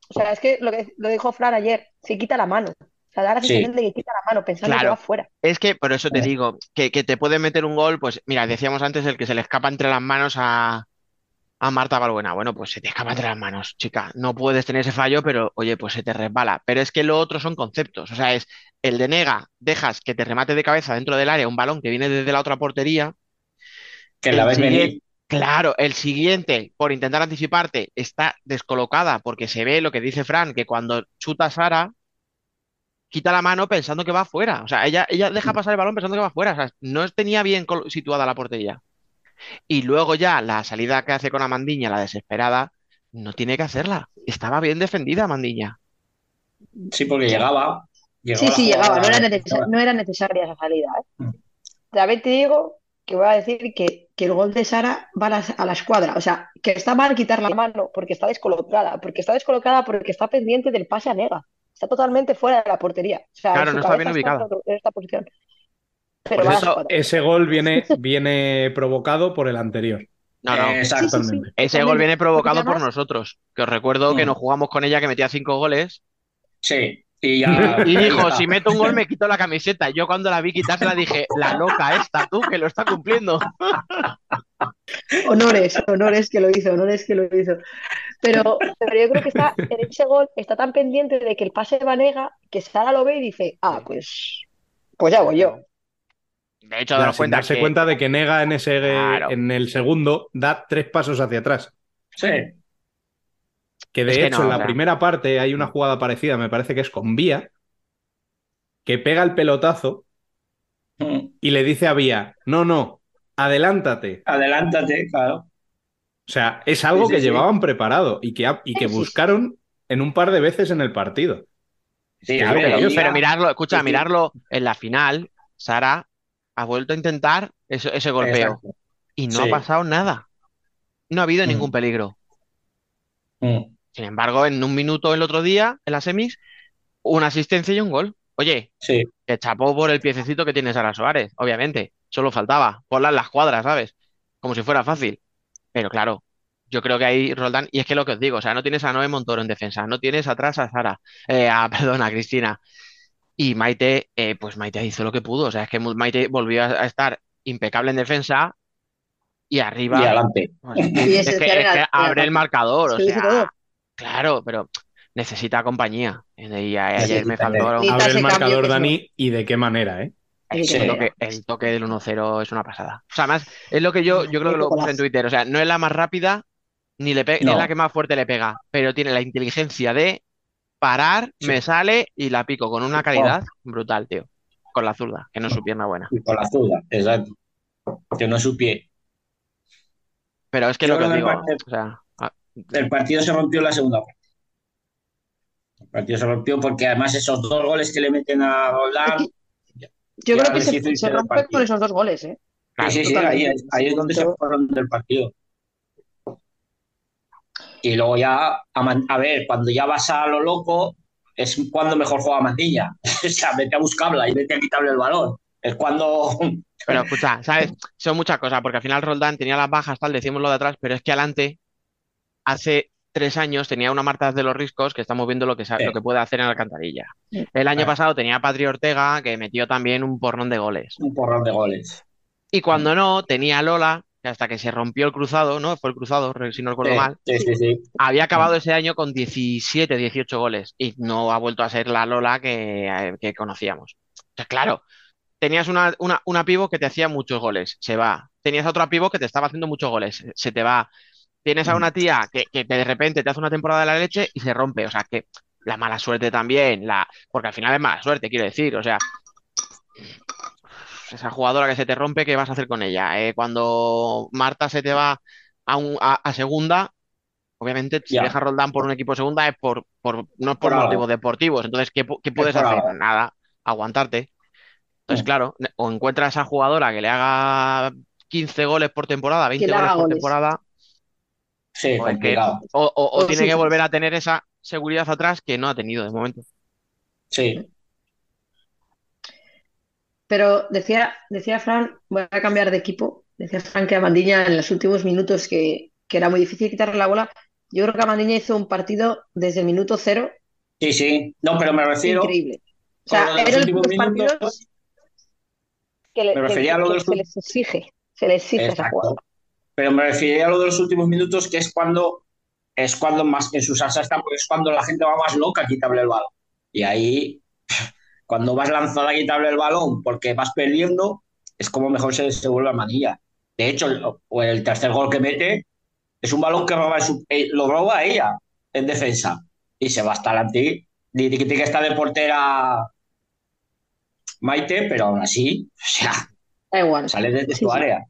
O sea, es que lo que lo dijo Fran ayer, se quita la mano. O sea, da la Sí. sensación de que quita la mano pensando que va fuera. Es que por eso te digo que, que te puede meter un gol, pues mira, decíamos antes el que se le escapa entre las manos a, a Marta Balbuena. Bueno, pues se te escapa entre las manos, chica. No puedes tener ese fallo, pero oye, pues se te resbala. Pero es que lo otro son conceptos. O sea, es el de Nega, dejas que te remate de cabeza dentro del área un balón que viene desde la otra portería. Que la ves venir. Claro, el siguiente, por intentar anticiparte, está descolocada porque se ve lo que dice Fran, que cuando chuta Sara, quita la mano pensando que va afuera. O sea, ella, ella deja pasar el balón pensando que va afuera. O sea, no tenía bien situada la portería. Y luego ya la salida que hace con Amandiña, la desesperada, no tiene que hacerla. Estaba bien defendida Amandiña. Sí, porque llegaba. Sí, llegaba sí, llegaba, no era, no era necesaria esa salida. ¿eh? Mm. También te digo que voy a decir que, que el gol de Sara va a la, a la escuadra. O sea, que está mal quitar la mano porque está descolocada, porque está descolocada porque está pendiente del pase a Nega. Está totalmente fuera de la portería. O sea, Claro, no está bien ubicada. en esta posición. Pero Por va a la eso, ese gol viene, viene provocado por el anterior. No, no. Sí, sí, sí, Totalmente. Ese gol viene provocado por nosotros. Que os recuerdo que nos jugamos con ella que metía cinco goles. Sí. Y ya. Y dijo, ya si meto un gol me quito la camiseta. Yo cuando la vi quitársela dije, la loca esta, tú, que lo está cumpliendo. Honores, honores que lo hizo, honores que lo hizo. Pero, pero yo creo que está en ese gol, está tan pendiente de que el pase va a Nega que Sara lo ve y dice, ah, pues, pues ya voy yo. De hecho, cuenta darse que cuenta de que Nega en, ese, Claro. en el segundo da tres pasos hacia atrás. Sí. Que de Es que hecho no, en o la sea. primera parte hay una jugada parecida, me parece que es con Vía, que pega el pelotazo Mm. y le dice a Vía, no, no, adelántate. Adelántate, claro. O sea, es algo Sí, sí, que sí. llevaban preparado y que, y que Sí, sí, sí. buscaron en un par de veces en el partido. Sí, Pero mirarlo, escucha, Sí, sí. mirarlo en la final, Sara ha vuelto a intentar ese, ese golpeo Exacto. y no Sí. ha pasado nada. No ha habido Mm. ningún peligro. Mm. Sin embargo, en un minuto el otro día, en las semis, una asistencia y un gol. Oye, Sí. que chapó por el piececito que tiene Sara Suárez, obviamente. Solo faltaba. Ponla en las cuadras, ¿sabes? como si fuera fácil. Pero claro, yo creo que ahí Roldán, y es que lo que os digo, o sea, no tienes a Noé Montoro en defensa, no tienes atrás a Sara, eh, a, perdón, a Cristina. Y Maite, eh, pues Maite hizo lo que pudo, o sea, es que Maite volvió a, estar impecable en defensa y arriba. Y adelante. pues, es, Y es ese que, es abre el marcador, o sea, claro, pero necesita compañía. Y a- ayer me faltó Abre el marcador, Dani, y de qué manera, ¿eh? Es Sí, que el toque, el toque del 1-0 es una pasada. O sea, más, es lo que yo, yo creo que lo puse en Twitter. O sea, no es la más rápida, ni, le es la que más fuerte le pega, pero tiene la inteligencia de parar, Sí. me sale y la pico con una calidad brutal, tío. Con la zurda, que no es su pierna buena. Y con la zurda, exacto. Que no es su pie. Pero es que Yo lo que os digo, que- o sea, El partido se rompió en la segunda parte. El partido se rompió porque además esos dos goles que le meten a Roldán. Yo creo que se, se rompe con esos dos goles, ¿eh? claro, Sí, sí, sí, ahí, es- ahí es donde se fueron del partido. Y luego ya, a, Man- a ver, cuando ya vas a lo loco, es cuando mejor juega Mandilla. o sea, vete a buscarla y vete a quitarle el balón. Es cuando. Pero escucha, ¿sabes? Son muchas cosas, porque al final Roldán tenía las bajas, tal, decimos lo de atrás, pero es que adelante, hace tres años tenía una Marta de los Riscos que estamos viendo lo que, sa- Sí. lo que puede hacer en la alcantarilla. Sí. El año pasado tenía a Patri Ortega, que metió también un porrón de goles. Un porrón de goles. Y cuando no, tenía a Lola, que hasta que se rompió el cruzado, ¿no? Fue el cruzado, si no recuerdo Sí, mal, sí, sí, sí. había acabado ese año con 17, 18 goles y no ha vuelto a ser la Lola que, eh, que conocíamos. Entonces, claro, tenías una, una, una pivo que te hacía muchos goles, se va. Tenías otra pivo que te estaba haciendo muchos goles, se te va. Tienes a una tía que, que de repente te hace una temporada de la leche y se rompe. O sea, que la mala suerte también, la... porque al final es mala suerte, quiero decir. O sea, esa jugadora que se te rompe, ¿qué vas a hacer con ella? Eh, cuando Marta se te va a, un- a- a segunda, obviamente si Ya. deja Roldán por un equipo de segunda es por, por no es por motivos deportivos. Entonces, ¿qué, pu- qué puedes hacer? Nada, aguantarte. Entonces, Mm. claro, o encuentra a esa jugadora que le haga 15 goles por temporada, 20 le goles por goles. temporada, Sí, o, es que- complicado. o, o- o O tiene sí, que sí. volver a tener esa seguridad atrás que no ha tenido de momento. Sí. Pero decía, decía Fran, voy a cambiar de equipo. Decía Fran que a Mandiña en los últimos minutos que, que era muy difícil quitarle la bola. Yo creo que a Mandiña hizo un partido desde el minuto cero Sí, sí. No, pero me refiero. increíble. O sea, era de últimos partidos que, le- me que- refería a lo que de los- se les exige, se les exige esa Exacto. Pero me refería a lo de los últimos minutos, que es cuando es cuando más en su salsa está, porque es cuando la gente va más loca a quitarle el balón. Y ahí, cuando vas lanzada a quitarle el balón porque vas perdiendo, es como mejor se, se vuelve a manilla. De hecho, el, el tercer gol que mete es un balón que roba su- eh, lo roba ella en defensa. Y se va hasta adelante. Dice que tiene que estar de portera Maite, pero aún así, o sea, Da igual. sale desde Sí, su sí. área.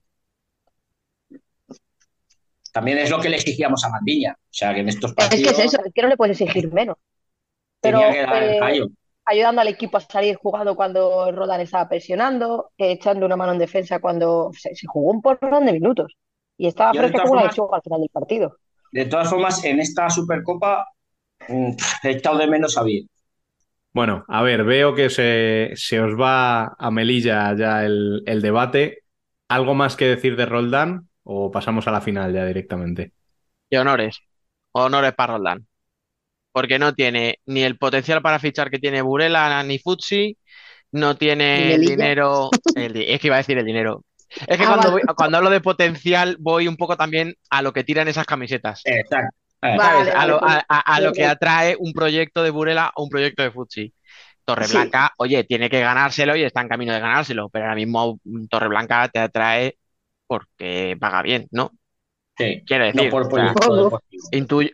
También es lo que le exigíamos a Mandiña. O sea, que en estos Es que partidos es eso, es que no le puedes exigir menos. Pero tenía que dar el eh, callo. ayudando al equipo a salir jugando cuando Rodan estaba presionando, eh, echando una mano en defensa cuando se, se jugó un porrón de minutos. Y estaba fresca como una lechuga al final del partido. De todas formas, en esta Supercopa mm, he echado de menos a Vir. Bueno, a ver, veo que se, se os va a Melilla ya el, el debate. ¿Algo más que decir de Roldán o pasamos a la final ya directamente? Y honores. Honores para Roldán. Porque no tiene ni el potencial para fichar que tiene Burela ni Futsi, no tiene el dinero. el es que iba a decir el dinero. Es que Ah, cuando, vale. voy- cuando hablo de potencial voy un poco también a lo que tiran esas camisetas. Exacto. Eh. A lo, vale, a- a- a lo que atrae un proyecto de Burela o un proyecto de Futsi. Torreblanca, oye, tiene que ganárselo y está en camino de ganárselo, pero ahora mismo Torreblanca te atrae porque paga bien, ¿no? sí. Quiero No decir, por o sea,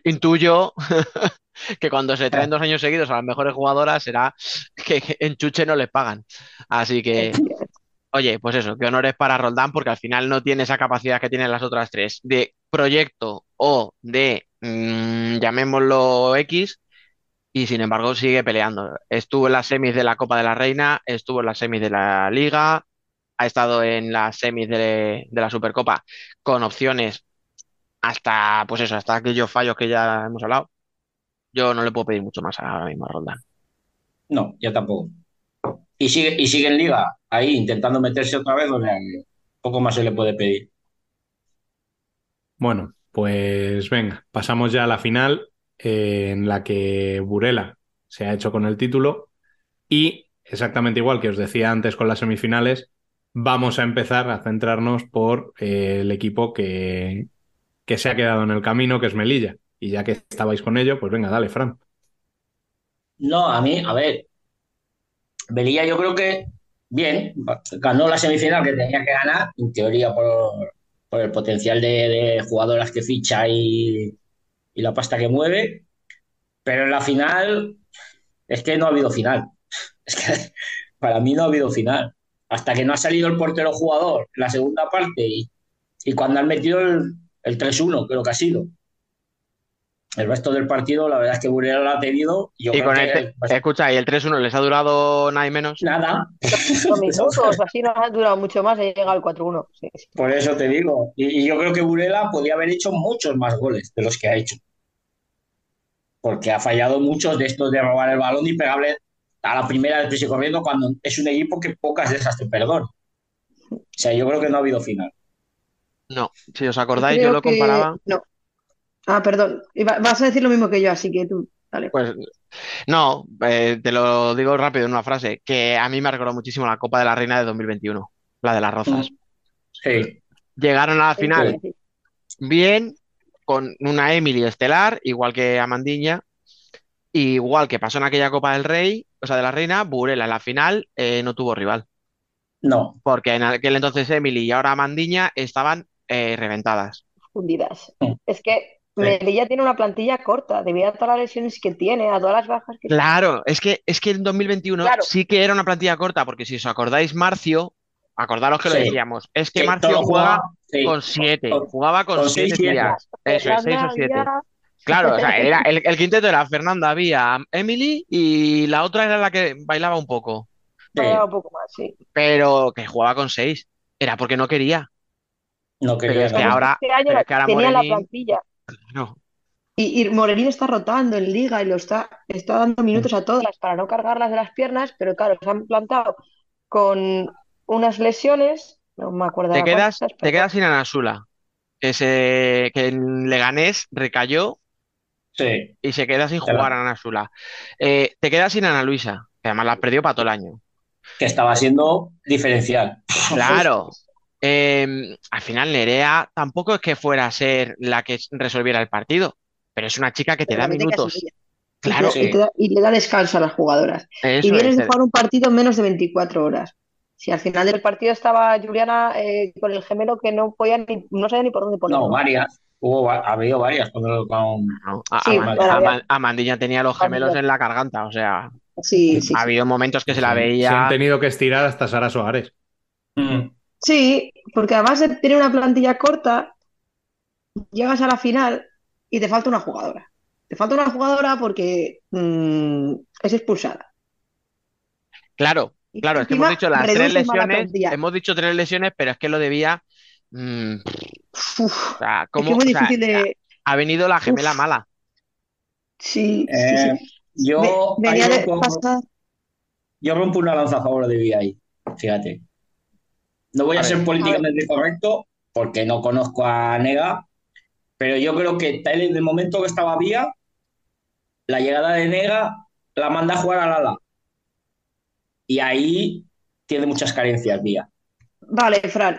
intuyo que cuando se traen dos años seguidos a las mejores jugadoras será que que en Chuche no les pagan. Así que, oye, pues eso, que honores para Roldán porque al final no tiene esa capacidad que tienen las otras tres de proyecto o de, mm, llamémoslo X, y sin embargo sigue peleando. Estuvo en las semis de la Copa de la Reina, estuvo en las semis de la Liga, ha estado en las semis de, de la Supercopa con opciones hasta, pues eso, hasta aquellos fallos que ya hemos hablado. Yo no le puedo pedir mucho más ahora mismo a Roldán. No, yo tampoco. Y sigue, y sigue en Liga, ahí intentando meterse otra vez, o sea, poco más se le puede pedir. Bueno, pues venga, pasamos ya a la final eh, en la que Burela se ha hecho con el título y exactamente igual que os decía antes con las semifinales, vamos a empezar a centrarnos por eh, el equipo que, que se ha quedado en el camino, que es Melilla. Y ya que estabais con ello, pues venga, dale, Fran. No, a mí, a ver, Melilla yo creo que bien, ganó la semifinal que tenía que ganar, en teoría por, por el potencial de, de jugadoras que ficha y, y la pasta que mueve, pero en la final es que no ha habido final. Es que para mí no ha habido final. Hasta que no ha salido el portero jugador en la segunda parte y, y cuando han metido el, el 3-1, creo que ha sido. El resto del partido, la verdad es que Burela lo ha tenido. y Yo Y creo con que este, escucha, y el 3-1 les ha durado nada y menos. nada. Minutos, así no ha durado mucho más, ha llegado al 4-1. Sí, sí. Por eso te digo. Y, y yo creo que Burela podía haber hecho muchos más goles de los que ha hecho. Porque ha fallado muchos de estos de robar el balón y pegarle a la primera del y corriendo cuando es un equipo que pocas de esas te perdona. O sea, yo creo que no ha habido final. No, si os acordáis, Creo yo lo que- comparaba. No. Ah, perdón. Iba- Vas a decir lo mismo que yo, así que tú, dale. Pues no, eh, te lo digo rápido en una frase, que a mí me recordó muchísimo la Copa de la Reina de 2021, la de las Rozas. Sí. Llegaron a la final Sí. bien, con una Emily estelar, igual que Amandiña, igual que pasó en aquella Copa del Rey, o sea, de la Reina, Burela en la final eh, no tuvo rival, No. porque en aquel entonces Emily y ahora Amandiña estaban eh, reventadas. Fundidas. Es que Melilla tiene una plantilla corta, debido a todas las lesiones que tiene, a todas las bajas que Claro, es que, es que en 2021 Claro. sí que era una plantilla corta, porque si os acordáis, Marcio, acordaros que lo Sí. decíamos, es que Sí, Marcio todo juega jugaba- sí. con siete, jugaba con, con siete seis, siete. tías, eso es, seis o Fernanda, siete. ya- Claro, o sea, era, el, el quinteto era Fernanda, había Emily y la otra era la que bailaba un poco, Sí. Vaya un poco más, sí. pero que jugaba con seis. Era porque no quería. No Pero quería es que ahora, Este año pero es que ahora tenía la plantilla. no. Y, y Morenín está rotando en liga y lo está, está dando minutos a todas para no cargarlas de las piernas, pero claro, se han plantado con unas lesiones, no me acuerdo Te ahora quedas, cuántas, te quedas sin Anasula, que, se, que en Leganés recayó Sí. y se queda sin jugar Ana Sula. Eh, te quedas sin Ana Luisa, que además la has perdido para todo el año. Que estaba siendo diferencial. Claro. Eh, al final Nerea tampoco es que fuera a ser la que resolviera el partido, pero es una chica que te pero da minutos. Claro, Y te- y te da- y le da descanso a las jugadoras. eso Y vienes es. de jugar un partido en menos de 24 horas. Si al final del partido estaba Juliana eh, con el gemelo que no podía ni, no sabía ni por dónde ponerlo. No, varias. Hubo, va- ha habido varias con, con- No, a- Sí, Aman- bueno, Aman- Amandiña tenía los gemelos en la garganta, o sea, Sí, sí, ha sí. habido momentos que se la Se han veía. tenido que estirar hasta Sara Soares. Mm. Sí, porque además de tener una plantilla corta, llegas a la final y te falta una jugadora. Te falta una jugadora porque mm, es expulsada. Claro, claro, es que hemos dicho las tres la lesiones, hemos dicho tres lesiones, pero es que lo debía. Mm, Uf, o sea, es que ¿cómo? es muy o sea, difícil de... ha venido la gemela Uf. mala. Sí, sí, Eh, sí. yo, rompo, pasar... yo rompo una lanza a favor de VI. Fíjate. No voy a, A ser ver. políticamente correcto porque no conozco a Nega, pero yo creo que tal en el momento que estaba Vía, la llegada de Nega la manda a jugar al ala. Y ahí tiene muchas carencias Vía. Vale, Fran,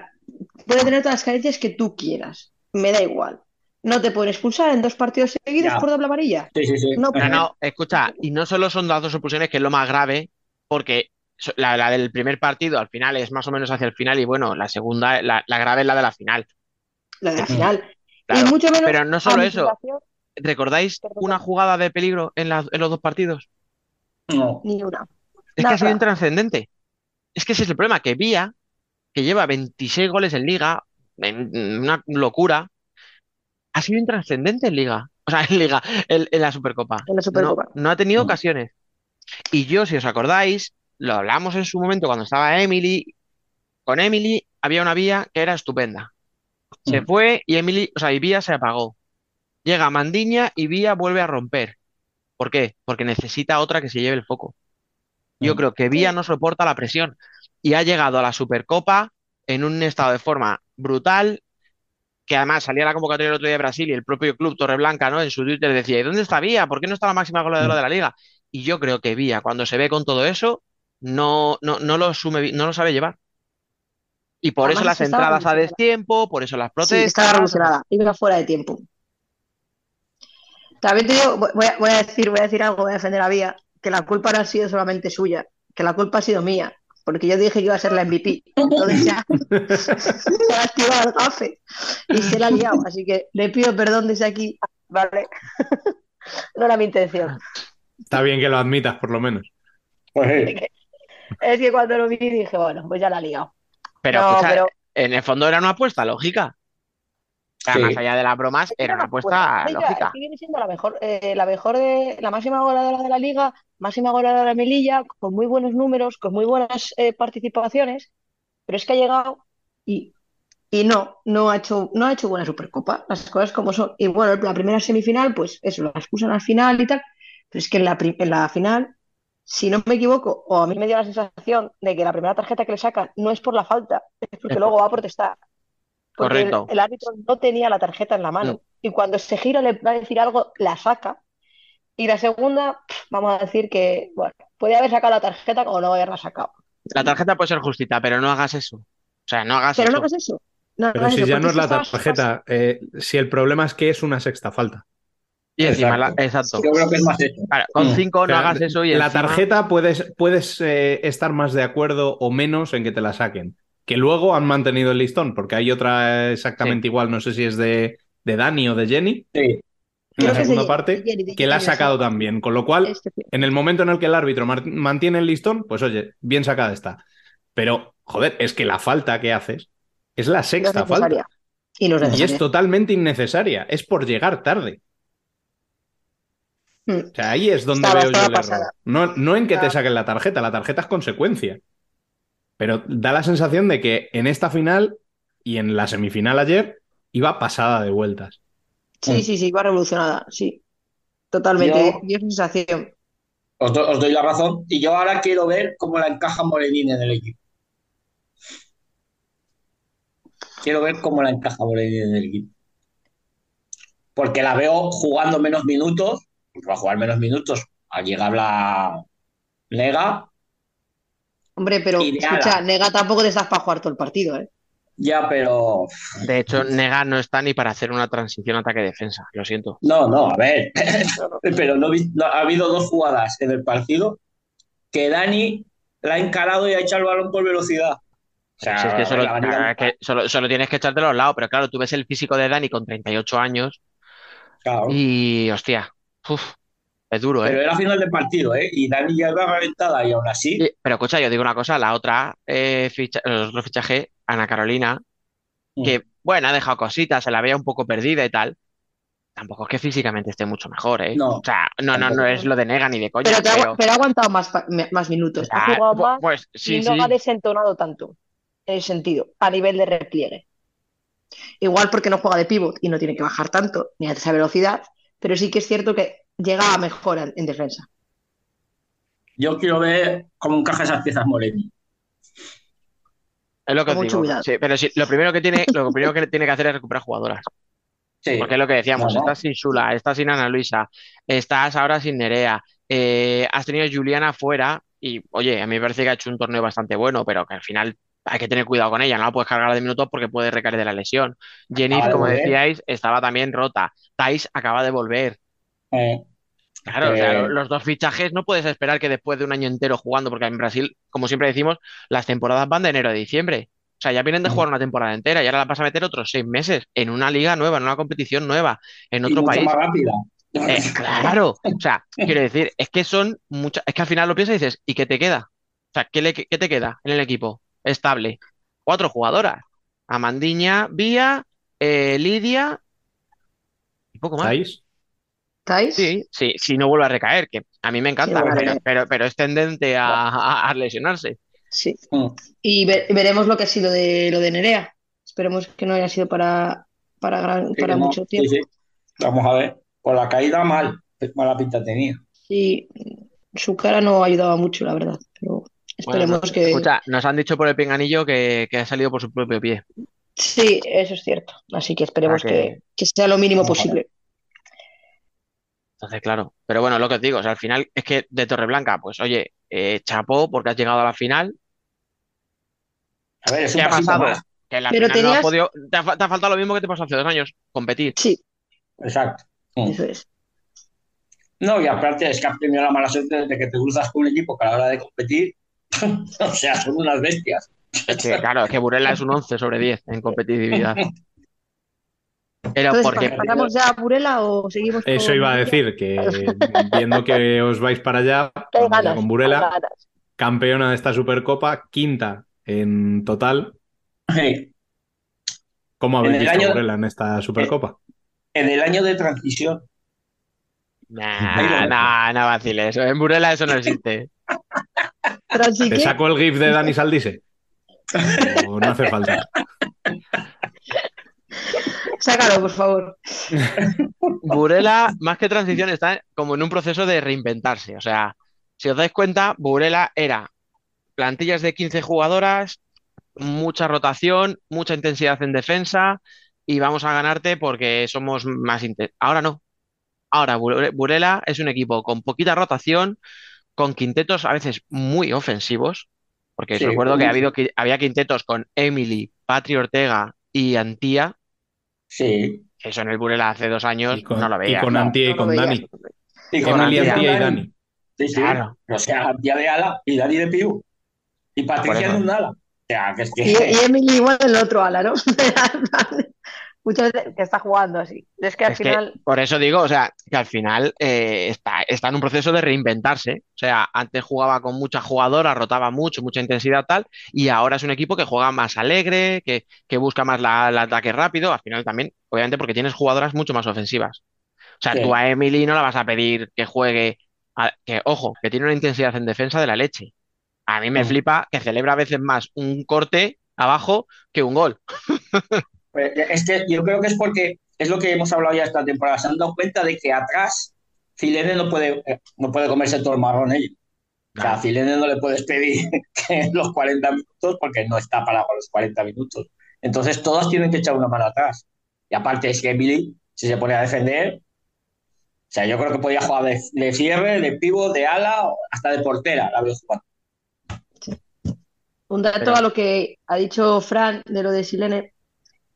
puede tener todas las carencias que tú quieras. Me da igual. No te pueden expulsar en dos partidos seguidos Ya. por doble amarilla. Sí, sí, sí. No, No, no, escucha, y no solo son las dos expulsiones, que es lo más grave, porque la, la del primer partido al final es más o menos hacia el final, y bueno, la segunda, la, la grave es la de la final. la de la final. Claro, Y mucho menos pero no solo eso. ¿Recordáis Perdón. una jugada de peligro en, los dos partidos? No. ni una. Es que ha sido intrascendente. Es que ese es el problema, que Vía, que lleva 26 goles en Liga, en en una locura, ha sido intrascendente en Liga. O sea, en Liga, en, en la Supercopa. En la Supercopa. No, no ha tenido ocasiones. Y yo, si os acordáis, lo hablamos en su momento cuando estaba Emily. Con Emily había una Vía que era estupenda. Se Mm. fue y Emily, o sea, y Vía se apagó. Llega Mandiña y Vía vuelve a romper. ¿Por qué? Porque necesita otra que se lleve el foco. Yo Mm. creo que Vía no soporta la presión y ha llegado a la Supercopa en un estado de forma brutal que además salía la convocatoria el otro día de Brasil y el propio club Torreblanca, ¿no? En su Twitter decía, ¿y dónde está Vía? ¿Por qué no está la máxima goleadora de la liga? Y yo creo que Vía, cuando se ve con todo eso, no, no, no lo no lo sabe llevar. Y por eso las entradas a destiempo, por eso las Sí, estaba protestas. revolucionada, iba fuera de tiempo. También te digo, voy a, voy a decir, voy a decir algo, voy a defender a Vía, que la culpa no ha sido solamente suya, que la culpa ha sido mía, porque yo dije que iba a ser la MVP. Entonces ya se ha activado el gafe y se la ha liado. Así que le pido perdón desde aquí, ¿vale? No era mi intención. Está bien que lo admitas, por lo menos. Pues sí. Es que cuando lo vi dije, bueno, pues ya la ha liado. Pero, No, escucha, pero en el fondo era una apuesta lógica. O sea, Sí. más allá de las bromas, era una apuesta Ella, lógica. es que viene siendo la mejor, eh, la mejor de la máxima goleadora de la liga, máxima goleadora de Melilla, con muy buenos números, con muy buenas eh, participaciones, pero es que ha llegado y, y no, no ha hecho, no ha hecho buena Supercopa, las cosas como son. Y bueno, la primera semifinal, pues eso, la excusan al final y tal, pero es que en la, en la final, si no me equivoco, o a mí me dio la sensación de que la primera tarjeta que le sacan no es por la falta, es porque luego va a protestar. Porque el, Correcto. el árbitro no tenía la tarjeta en la mano. Y cuando se gira le va a decir algo, la saca. Y la segunda, vamos a decir que, bueno, puede haber sacado la tarjeta como no haberla sacado. La tarjeta puede ser justita, pero no hagas eso. O sea, no hagas Pero no eso. hagas eso. No Pero hagas si eso, ya no es la tarjeta, eh, si el problema es que es una sexta falta. Y encima, la- Exacto. exacto. Yo creo que es más eso. Claro, con Mm. cinco no Pero hagas eso y la encima- tarjeta puedes, puedes eh, estar más de acuerdo o menos en que te la saquen. Que luego han mantenido el listón, porque hay otra exactamente igual, no sé si es de, de Dani o de Jenny, Sí. en la que es de segunda parte, que la ha sacado también. Con lo cual, Este- en el momento en el que el árbitro mantiene el listón, pues oye, bien sacada está. Pero, joder, es que la falta que haces es la no es sexta falta. Y no es Y es necesaria. totalmente innecesaria. Es por llegar tarde. Mm. O sea, ahí es donde Estaba- veo yo el error. No, no en que te saquen la tarjeta, la tarjeta es consecuencia. Pero da la sensación de que en esta final y en la semifinal ayer iba pasada de vueltas. Sí, sí, sí, va revolucionada, sí. Totalmente. Yo- sensación. Os, do- os doy la razón. Y yo ahora quiero ver cómo la encaja Morenín en el equipo. Quiero ver cómo la encaja Morenín en el equipo. Porque la veo jugando menos minutos. Va a jugar menos minutos. Al llegar la Lega, Hombre, pero escucha. Nega tampoco te estás para jugar todo el partido, ¿eh? ya, pero. De hecho, Nega no está ni para hacer una transición ataque-defensa. Lo siento. No, no, a ver. Pero no, ha habido dos jugadas en el partido que Dani la ha encarado y ha echado el balón por velocidad. O sea, Si es que solo, la que solo, solo tienes que echarte a los lados, pero claro, tú ves el físico de Dani con 38 años claro. y, hostia, uf, es duro, ¿eh? Pero era final de partido, ¿eh? Y Dani ya iba reventada y aún así. Y- pero escucha, yo digo una cosa, la otra, eh, ficha- el otro fichaje, Ana Carolina, que, bueno, ha dejado cositas, se la veía un poco perdida y tal. Tampoco es que físicamente esté mucho mejor, ¿eh? No, O sea, no, no, no es lo de Nega ni de coña, Pero, pero... pero ha aguantado más, más minutos. Ha jugado más pues y sí, no sí. ha desentonado tanto en el sentido, a nivel de repliegue. Igual porque no juega de pivot y no tiene que bajar tanto, ni a esa velocidad, pero sí que es cierto que llega a mejor en, en defensa. Yo quiero ver cómo encaja esas piezas Moreni. Es lo que os digo. Sí, pero sí, lo primero que tiene, lo primero que tiene que hacer es recuperar jugadoras. Sí. Porque es lo que decíamos, No, no. estás sin Sula, estás sin Ana Luisa, estás ahora sin Nerea, eh, has tenido a Juliana fuera y, oye, a mí me parece que ha hecho un torneo bastante bueno, pero que al final hay que tener cuidado con ella, no la puedes cargar de minutos porque puede recaer de la lesión. Jenny, de como decíais, estaba también rota. Thais acaba de volver. Eh, Claro, o sea, Eh, lo- los dos fichajes no puedes esperar que después de un año entero jugando, porque en Brasil, como siempre decimos, las temporadas van de enero a diciembre. O sea, ya vienen de jugar una temporada entera y ahora la vas a meter otros seis meses en una liga nueva, en una competición nueva, en y otro mucho país. más rápida. Eh, claro, o sea, quiero decir, es que son muchas, es que al final lo piensas y dices, ¿y qué te queda? O sea, ¿qué, le- qué te queda en el equipo? Estable. Cuatro jugadoras. Amandiña, Vía, eh, Lidia y poco más. ¿Estáis? ¿Estáis? Sí, sí, si no vuelve a recaer, que a mí me encanta, Sí, pero, pero, pero es tendente a, a- a lesionarse. Sí. Mm. Y ve- veremos lo que ha sido de lo de Nerea. Esperemos que no haya sido para, para, gran, Sí, para no, mucho tiempo. sí. Vamos a ver. Por la caída mal. Mala pinta tenía. Sí, su cara no ayudaba mucho, la verdad. Pero Bueno, esperemos no- que. escucha, nos han dicho por el pinganillo que, que ha salido por su propio pie. Sí, eso es cierto. Así que esperemos que- que, que sea lo mínimo posible. Entonces, claro. Pero bueno, lo que os digo, o sea, al final es que de Torreblanca, pues oye, eh, chapó porque has llegado a la final. A ver, es ¿Qué un ha pasado? más. Que en la Pero final no has tenías- podido. Te ha, fa- te ha faltado lo mismo que te pasó hace dos años, competir. Sí, Exacto. Mm. eso es. No, y aparte es que has tenido la mala suerte de que te cruzas con un equipo que a la hora de competir, o sea, son unas bestias. Es que, claro, es que Burela es un 11 sobre 10 en competitividad. Pero Entonces, porque. ¿pa- ¿pasamos ya a Burela o seguimos Eso con- iba a decir, que viendo que os vais para allá, ganas, con Burela, campeona de esta Supercopa, quinta en total. Sí. ¿Cómo habéis visto año- Burela en esta Supercopa? En el año de transición, Nah, nah, no vaciles. En Burela eso no existe. ¿Te saco el GIF de Dani Saldise? ¿O no hace falta? Sácalo, por favor. Burela, más que transición, está como en un proceso de reinventarse. O sea, si os dais cuenta, Burela era plantillas de 15 jugadoras, mucha rotación, mucha intensidad en defensa y vamos a ganarte porque somos más intensos. Ahora no. Ahora Bure- Burela es un equipo con poquita rotación, con quintetos a veces muy ofensivos, porque Sí, recuerdo que ha habido, había quintetos con Emily, Patri Ortega y Antía. Sí. Eso en el Burela hace dos años Y con, no lo y veías. con Antía y con veía. Dani. Y Con Emily, Antía. Y Dani. Sí, sí. Claro. O sea, Antía de ala y Dani de pivo. Y Patricia eso. en un ala. O sea, que es que... Y, y Emily igual en el otro ala, ¿no? Muchas veces que está jugando así. Es que al Es que final, por eso digo, o sea, que al final eh, está, está en un proceso de reinventarse. O sea, antes jugaba con mucha jugadora, rotaba mucho, mucha intensidad tal, y ahora es un equipo que juega más alegre, que, que busca más la- el ataque rápido. Al final también, obviamente, porque tienes jugadoras mucho más ofensivas. O sea, Sí. tú a Emily no la vas a pedir que juegue, a- que ojo, que tiene una intensidad en defensa de la leche. A mí me Mm. flipa que celebra a veces más un corte abajo que un gol. Es que yo creo que es porque es lo que hemos hablado ya esta temporada. Se han dado cuenta de que atrás Filene no puede, eh, no puede comerse todo el marrón ellos. O sea, a Filene no le puedes pedir que los 40 minutos porque no está para los 40 minutos. Entonces todos tienen que echar una mano atrás. Y aparte es que Emily, si se pone a defender, o sea, yo creo que podía jugar de, de cierre, de pivo, de ala, hasta de portera, la veo jugando. un dato Pero- a lo que ha dicho Fran de lo de Silene.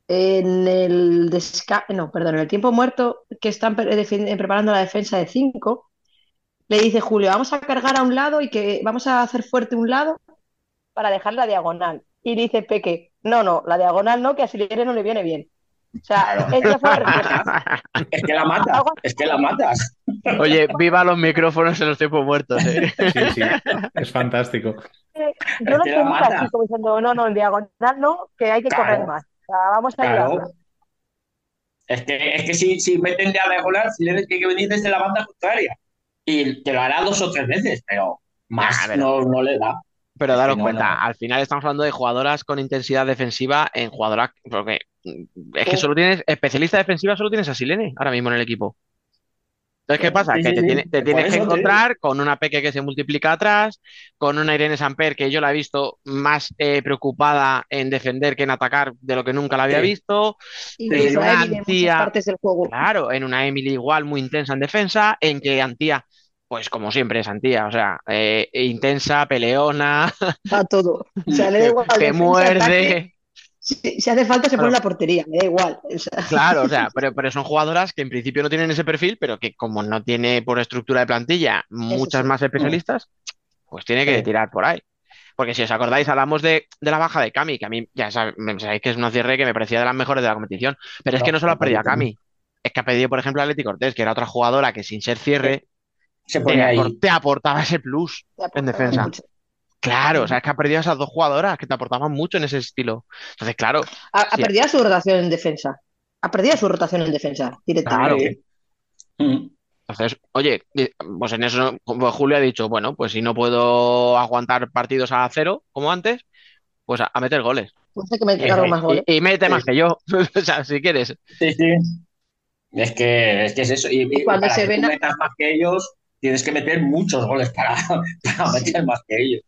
En el desca- no, perdón, en el tiempo muerto que están pre- defi- preparando la defensa de 5, le dice Julio, vamos a cargar a un lado y que vamos a hacer fuerte un lado para dejar la diagonal. Y dice Peque, no, no, la diagonal no, que a Silene no le viene bien. O sea, fue respuesta. Es que la matas, es que la matas. Oye, viva los micrófonos en los tiempos muertos, ¿eh? Sí, sí, es fantástico. Yo lo mata. así, como diciendo, no, no, en diagonal no, que hay que Claro. correr más. Sea, vamos a Claro. Es que, es que si, si meten de a diagonal, Filene tiene que venir desde la banda contraria. Y te lo hará dos o tres veces, pero más no, no le da. Pero daros no, cuenta, no. al final estamos hablando de jugadoras con intensidad defensiva en jugadoras. Porque es que solo tienes, especialista defensiva, solo tienes a Silene ahora mismo en el equipo. Entonces, ¿qué pasa? Sí, Que sí, te, sí. tiene- te Por tienes que encontrar con una Peque que se multiplica atrás, con una Irene Samper que yo la he visto más eh, preocupada en defender que en atacar de lo que nunca la había visto. En a una Emily en muchas Antía, partes del juego. claro, en una Emily igual muy intensa en defensa, en que Antía, pues como siempre es Antía, o sea, eh, intensa, peleona, Va todo. O sea, le da que, igual que defensa, muerde. ataque. Si, si hace falta, se pone Claro. en la portería, me da igual. O sea, Claro, o sea, pero, pero son jugadoras que en principio no tienen ese perfil, pero que como no tiene por estructura de plantilla muchas sí. más especialistas, pues tiene que Sí. tirar por ahí. Porque si os acordáis, hablamos de, de la baja de Cami, que a mí ya sabéis que es una cierre que me parecía de las mejores de la competición, pero es que no solo ha perdido a. Cami, es que ha perdido, por ejemplo, a Leti Cortés, que era otra jugadora que sin ser cierre Se te, ahí. aportaba ese plus. te aporta defensa. mucho. Claro, o sea, es que ha perdido a esas dos jugadoras que te aportaban mucho en ese estilo. Entonces, claro, Ha, ha Sí. perdido su rotación en defensa. Ha perdido su rotación en defensa, directamente. Claro. Mm. Entonces, oye, di- pues en eso pues Julio ha dicho, bueno, pues si no puedo aguantar partidos a cero, como antes, pues a, a meter goles. Pues hay que meter Y, algo más goles. y mete más que yo. O sea, si quieres. Sí, sí. Es que, es que es eso. Y, y cuando para se que ven metas más que ellos, tienes que meter muchos goles para, para meter más que ellos.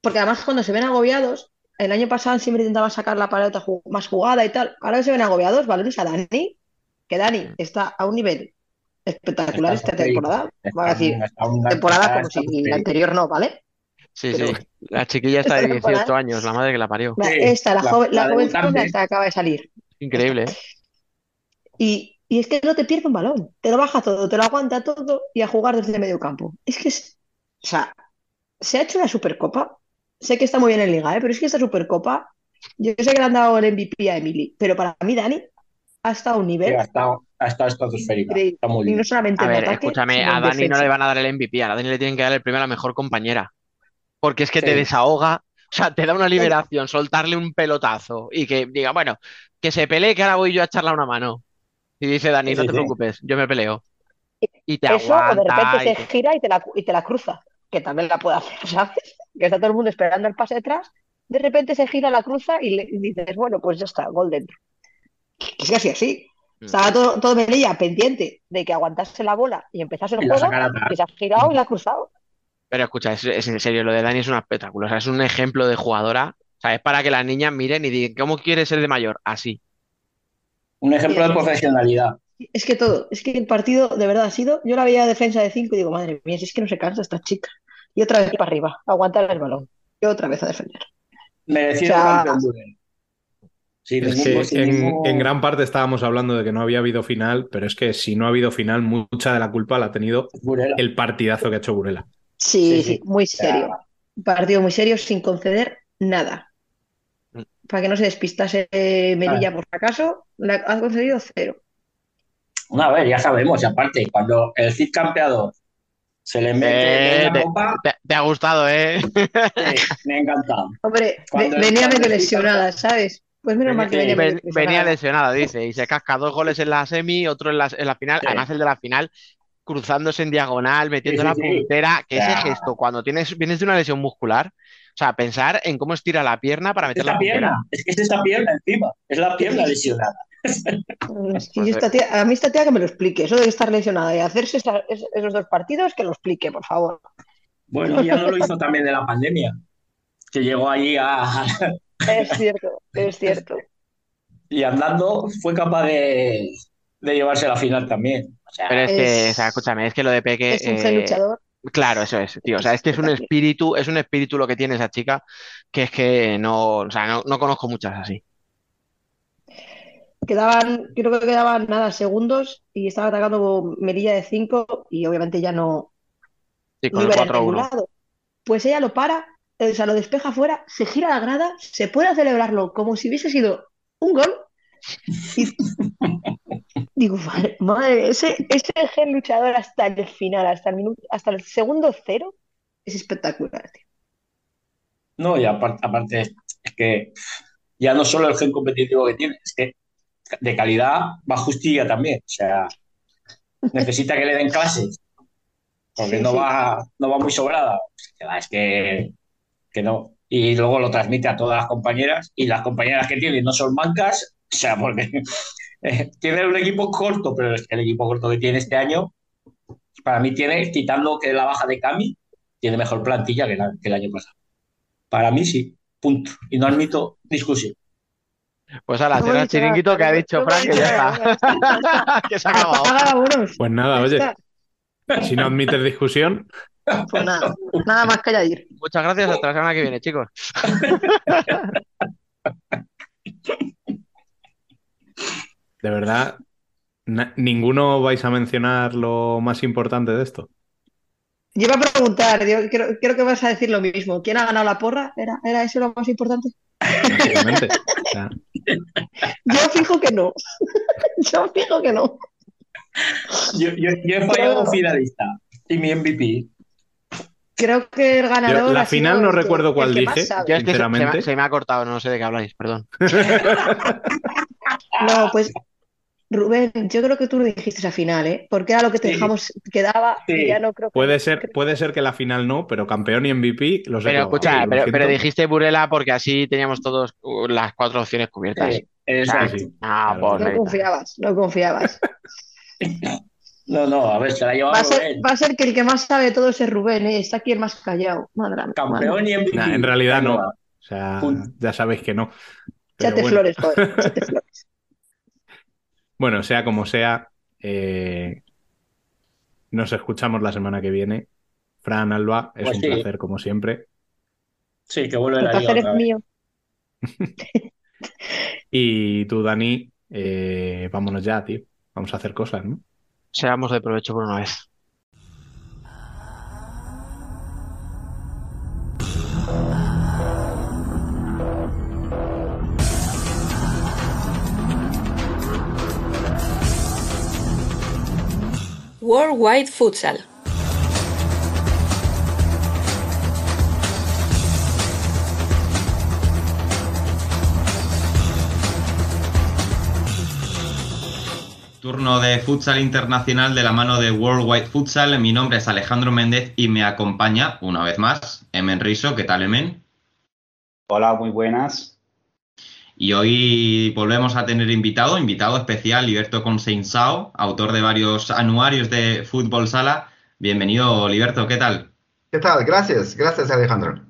Porque además cuando se ven agobiados, el año pasado siempre intentaba sacar la pelota más jugada y tal. Ahora que se ven agobiados, valoris a Dani, que Dani está a un nivel espectacular Está esta temporada. Va a decir, temporada como si la anterior no, ¿vale? Sí, Pero- sí. La chiquilla está de Esta 18 temporada- años, la madre que la parió. La- esta, la, la- joven, la la jovencita esta acaba de salir. Increíble, ¿eh? Y, y es que no te pierde un balón, te lo baja todo, te lo aguanta todo y a jugar desde medio campo. Es que es, o sea, se ha hecho una Supercopa. Sé que está muy bien en Liga, ¿eh? pero es que esta Supercopa, yo sé que le han dado el MVP a Emily, pero para mí Dani ha estado a un Sí, nivel ha estado, ha estado estratosférica. increíble. Está muy Y no solamente A en ver, ataque, escúchame, a Dani no le van a dar el MVP, a Dani le tienen que dar el premio a la mejor compañera. Porque es que te desahoga, o sea, te da una liberación, soltarle un pelotazo y que diga, bueno, que se pelee, que ahora voy yo a echarle una mano. Y dice Dani, Sí, no sí, te sí. preocupes, yo me peleo. Y te Eso, o de aguanta. repente y se te- gira y te la, y te la cruza, que también la puede hacer, ¿sabes? Que está todo el mundo esperando el pase detrás, de repente se gira, la cruza y, le, y dices, bueno, pues ya está, gol dentro. Es que así, así. Mm. Estaba todo, todo Melilla pendiente de que aguantase la bola y empezase el Y juego, y se ha girado y la ha cruzado. Pero escucha, es, es en serio, lo de Dani es un espectáculo, o sea, es un ejemplo de jugadora, o sea, es para que las niñas miren y digan, ¿cómo quiere ser de mayor? Así. Un ejemplo de profesionalidad. Es que todo, es que el partido de verdad ha sido, yo la veía defensa de 5 y digo, madre mía, si es que no se cansa esta chica. Y otra vez para arriba, aguantar el balón. Y otra vez a defender. Merecido O sea, sin en, gran parte estábamos hablando de que no había habido final, pero es que si no ha habido final, mucha de la culpa la ha tenido Burela. el partidazo que ha hecho Burela. Sí, Sí, sí, sí. muy serio. Un partido muy serio sin conceder nada. Mm. Para que no se despistase Melilla por si acaso, le ha concedido cero. No, a ver, ya sabemos, y aparte, cuando el Cid campeador se le mete Eh, en la te, copa, te- te ha gustado, ¿eh? me ha encantado. Hombre, venía medio lesionada, ¿sabes? Pues menos mal que venía medio Ven- venía lesionada. lesionada, dice, y se casca dos goles en la semi, otro en la, en la final, Sí. además el de la final, cruzándose en diagonal, metiendo Sí, la sí, puntera, que ese Ya. gesto, cuando tienes, vienes de una lesión muscular, o sea, pensar en cómo estira la pierna para meter Esta la puntera. pierna, es que es esta pierna encima, es la pierna lesionada. Pues, yo esta tía- a mí esta tía que me lo explique, eso de estar lesionada y hacerse esa- esos dos partidos, que lo explique, por favor. Bueno, ya no lo hizo también de la pandemia, que llegó allí a, Es cierto, es cierto. y andando fue capaz de, de llevarse a la final también. O sea, Pero es que, o sea, escúchame, es que lo de Peque, Es un eh, luchador. claro, eso es, tío, o sea, es que es un espíritu, es un espíritu lo que tiene esa chica, que es que no, o sea, no, no conozco muchas así. Quedaban, creo que quedaban nada, segundos y estaba atacando Melilla de 5 y obviamente ya no, Sí, no con el iba a ir a ningún 4-1. lado. Pues ella lo para, o sea, lo despeja afuera, se gira la grada, se puede celebrarlo como si hubiese sido un gol. Y digo, madre, madre, ese, ese gen luchador hasta el final, hasta el minuto, hasta el segundo cero, es espectacular, tío. no, y aparte, aparte es que ya no solo el gen competitivo que tiene, es que de calidad va justilla también. O sea, necesita que le den clases, porque Sí, no sí. va, no va muy sobrada. Es que, que no. Y luego lo transmite a todas las compañeras, y las compañeras que tiene no son mancas, o sea, porque eh, tiene un equipo corto, pero es que el equipo corto que tiene este año, para mí tiene, quitando que la baja de Cami, tiene mejor plantilla que, la- que el año pasado. Para mí sí, punto. Y no admito discusión. Pues el dicho nada, chiringuito que ha dicho Frank que ya está, que se ha acabado. Pues nada, oye, si no admites discusión, Pues nada, nada más que añadir. Muchas gracias, hasta la semana que viene, chicos. de verdad, ninguno vais a mencionar lo más importante de esto. Yo iba a preguntar, yo creo, creo que vas a decir lo mismo. ¿Quién ha ganado la porra? ¿Era, era eso lo más importante? Yo fijo que no. Yo fijo que no. Yo, yo, yo he fallado un finalista y mi MVP. Creo que el ganador Yo la ha sido final no recuerdo cuál dije. Yo es que se, se me, ha- Sinceramente. se me ha cortado, no sé de qué habláis, perdón. No, pues Rubén, yo creo que tú lo dijiste esa final, ¿eh? Porque era lo que te Sí. dejamos, quedaba y ya no creo que... puede ser, puede ser que la final no, pero campeón y MVP los he Pero escucha, Lo pero, dijiste Burela porque así teníamos todos uh, las cuatro opciones cubiertas. Exacto. Sí, sí. Claro. por No neta. confiabas, no confiabas. No, no, a ver, se la ha llevado Va a ser, Rubén. va a ser que el que más sabe de todo es Rubén, ¿eh? Está aquí el más callado. Madre Campeón y MVP. Nah, en realidad no. O sea, ya sabéis que no. Pero Échate bueno. flores, joder, échate flores. Bueno, sea como sea, eh, nos escuchamos la semana que viene. Fran, Alba, es Pues un sí. placer como siempre. Sí, que vuelve El la placer es mío. Y tú, Dani, eh, vámonos ya, tío. Vamos a hacer cosas, ¿no? Seamos de provecho por una vez. Worldwide Futsal. Turno de futsal internacional de la mano de Worldwide Futsal. Mi nombre es Alejandro Méndez y me acompaña, una vez más, Emen Riso. ¿Qué tal, Emen? Hola, muy buenas. Y hoy volvemos a tener invitado, invitado especial, Liberto Conseinsao, autor de varios anuarios de fútbol sala. Bienvenido, Liberto, ¿qué tal? ¿Qué tal? Gracias, gracias Alejandro.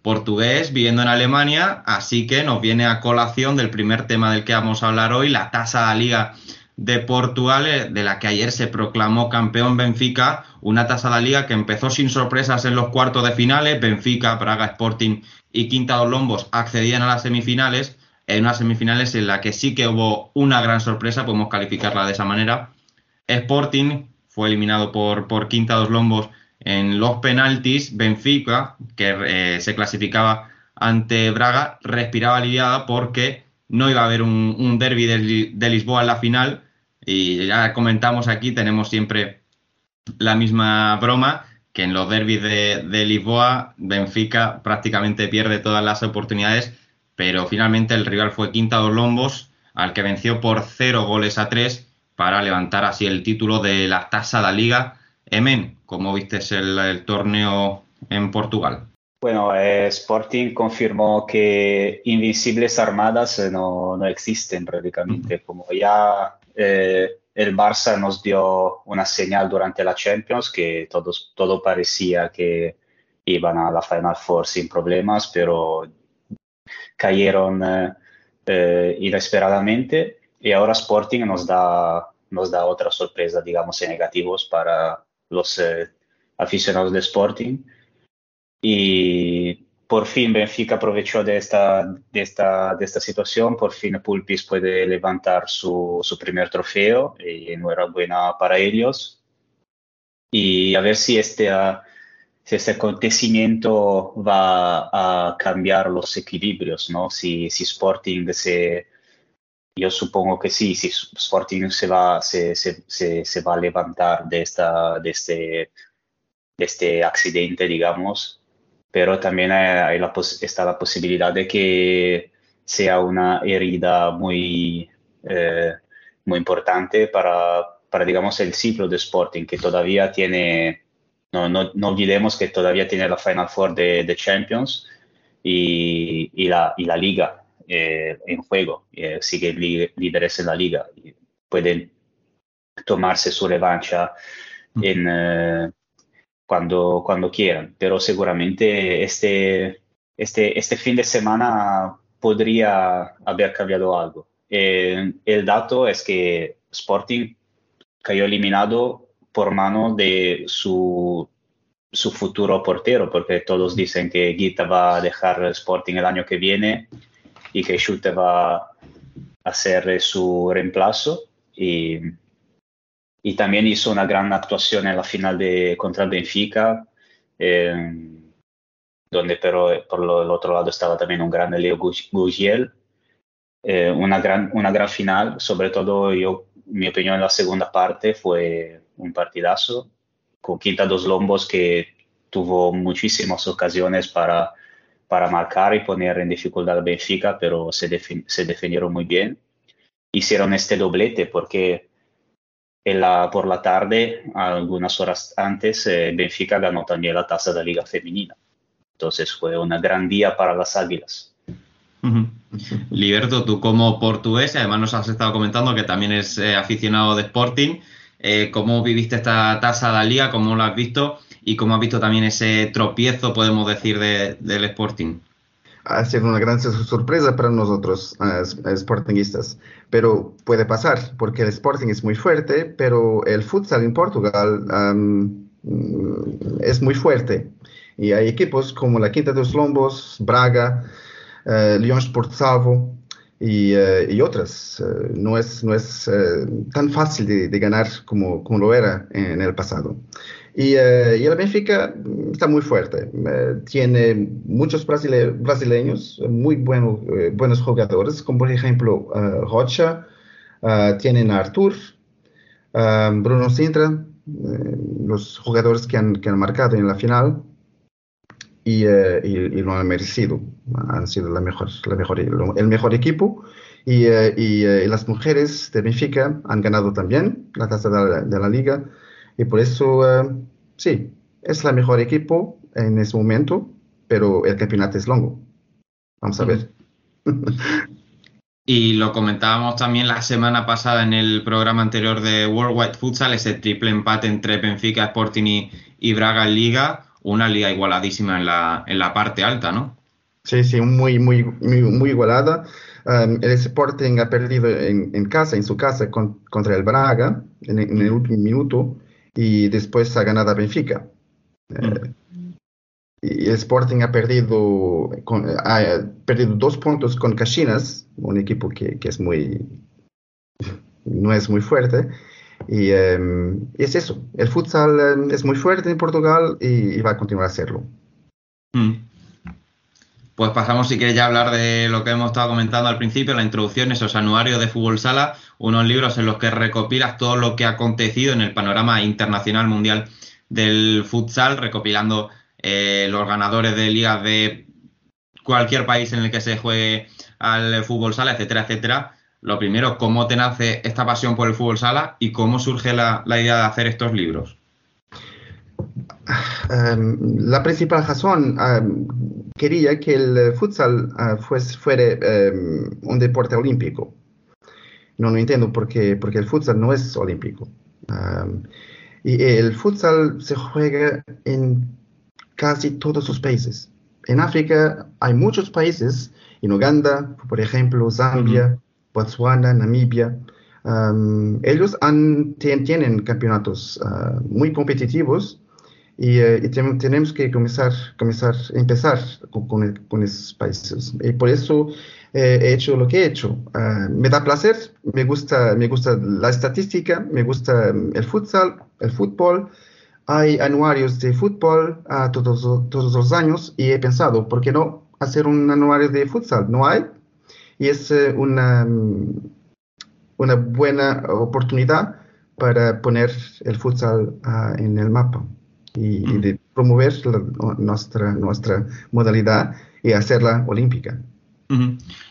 Portugués, viviendo en Alemania, así que nos viene a colación del primer tema del que vamos a hablar hoy, la tasa de Liga de Portugal, eh, de la que ayer se proclamó campeón Benfica, una tasa de la Liga que empezó sin sorpresas en los cuartos de finales, Benfica, Braga Sporting y Quinta dos Lombos accedían a las semifinales, en unas semifinales en la que sí que hubo una gran sorpresa, podemos calificarla de esa manera. Sporting fue eliminado por, por Quinta dos Lombos en los penaltis. Benfica, que eh, se clasificaba ante Braga, respiraba aliviada porque no iba a haber un, un derby de, de Lisboa en la final. Y ya comentamos aquí, tenemos siempre la misma broma, que en los derbis de, de Lisboa, Benfica prácticamente pierde todas las oportunidades, pero finalmente el rival fue Quinta dos Lombos, al que venció por cero goles a tres para levantar así el título de la tasa da Liga. Emen, ¿cómo viste el, el torneo en Portugal? Bueno, eh, Sporting confirmó que Invencibles Armadas eh, no, no existen prácticamente. Como ya eh, el Barça nos dio una señal durante la Champions que todos, todo parecía que iban a la Final Four sin problemas, pero cayeron eh, eh, inesperadamente y ahora Sporting nos da, nos da otra sorpresa, digamos, en negativos para los eh, aficionados de Sporting. Y por fin Benfica aprovechó de esta, de esta, de esta situación, por fin Pulpis puede levantar su, su primer trofeo y enhorabuena para ellos. Y a ver si este, ah, si este acontecimiento va a cambiar los equilibrios, ¿no? Si, si Sporting se, yo supongo que sí, si Sporting se va, se, se, se, se va a levantar de, esta, de, este, de este accidente, digamos, pero también hay, hay la está la posibilidad de que sea una herida muy, eh, muy importante para, para, digamos, el ciclo de Sporting, que todavía tiene, no, no, no olvidemos que todavía tiene la Final Four de, de Champions y, y, la, y la Liga eh, en juego, eh, sigue líderes en la Liga, y pueden tomarse su revancha en, eh, cuando, cuando quieran, pero seguramente este, este, este fin de semana podría haber cambiado algo. Eh, el dato es que Sporting cayó eliminado por mano de su, su futuro portero, porque todos dicen que Guita va a dejar Sporting el año que viene y que Schulte va a hacer su reemplazo. Y, y también hizo una gran actuación en la final de contra el Benfica, eh, donde pero por lo, el otro lado estaba también un gran Leo Gu- Gugiel. Eh, una, gran, una gran final, sobre todo yo, mi opinión en la segunda parte fue un partidazo, con Quinta dos Lombos que tuvo muchísimas ocasiones para, para marcar y poner en dificultad a Benfica, pero se, se defendieron muy bien. Hicieron este doblete porque por la tarde, algunas horas antes, eh, Benfica ganó también la tasa de Liga Femenina. Entonces fue un gran día para las Águilas. Ujú. Liberto, tú como portugués, además nos has estado comentando que también es eh, aficionado de Sporting, eh, ¿cómo viviste esta tasa de la liga? ¿Cómo lo has visto? Y cómo has visto también ese tropiezo, podemos decir, de- del Sporting. ha sido una gran sorpresa para nosotros, eh, eh, sportingistas. Pero puede pasar, porque el Sporting es muy fuerte, pero el futsal en Portugal mm, es muy fuerte. Y hay equipos como la Quinta dos Lombos, Braga, eh, Sport Salvo y, eh, y otras. Eh, no es, no es eh, tan fácil de, de ganar como, como lo era en el pasado. Y, y el Benfica está muy fuerte. Tiene muchos brasile- brasileños, muy buenos, eh, buenos jugadores, como por ejemplo eh, Rocha, eh, tienen a Artur, eh, Bruno Sintra, los jugadores que han, que han marcado en la final y, eh, y- y lo han merecido. Han sido la mejor, la mejor, el mejor equipo. Y, eh, y, eh, las mujeres de Benfica han ganado también la taza de la, de la liga. Y por eso, eh, sí, es la mejor equipo en ese momento, pero el campeonato es longo. Vamos a ver. Y lo comentábamos también la semana pasada en el programa anterior de Worldwide Futsal, ese triple empate entre Benfica, Sporting y, y Braga en Liga, una liga igualadísima en la, en la parte alta, ¿no? Sí, sí, muy, muy, muy, muy igualada. Um, el Sporting ha perdido en, en casa, en su casa, con- contra el Braga en, en el último minuto y después ha ganado a Benfica. Eh, y el Sporting ha perdido, con- ha perdido dos puntos con Caxinas, un equipo que, que es muy, no es muy fuerte. Y em, es eso, el futsal em, es muy fuerte en Portugal y, y va a continuar a serlo. Mm. Pues pasamos, si quieres, ya a hablar de lo que hemos estado comentando al principio, la introducción, esos anuarios de Fútbol Sala, unos libros en los que recopilas todo lo que ha acontecido en el panorama internacional mundial del futsal, recopilando eh, los ganadores de ligas de cualquier país en el que se juegue al fútbol sala, etcétera, etcétera. Lo primero, ¿cómo te nace esta pasión por el fútbol sala y cómo surge la, la idea de hacer estos libros? Um, la principal razón um, quería que el eh, futsal uh, fuese, fuera um, un deporte olímpico. No lo entiendo porque, porque el futsal no es olímpico. Y el futsal se juega en casi todos los países. En África hay muchos países, en Uganda, por ejemplo, Zambia, Botswana, Namibia. Um, ellos han- tien- tienen campeonatos uh, muy competitivos y, tem- tenemos que comenzar, comenzar, empezar con, esos países. Y por eso eh, he hecho lo que he hecho. Ah, me da placer, me gusta, me gusta la estadística, me gusta mm, el futsal, el fútbol. Hay anuarios de fútbol todos, todos los años y he pensado, ¿por qué no hacer un anuario de futsal? No hay. Y es eh, una, mm, una buena oportunidad para poner el futsal ah, en el mapa y, y de promover la- nuestra, nuestra modalidad y hacerla olímpica.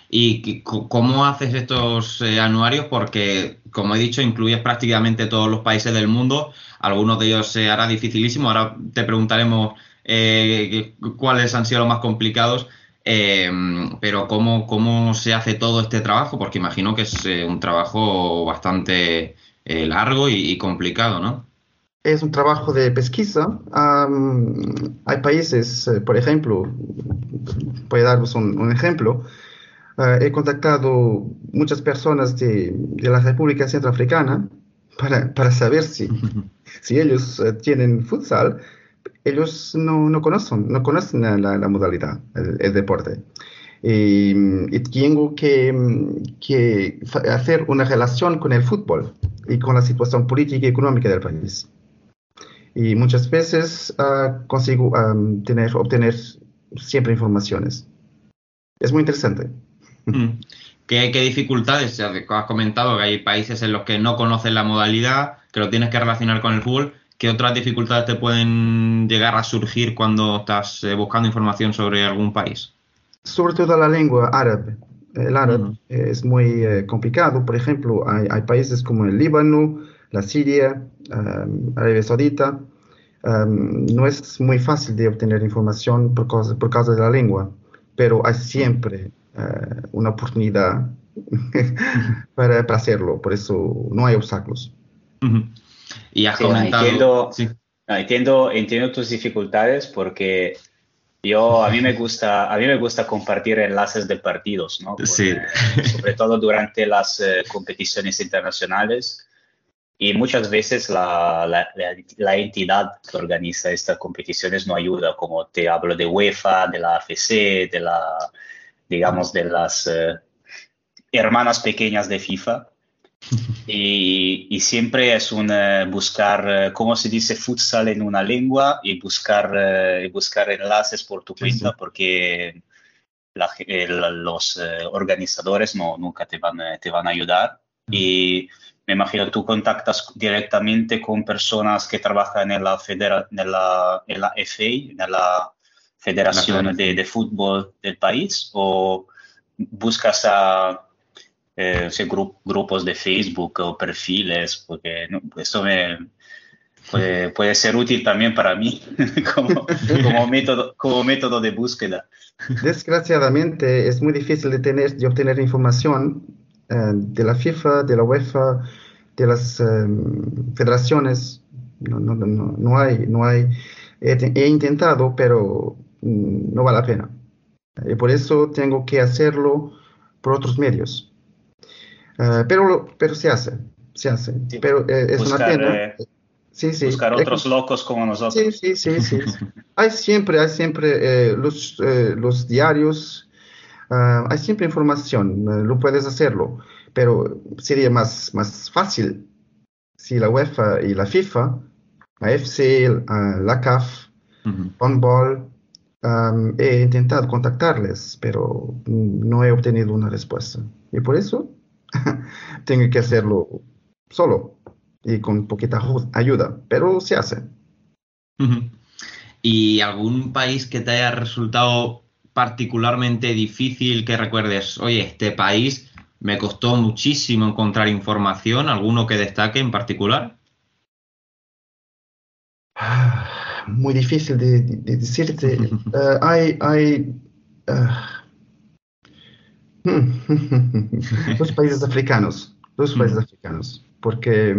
¿Y cómo haces estos eh, anuarios? Porque, como he dicho, incluyes prácticamente todos los países del mundo. Algunos de ellos se hará dificilísimo. Ahora te preguntaremos eh, cuáles han sido los más complicados. Eh, pero ¿cómo, cómo se hace todo este trabajo? Porque imagino que es eh, un trabajo bastante eh, largo y, y complicado, ¿no? Es un trabajo de pesquisa. Am, hay países, eh, por ejemplo, voy a daros un, un ejemplo. Ah, he contactado muchas personas de, de la República Centroafricana para, para saber si, si ellos eh, tienen futsal. Ellos no, no conocen, no conocen la, la- modalidad, el, el deporte. Y, y tengo que, que hacer una relación con el fútbol y con la situación política y económica del país y muchas veces ah, consigo am, tener, obtener siempre informaciones. Es muy interesante. Mm. ¿Qué, qué dificultades? Has comentado que hay países en los que no conocen la modalidad, que lo tienes que relacionar con el fútbol. ¿Qué otras dificultades te pueden llegar a surgir cuando estás eh, buscando información sobre algún país? Sobre todo la lengua árabe. El árabe es muy eh, complicado. Por ejemplo, hay, hay países como el Líbano, la Siria, am, Arabia Saudita. Am, no es muy fácil de obtener información por causa, por causa de la lengua, pero hay siempre eh, una oportunidad para, para hacerlo. Por eso no hay obstáculos. Y has Sí, comentado. entiendo, Sí. no, entiendo, entiendo tus dificultades porque Yo, a mí me gusta, a mí me gusta compartir enlaces de partidos, ¿no? Sí. eh, sobre todo durante las eh, competiciones internacionales. Y muchas veces la, la- la- la entidad que organiza estas competiciones no ayuda, como te hablo de UEFA, de la AFC, de la, digamos, de las eh, hermanas pequeñas de FIFA. Y, y siempre es un eh, buscar, eh, ¿cómo se dice futsal en una lengua? Y buscar, eh, y buscar enlaces por tu cuenta, porque la el- los eh, organizadores no, nunca te van, eh, te van a ayudar. Y me imagino tú contactas directamente con personas que trabajan en la, federa, en la, en la FA, en la Federación de, de Fútbol del país, o buscas a eh, gru- grupos de Facebook o perfiles, porque no, esto me, puede, puede ser útil también para mí como, como, método, como método de búsqueda. Desgraciadamente es muy difícil de tener, de obtener información eh, de la FIFA, de la UEFA, de las eh, federaciones. No, no, no, no, hay, no hay. He, he intentado, pero mm, no vale la pena. Y por eso tengo que hacerlo por otros medios. Eh, pero, pero se hace, se hace. Pero eh, es una Buscar, pena. eh, Sí, sí. buscar otros locos como nosotros. Sí, sí, sí, sí. Hay siempre, hay siempre eh, los, eh, los diarios, ah, hay siempre información, eh, lo puedes hacerlo, pero sería más, más fácil si la UEFA y la FIFA, la FC, ah, la CAF, OnBall, am, he intentado contactarles, pero no he obtenido una respuesta. Y por eso tengo que hacerlo solo y con poquita ayuda, pero se hace. ¿Y algún país que te haya resultado particularmente difícil que recuerdes? Oye, este país me costó muchísimo encontrar información, alguno que destaque en particular. Muy difícil de, de- de decirte. Eh, hay, hay ah, los países africanos, los países africanos, porque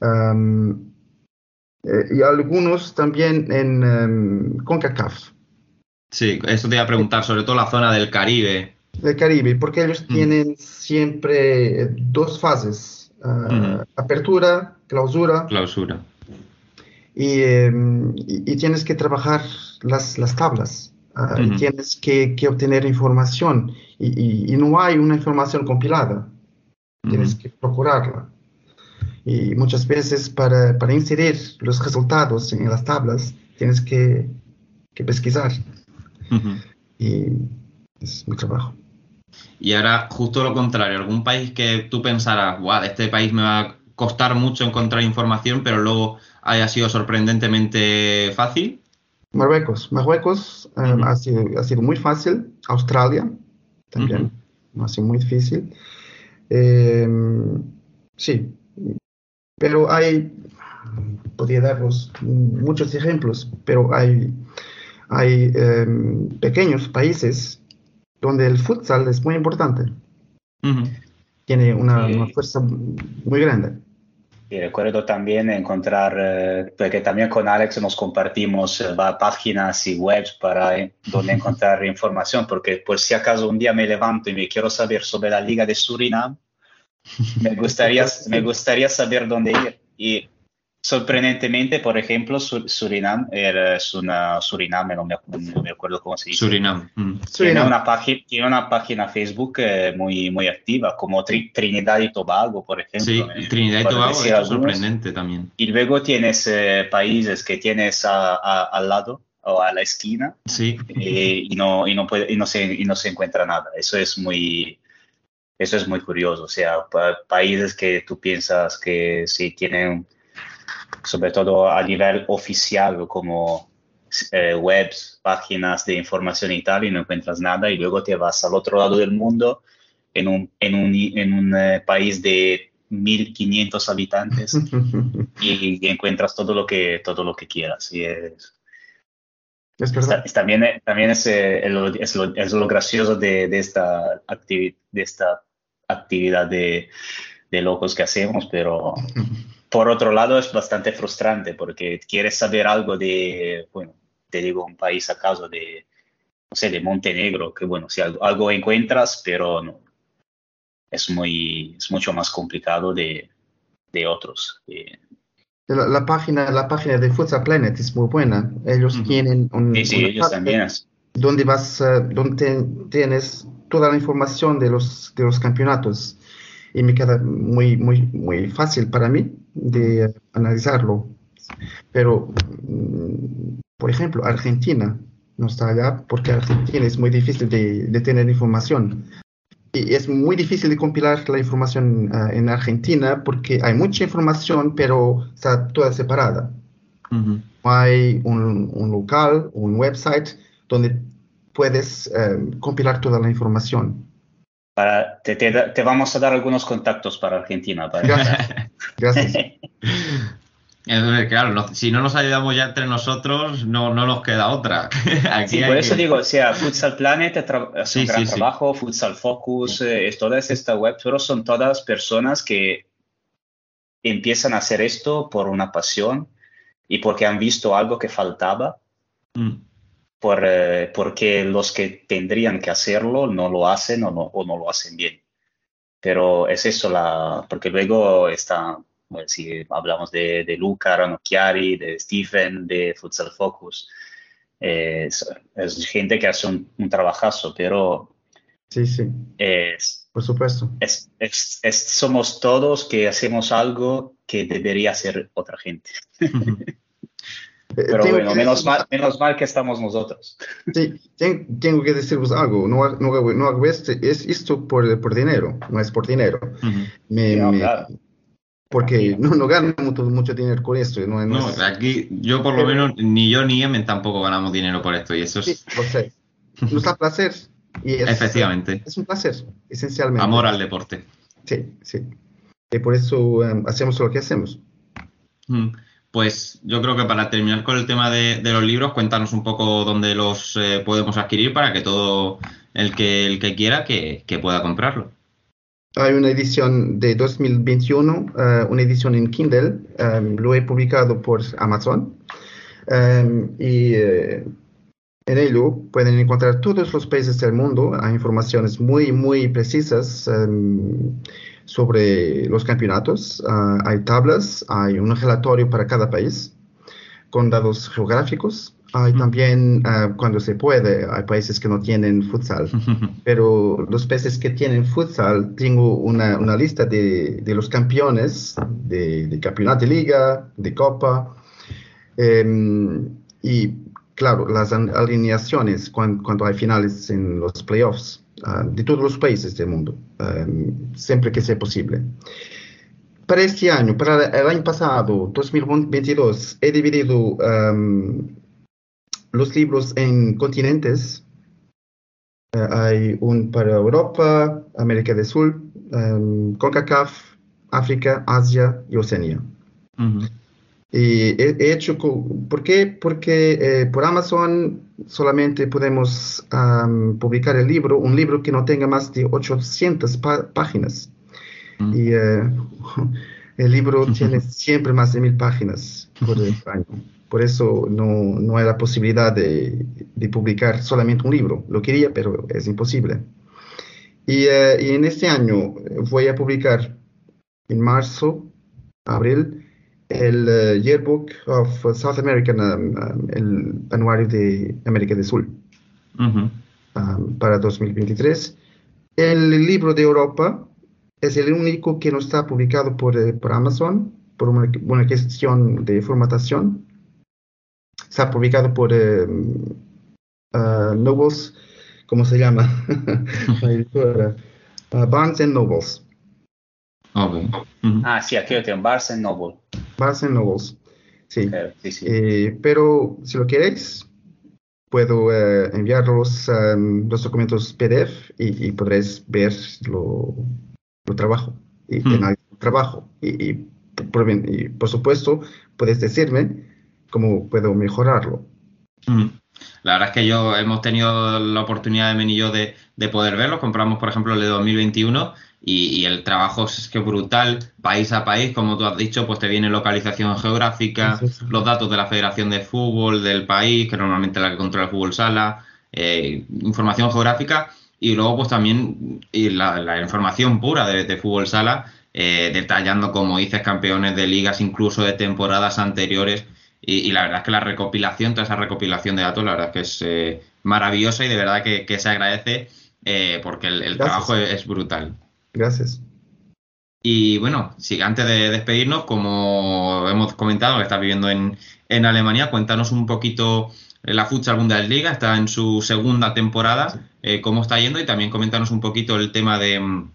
am, eh, y algunos también en em, CONCACAF, Sí, eso te iba a preguntar, sobre todo la zona del Caribe. del Caribe, porque ellos tienen siempre eh, dos fases, ah, apertura, clausura. Clausura. y, eh, y- y tienes que trabajar las, las tablas, ah, y Ujú. tienes que, que obtener información y, y- y no hay una información compilada, tienes que procurarla. Y muchas veces para, para inserir los resultados en las tablas tienes que, que pesquisar. Y es mi trabajo. Y ahora, justo lo contrario, algún país que tú pensaras, guau, de este país me va a costar mucho encontrar información, pero luego haya sido sorprendentemente fácil. Marruecos, Marruecos eh, ha, sido, ha sido muy fácil, Australia también ha sido muy difícil. Eh, sí, pero hay, podría daros muchos ejemplos, pero hay, hay eh, pequeños países donde el futsal es muy importante, tiene una, una fuerza muy grande. Y recuerdo también encontrar, eh, porque también con Alex nos compartimos eh, páginas y webs para eh, donde encontrar información, porque por si acaso un día me levanto y me quiero saber sobre la Liga de Surinam, me gustaría, me gustaría saber dónde ir. Y sorprendentemente, por ejemplo, Sur- Surinam era- es una Suriname, no me, no me acuerdo cómo se dice. Surinam. mm. Tiene una, página, tiene una página Facebook eh, muy, muy activa, como Tri- Trinidad y Tobago, por ejemplo. Sí, eh, Trinidad y Tobago es algunos. sorprendente también. Y luego tienes eh, países que tienes a- a- al lado o a la esquina Sí. eh, y, no, y, no puede, y, no se, y no se encuentra nada. Eso es muy, eso es muy curioso. O sea, pa- países que tú piensas que sí tienen, sobre todo a nivel oficial, como eh, webs, páginas de información y tal, y no encuentras nada, y luego te vas al otro lado del mundo, en un, en un, en un eh, país de 1.500 habitantes, y, y encuentras todo lo que, todo lo que quieras. Y es, Es verdad. también, eh, también es, eh, el- es lo, es lo gracioso de, de esta, activi- de esta actividad de, de locos que hacemos, pero por otro lado es bastante frustrante porque quieres saber algo de, bueno, te digo un país acaso de, no sé, de Montenegro, que bueno, si algo, algo encuentras, pero no, es muy, es mucho más complicado de, de otros. Eh, La, la página, la página de Futsal Planet es muy buena. Ellos tienen un, sí, sí, una ellos también. donde vas, eh, donde tienes toda la información de los, de los campeonatos y me queda muy, muy, muy fácil para mí de analizarlo. Pero, mm, por ejemplo, Argentina no está allá porque Argentina es muy difícil de, de tener información. Y es muy difícil de compilar la información eh, en Argentina porque hay mucha información, pero está toda separada. No hay un, un local, un website donde puedes eh, compilar toda la información. Para, te, te, te vamos a dar algunos contactos para Argentina. Para Gracias. Gracias. Entonces, claro, no- si no nos ayudamos ya entre nosotros, no, no nos queda otra. Aquí Sí, hay por eso que- digo, o sea, Futsal Planet hace un Sí, gran sí, sí. trabajo, Futsal Focus, eh, es todas estas webs, pero son todas personas que empiezan a hacer esto por una pasión y porque han visto algo que faltaba, Mm. Por, eh, porque los que tendrían que hacerlo no lo hacen o no, o no lo hacen bien. Pero es eso, la, porque luego está, bueno, si hablamos de, de Luca Ranocchiari, de Stephen, de Futsal Focus, eh, es, es gente que hace un, un trabajazo, pero Sí, sí, es, por supuesto. es, es- es- somos todos que hacemos algo que debería hacer otra gente. Pero tengo bueno, menos decir- mal, menos mal que estamos nosotros. Sí, ten- tengo que deciros algo. No, no, hago- no hago este, es esto por, por dinero, no es por dinero. Ujú. Me- No, me- claro. porque no, no gano mucho, mucho dinero con esto. No, no No, es- aquí yo por lo menos, ni yo ni Emen tampoco ganamos dinero por esto, y eso sí, es lo sé. Nos da placer. Y es, efectivamente Es un placer, esencialmente. amor al deporte. Sí, sí. Y por eso em, hacemos lo que hacemos. Mm. Pues yo creo que para terminar con el tema de, los libros, cuéntanos un poco dónde los eh, podemos adquirir para que todo el que, el que quiera que, que pueda comprarlo. Hay una edición de 2021, eh, una edición en Kindle, em, lo he publicado por Amazon em, y eh, en ello pueden encontrar todos los países del mundo, hay informaciones muy, muy precisas em, sobre los campeonatos, ah, hay tablas, hay un relatorio para cada país con datos geográficos, hay también, ah, cuando se puede, hay países que no tienen futsal. Pero los países que tienen futsal, tengo una, una lista de, de los campeones de, de campeonato de liga, de copa, em, y claro, las alineaciones cuan- cuando, hay finales en los playoffs ah, de todos los países del mundo, em, siempre que sea posible. Para este año, para el año pasado, 2022, he dividido em, los libros en continentes. Eh, hay un para Europa, América del Sur, em, CONCACAF, África, Asia y Oceanía. Ujú. Y he, he hecho, ¿por qué? Porque eh, por Amazon solamente podemos publicar el libro, un libro que no tenga más de 800 pá- páginas. Mm. Y eh, el libro tiene siempre más de mil páginas por año. Por eso no, no hay la posibilidad de, de publicar solamente un libro. Lo quería, pero es imposible. Y, eh, y en este año eh, voy a publicar en marzo, abril, el eh, Yearbook of South American, um, um, el anuario de América del Sur Ujú. um, para 2023. El libro de Europa es el único que no está publicado por, eh, por Amazon por una, una cuestión de formatación. Está publicado por eh, uh, Nobles, ¿cómo se llama? La editora. Uh, Barnes and Nobles. Ujú. Ah, sí, aquí lo tengo, Barnes and Noble. Barnes and Nobles. Sí. Eh, sí, sí. Eh, pero si lo queréis, puedo eh, enviar los, em, los documentos PDF y, y podréis ver lo, lo trabajo y Hmm. el trabajo. Y, y, por, y por supuesto, podéis decirme cómo puedo mejorarlo. La verdad es que yo hemos tenido la oportunidad, Emen y yo, de, de poder verlos. Compramos, por ejemplo, el de 2021 y, y el trabajo es que brutal, país a país, como tú has dicho, pues te viene localización geográfica, Sí, sí, sí. los datos de la Federación de Fútbol del país, que normalmente es la que controla el fútbol sala, eh, información geográfica y luego pues también y la, la información pura de, de fútbol sala, eh, detallando, como dices, campeones de ligas, incluso de temporadas anteriores. Y, y la verdad es que la recopilación, toda esa recopilación de datos, la verdad es que es eh, maravillosa y de verdad que, que se agradece eh, porque el, trabajo es, es brutal. Gracias. Y bueno, sí, antes de despedirnos, como hemos comentado, que estás viviendo en, en Alemania, cuéntanos un poquito eh, la Futsal Bundesliga, está en su segunda temporada, eh, cómo está yendo y también coméntanos un poquito el tema de mm,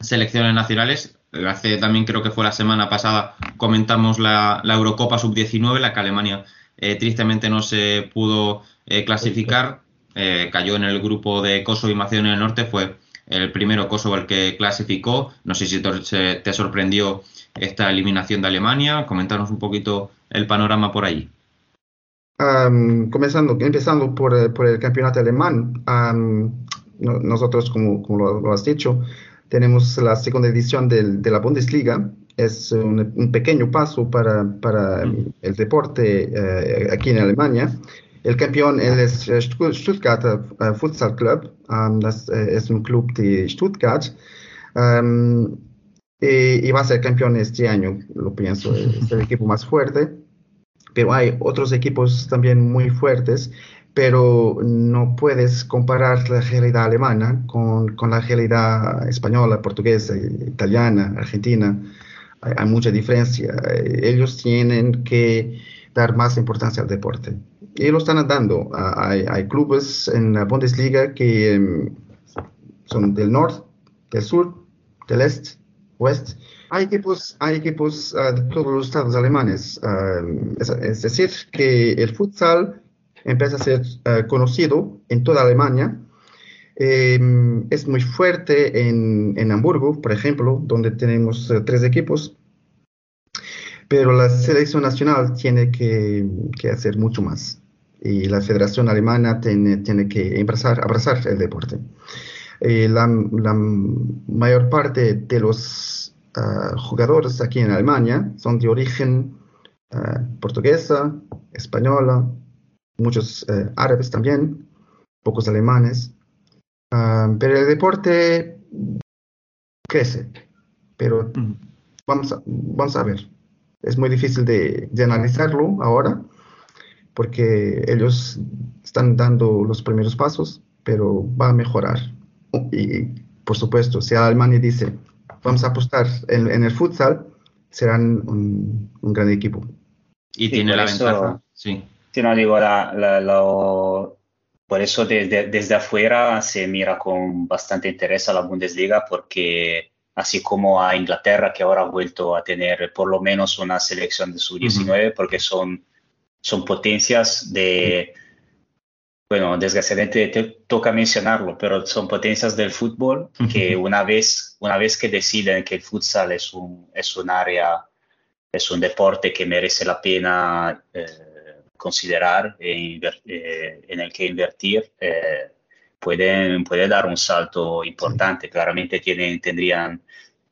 selecciones nacionales. Eh, Hace también, creo que fue la semana pasada, comentamos la, la Eurocopa Sub-19, la que Alemania eh, tristemente no se pudo eh, clasificar, eh, cayó en el grupo de Kosovo y Macedonia del Norte, fue el primero Kosovo el que clasificó. No sé si te, te sorprendió esta eliminación de Alemania. Comentarnos un poquito el panorama por allí. Am, comenzando, empezando por, eh, por el campeonato alemán, am, no- nosotros, como, como lo, lo has dicho, tenemos la segunda edición del- de la Bundesliga. Es un, un pequeño paso para, para el deporte eh, aquí en Alemania. El campeón él es Stu- Stuttgart eh, Futsal Club, das, es un club de Stuttgart. Am, y, y va a ser campeón este año, lo pienso, es el equipo más fuerte pero hay otros equipos también muy fuertes, pero no puedes comparar la realidad alemana con, con la realidad española, portuguesa, italiana, argentina. Hay, hay mucha diferencia. Ellos tienen que dar más importancia al deporte. Y lo están dando. Ah, Hay, hay clubes en la Bundesliga que em, son del norte, del sur, del este, oeste. Hay equipos, hay equipos ah, de todos los estados alemanes. ah, es, es decir, que el futsal empieza a ser conocido en toda Alemania. Eh, es muy fuerte en, en Hamburgo, por ejemplo, donde tenemos eh, tres equipos. Pero la selección nacional tiene que, que hacer mucho más. Y la Federación Alemana tiene, tiene que abrazar, abrazar el deporte. Eh, la, la mayor parte de los ah, jugadores aquí en Alemania son de origen ah, portuguesa, española, muchos eh, árabes también, pocos alemanes. Ah, pero el deporte crece, pero vamos a, vamos a ver. Es muy difícil de, de analizarlo ahora porque ellos están dando los primeros pasos, pero va a mejorar. Y por supuesto, si Alemania dice, vamos a apostar en, en el futsal, serán un, un gran equipo. Y Sí, tiene la eso- ventaja. Sí. Sí, no digo, la, la- lo- por eso desde, desde afuera se mira con bastante interés a la Bundesliga porque así como a Inglaterra que ahora ha vuelto a tener por lo menos una selección de su 19 porque son, son potencias de, bueno, desgraciadamente te toca mencionarlo, pero son potencias del fútbol que una vez, una vez que deciden que el futsal es un, es un área, es un deporte que merece la pena eh, considerar e eh, en el que invertir, eh, pueden, puede dar un salto importante. Claramente tienen, tendrían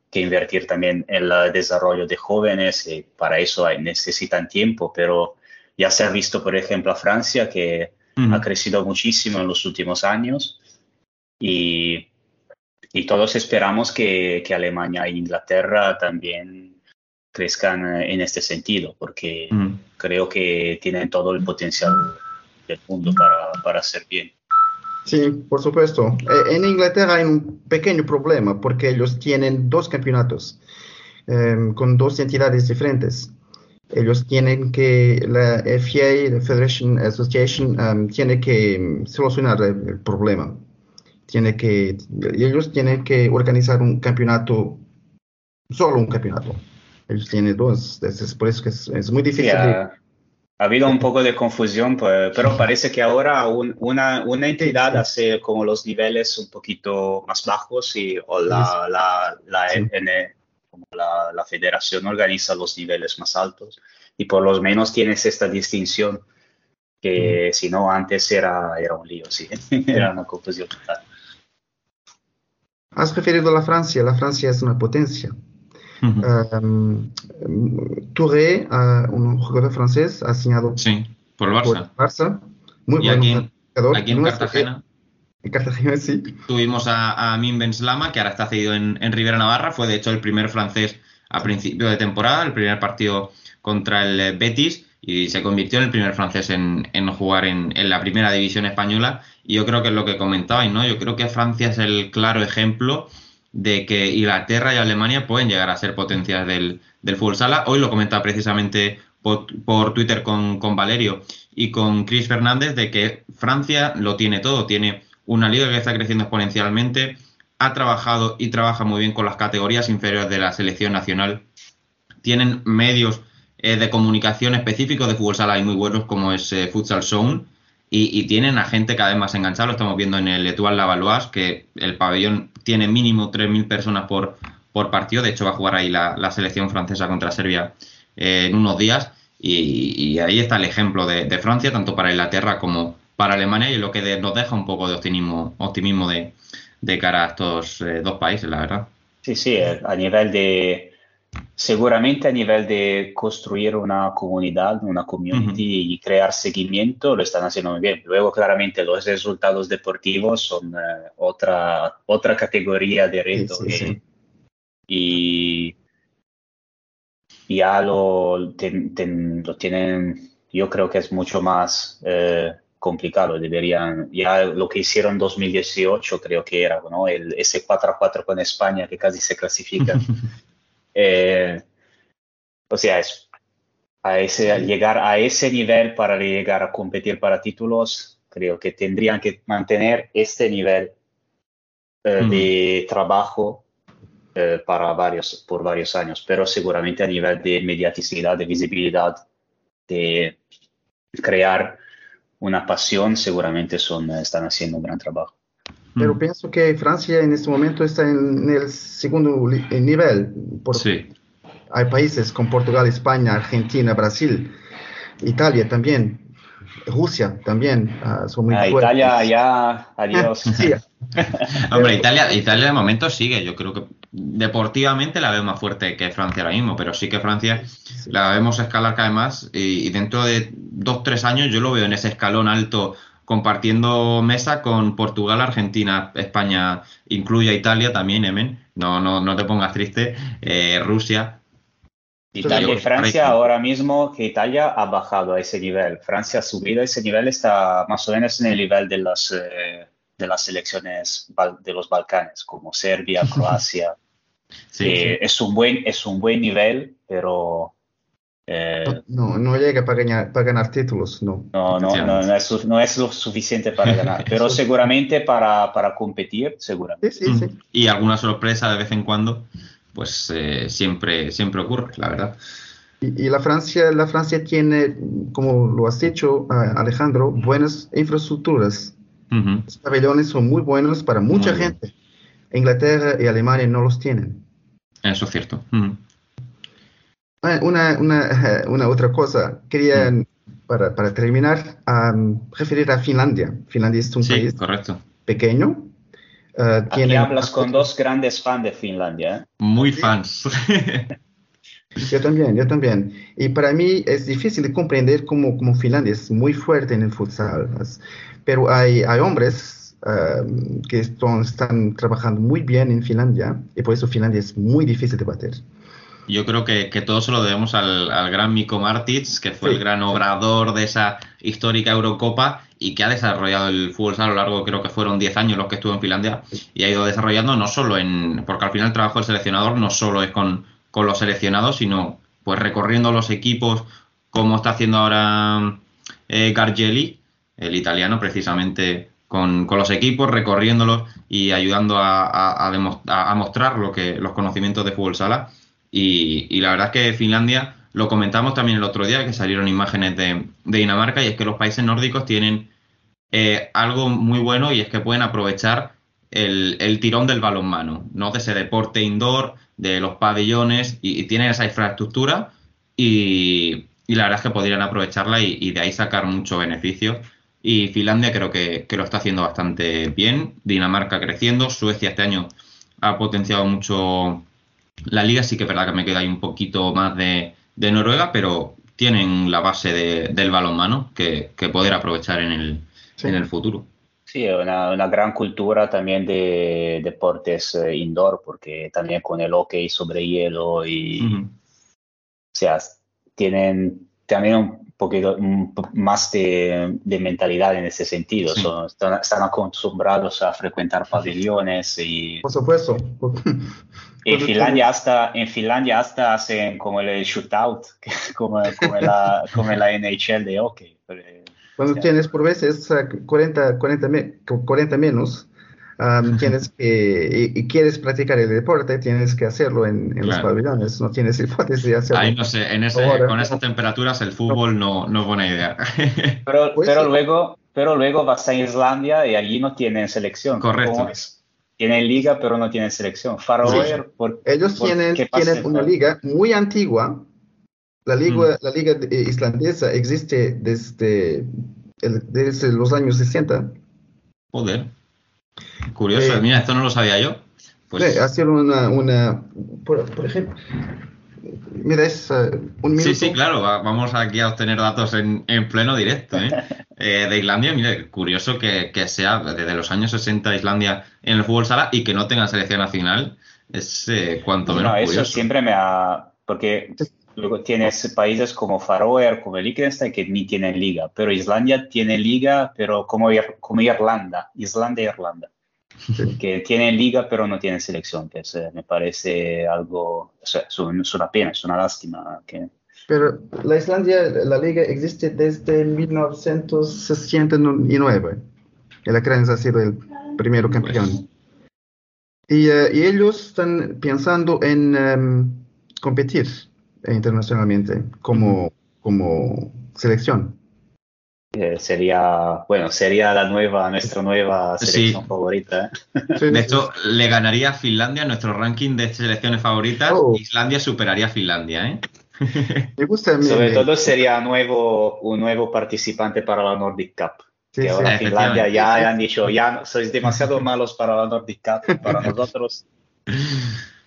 que invertir también en el desarrollo de jóvenes y para eso hay- necesitan tiempo, pero ya se ha visto, por ejemplo, a Francia que ha crecido muchísimo en los últimos años y, y todos esperamos que, que Alemania e Inglaterra también crezcan eh, en este sentido, porque creo que tienen todo el potencial del mundo para, para hacer bien. Sí, por supuesto. Eh, En Inglaterra hay un pequeño problema porque ellos tienen dos campeonatos em, con dos entidades diferentes. Ellos tienen que, la FA, la Federation Association, em, tiene que solucionar el, el problema. Tiene que, ellos tienen que organizar un campeonato, solo un campeonato. Ellos tienen dos, es, por eso que es, es muy difícil. ha, ha habido un poco de confusión, pues, pero parece que ahora un- una, una entidad hace como los niveles un poquito más bajos y o la, la, la, FN, como la, la federación organiza los niveles más altos y por lo menos tienes esta distinción que si no antes era, era un lío, sí, era una confusión total. Has referido a la Francia. La Francia es una potencia. Um, Touré, uh, un jugador francés, ha asignado Sí, por el Barça. Barça. Muy Y buen aquí. Aquí en Cartagena En Cartagena, sí. tuvimos a, a Min Benslama, que ahora está cedido en, en Rivera Navarra. Fue de hecho el primer francés a principio de temporada, el primer partido contra el eh, Betis, y se convirtió en el primer francés en, en jugar en, en la primera división española. Y yo creo que es lo que comentabais, ¿no? Yo creo que Francia es el claro ejemplo de que Inglaterra y Alemania pueden llegar a ser potencias del, del fútbol sala. Hoy lo comentaba precisamente por, por Twitter con, con Valerio y con Chris Fernández de que Francia lo tiene todo, tiene una liga que está creciendo exponencialmente, ha trabajado y trabaja muy bien con las categorías inferiores de la selección nacional, tienen medios eh, de comunicación específicos de fútbol sala y muy buenos como es eh, Futsal Zone y, tienen a gente cada vez más enganchada, lo estamos viendo en el Etoile Lavalois, que el pabellón tiene mínimo 3.000 personas por, por partido, de hecho va a jugar ahí la, selección francesa contra Serbia eh, en unos días. Y, y ahí está el ejemplo de, de Francia, tanto para Inglaterra como para Alemania y lo que de- nos deja un poco de optimismo, optimismo de, de cara a estos eh, dos países, la verdad. Sí, sí, eh, a nivel de, seguramente a nivel de construir una comunidad, una community y crear seguimiento, lo están haciendo muy bien. Luego, claramente, los resultados deportivos son eh, otra, otra categoría de reto. Sí, sí, eh, sí. Y y ya lo, ten- ten- lo tienen, yo creo que es mucho más eh, complicado. Deberían, ya lo que hicieron en 2018 creo que era, ¿no? El, ese 4 a 4 con España que casi se clasifica. Eh, o sea, es, a ese, llegar a ese nivel para llegar a competir para títulos, creo que tendrían que mantener este nivel eh, Ujú. de trabajo eh, para varios, por varios años, pero seguramente a nivel de mediaticidad, de visibilidad, de crear una pasión, seguramente son, están haciendo un gran trabajo. Pero pienso que Francia en este momento está en el segundo nivel. Por- Sí, Hay países como Portugal, España, Argentina, Brasil, Italia también, Rusia también, ah, son muy A fuertes. Italia ya, adiós. Sí, Hombre, Italia, Italia de momento sigue. Yo creo que deportivamente la veo más fuerte que Francia ahora mismo, pero sí que Francia la vemos escalar cada vez más y, y dentro de dos, tres años yo lo veo en ese escalón alto compartiendo mesa con Portugal, Argentina, España, incluye a Italia también, Emen. No, no, no te pongas triste. eh, Rusia. Italia y Francia ahora mismo que Italia ha bajado a ese nivel. Francia ha subido a ese nivel, está más o menos en el nivel de las, eh, de las selecciones de los Balcanes, como Serbia, Croacia. Sí, Eh, Es, un buen, es un buen nivel, pero eh, no, no llega para ganar, para ganar títulos, no. no, no, no, no es, no es lo suficiente para ganar. Pero seguramente para, para competir, seguramente. Sí, sí, sí. Mm. Y alguna sorpresa de vez en cuando, pues eh, siempre, siempre ocurre, la verdad. Y, y la Francia, la Francia tiene, como lo has dicho, Alejandro, buenas infraestructuras. Ujú. Los pabellones son muy buenos para mucha Muy bien. gente. Inglaterra y Alemania no los tienen. Eso es cierto. Ujú. Ah, Una, una, una otra cosa, quería, para, para terminar, am, referir a Finlandia. Finlandia es un Sí, país correcto. pequeño. ah, Aquí tiene- hablas con dos grandes fans de Finlandia. ¿eh? Muy fans. Yo también, yo también. Y para mí es difícil de comprender cómo, cómo Finlandia es muy fuerte en el futsal. Pero hay, hay hombres um, que están, están trabajando muy bien en Finlandia y por eso Finlandia es muy difícil de bater. Yo creo que, que todo se lo debemos al, al gran Mikko Martins, que fue Sí, el gran obrador de esa histórica Eurocopa y que ha desarrollado el fútbol a lo largo, creo que fueron 10 años los que estuvo en Finlandia, y ha ido desarrollando no solo en, porque al final el trabajo del seleccionador no solo es con, con los seleccionados, sino pues recorriendo los equipos, como está haciendo ahora eh, Gargelli, el italiano, precisamente con, los equipos, recorriéndolos y ayudando a, mostrar lo que, los conocimientos de fútbol sala. Y, la verdad es que Finlandia, lo comentamos también el otro día, que salieron imágenes de, Dinamarca, y es que los países nórdicos tienen eh, algo muy bueno y es que pueden aprovechar el, tirón del balonmano, ¿no? De ese deporte indoor, de los pabellones, y, tienen esa infraestructura y, y la verdad es que podrían aprovecharla y, y de ahí sacar mucho beneficio. Y Finlandia creo que, que lo está haciendo bastante bien, Dinamarca creciendo, Suecia este año ha potenciado mucho la liga. Sí que es verdad que me queda ahí un poquito más de, de Noruega, pero tienen la base de- del balonmano que, que poder aprovechar en el, en el futuro. Sí, una, una gran cultura también de deportes eh, indoor, porque también con el hockey sobre hielo y, o sea, tienen también un poquito po- más de, de mentalidad en ese sentido. Sí. Son- están, están acostumbrados a frecuentar pabellones y Por supuesto. en Finlandia hasta, en Finlandia hasta hacen como el shootout, como, como, la, como la NHL de hockey. Pero, Cuando o sea, tienes por veces ah, 40, 40, me- 40 menos, am, tienes que, y, y quieres practicar el deporte, tienes que hacerlo en, en los Claro. pabellones, no tienes hipótesis de hacerlo. Ahí no sé, en ese, Ahora. con esas temperaturas el fútbol no, no es buena idea. Pero, Pues pero sí. luego, pero luego vas a Islandia y allí no tienen selección. Correcto. Tienen liga, pero no tienen selección. Faroe, por, Ellos por- tienen, tienen una liga muy antigua. La liga, la liga de- islandesa existe desde, el- desde los años 60. Joder. Curioso, Eh, mira, esto no lo sabía yo. Pues Sí, hacer una, una por, por ejemplo, mira, es eh, un minuto. sí, sí, claro, va- vamos aquí a obtener datos en, en pleno directo ¿eh? Eh, de Islandia. Mira, curioso que, que sea desde los años 60 Islandia en el fútbol sala y que no tenga selección nacional. Es eh, cuanto menos No, eso curioso. siempre me ha... Porque luego tienes países como Faroe, como Liechtenstein, que ni tienen liga. Pero Islandia tiene liga, pero como, Ir- como Irlanda. Islandia e Irlanda. Que tienen liga, pero no tienen selección. Que es, eh, me parece algo... O sea, es, un- es una pena, es una lástima. Que, Pero la Islandia, la liga existe desde 1969. El Akranes ha sido el primero campeón. Y, eh, y ellos están pensando en em, competir internacionalmente como, como selección. eh, sería, bueno, sería la nueva, nuestra nueva Sí. selección favorita. ¿eh? De hecho, le ganaría a Finlandia nuestro ranking de selecciones favoritas. Oh. Islandia superaría a Finlandia, ¿eh? Me gusta. me- Sobre me- todo sería nuevo, un nuevo participante para la Nordic Cup. sí, que sí. ahora Finlandia ya han dicho, ya sois demasiado malos para la Nordic Cup, para nosotros.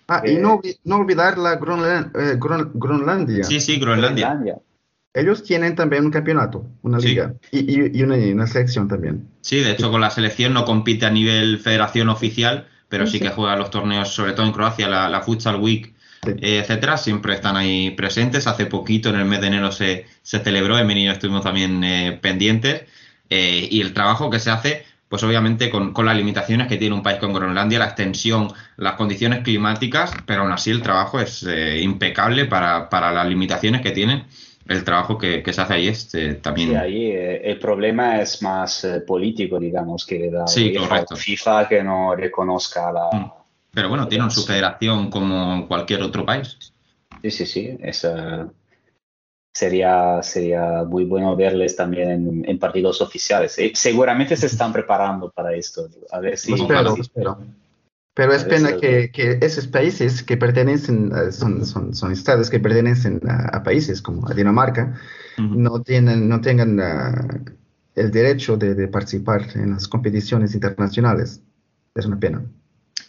Ah, y no, olvi- no olvidar la Gronlan- eh, Groenlandia. Sí, sí, Groenlandia. Ellos tienen también un campeonato, una Sí. liga y, y- y una, y una selección también. Sí, de hecho con la selección no compite a nivel federación oficial, pero sí Sí. que juega los torneos, sobre todo en Croacia, la, la Futsal Week, Sí. eh, etcétera, siempre están ahí presentes. Hace poquito, en el mes de enero, se, se celebró, en Benino estuvimos también eh, pendientes, eh, y el trabajo que se hace, pues obviamente con, con las limitaciones que tiene un país con Groenlandia, la extensión, las condiciones climáticas, pero aún así el trabajo es eh, impecable para, para las limitaciones que tiene. El trabajo que, que se hace ahí es eh, también... Sí, ahí eh, el problema es más eh, político, digamos, que la Sí. FIFA que no reconozca la... Mm. Pero bueno, tienen su federación como cualquier otro país. Sí, sí, sí. esa- Sería, sería muy bueno verles también en, en partidos oficiales. Eh, seguramente se están preparando para esto. A ver si... Lo espero, si- lo espero. Pero es pena si- que, que esos países que pertenecen, a- son, son, son estados que pertenecen a, a países como a Dinamarca, no, tienen, no tengan ah, el derecho de, de participar en las competiciones internacionales. Es una pena.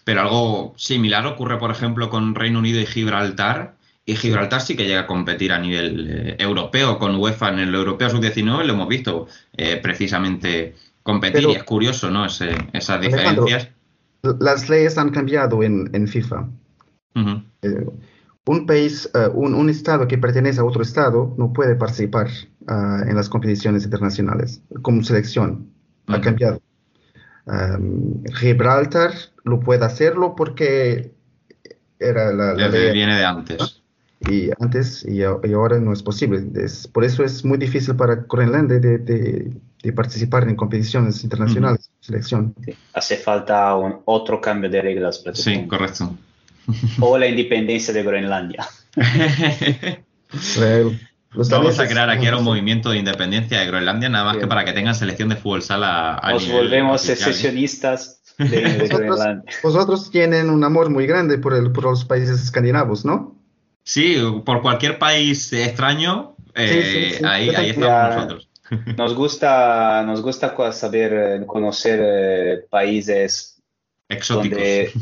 Pero algo similar ocurre, por ejemplo, con Reino Unido y Gibraltar. Y Gibraltar sí que llega a competir a nivel eh, europeo con UEFA en el Europeo Sub-19, lo hemos visto eh, precisamente competir Pero- y es curioso, ¿no? Ese- esas Alejandro, diferencias. Las leyes han cambiado en, en FIFA. Eh, un país, eh, un, un estado que pertenece a otro estado no puede participar en las competiciones internacionales como selección. Ha cambiado. Am, Gibraltar lo puede hacerlo porque era la, ley viene de antes. Y antes y, y ahora no es posible. Es- por eso es muy difícil para Groenlandia de, de- de participar en competiciones internacionales, selección. sí. Hace falta un, otro cambio de reglas. Sí, correcto. O la independencia de Groenlandia. Los Vamos a crear aquí ahora un movimiento de independencia de Groenlandia, nada más que Bien. para que tengan selección de fútbol sala a Nos volvemos oficial, ¿eh? secesionistas de, de Vosotros, Groenlandia. vosotros tienen un amor muy grande por, el, por los países escandinavos, ¿no? Sí, por cualquier país extraño, eh, Sí, sí, sí. ahí, ahí estamos nosotros. Nos gusta, nos gusta saber, eh, conocer eh, países Exóticos. donde,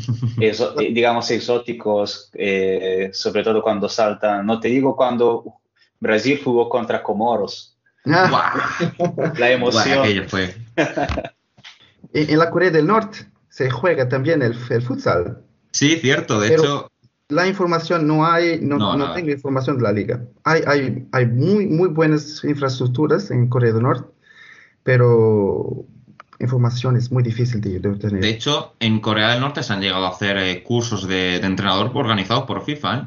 digamos, exóticos, eh, sobre todo cuando saltan. No te digo cuando Brasil jugó contra Comoros, Ah, la emoción. Buah, aquello fue. en, en la Corea del Norte se juega también el, el futsal. Sí, cierto. De Pero- hecho, La información no hay, no, No, no nada. tengo información de la liga. Hay, hay, hay muy, muy buenas infraestructuras en Corea del Norte, pero información es muy difícil de, de obtener. de hecho, en Corea del Norte se han llegado a hacer eh, cursos de, de entrenador organizados por FIFA. ¿eh?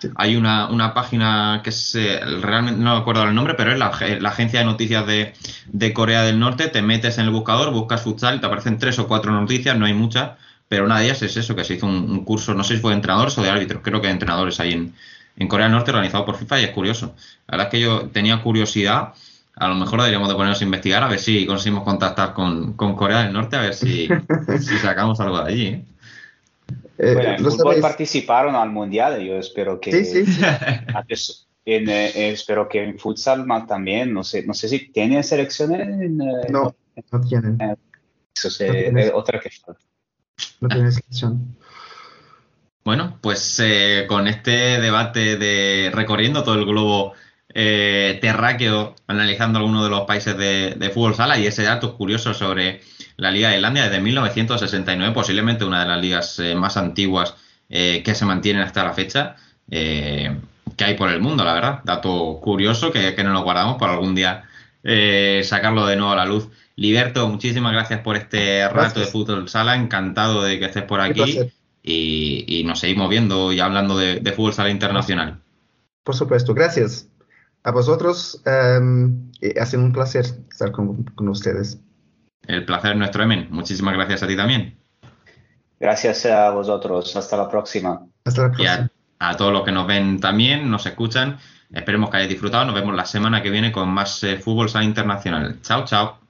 Sí. Hay una, una página que es, eh, realmente no me acuerdo el nombre, pero es la agencia de noticias de, de Corea del Norte. Te metes en el buscador, buscas futsal, te aparecen tres o cuatro noticias, no hay muchas, pero una de ellas es eso, que se hizo un, un curso, no sé si fue de entrenadores o de árbitros, creo que de entrenadores ahí en, en Corea del Norte organizado por FIFA y es curioso. La verdad es que yo tenía curiosidad, a lo mejor deberíamos de ponernos a investigar a ver si conseguimos contactar con, con Corea del Norte, a ver si, si sacamos algo de allí. ¿eh? Eh, Bueno, en ¿lo fútbol sabéis? participaron al mundial. Yo espero que Sí, sí, sí. antes- en, eh, espero que en futsal más también. No sé, no sé si tienen selecciones. En, eh, No, no tienen, eso no eh, otra que falta. No tienen selección. Bueno, pues eh, con este debate de recorriendo todo el globo eh, terráqueo, analizando algunos de los países de, fútbol sala y ese dato curioso sobre la Liga de Islandia desde 1969, posiblemente una de las ligas eh, más antiguas eh, que se mantienen hasta la fecha que hay por el mundo, la verdad. Dato curioso que, que nos lo guardamos para algún día sacarlo de nuevo a la luz. Liberto, muchísimas gracias por este rato de fútbol sala, encantado de que estés por aquí y, y nos seguimos viendo y hablando de, de fútbol sala internacional. Por supuesto, gracias. A vosotros, eh, ha sido un placer estar con, con ustedes. El placer es nuestro, Emen. Muchísimas gracias a ti también. Gracias a vosotros. Hasta la próxima. Hasta la Y próxima. a, a todos los que nos ven también, nos escuchan. Esperemos que hayáis disfrutado. Nos vemos la semana que viene con más eh, fútbol sala internacional. Chao, chao.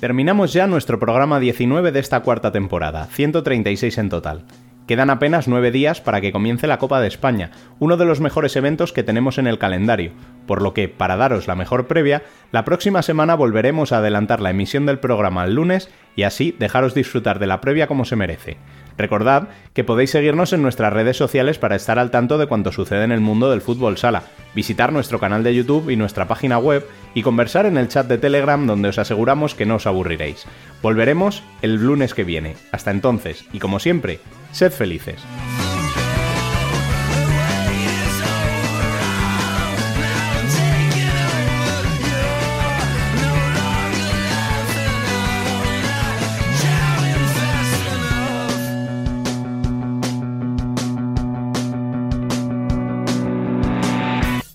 Terminamos ya nuestro programa 19 de esta cuarta temporada, 136 en total. Quedan apenas nueve días para que comience la Copa de España, uno de los mejores eventos que tenemos en el calendario, por lo que, para daros la mejor previa, la próxima semana volveremos a adelantar la emisión del programa el lunes y así dejaros disfrutar de la previa como se merece. Recordad que podéis seguirnos en nuestras redes sociales para estar al tanto de cuanto sucede en el mundo del fútbol sala, visitar nuestro canal de YouTube y nuestra página web y conversar en el chat de Telegram donde os aseguramos que no os aburriréis. Volveremos el lunes que viene. Hasta entonces, y como siempre, sed felices.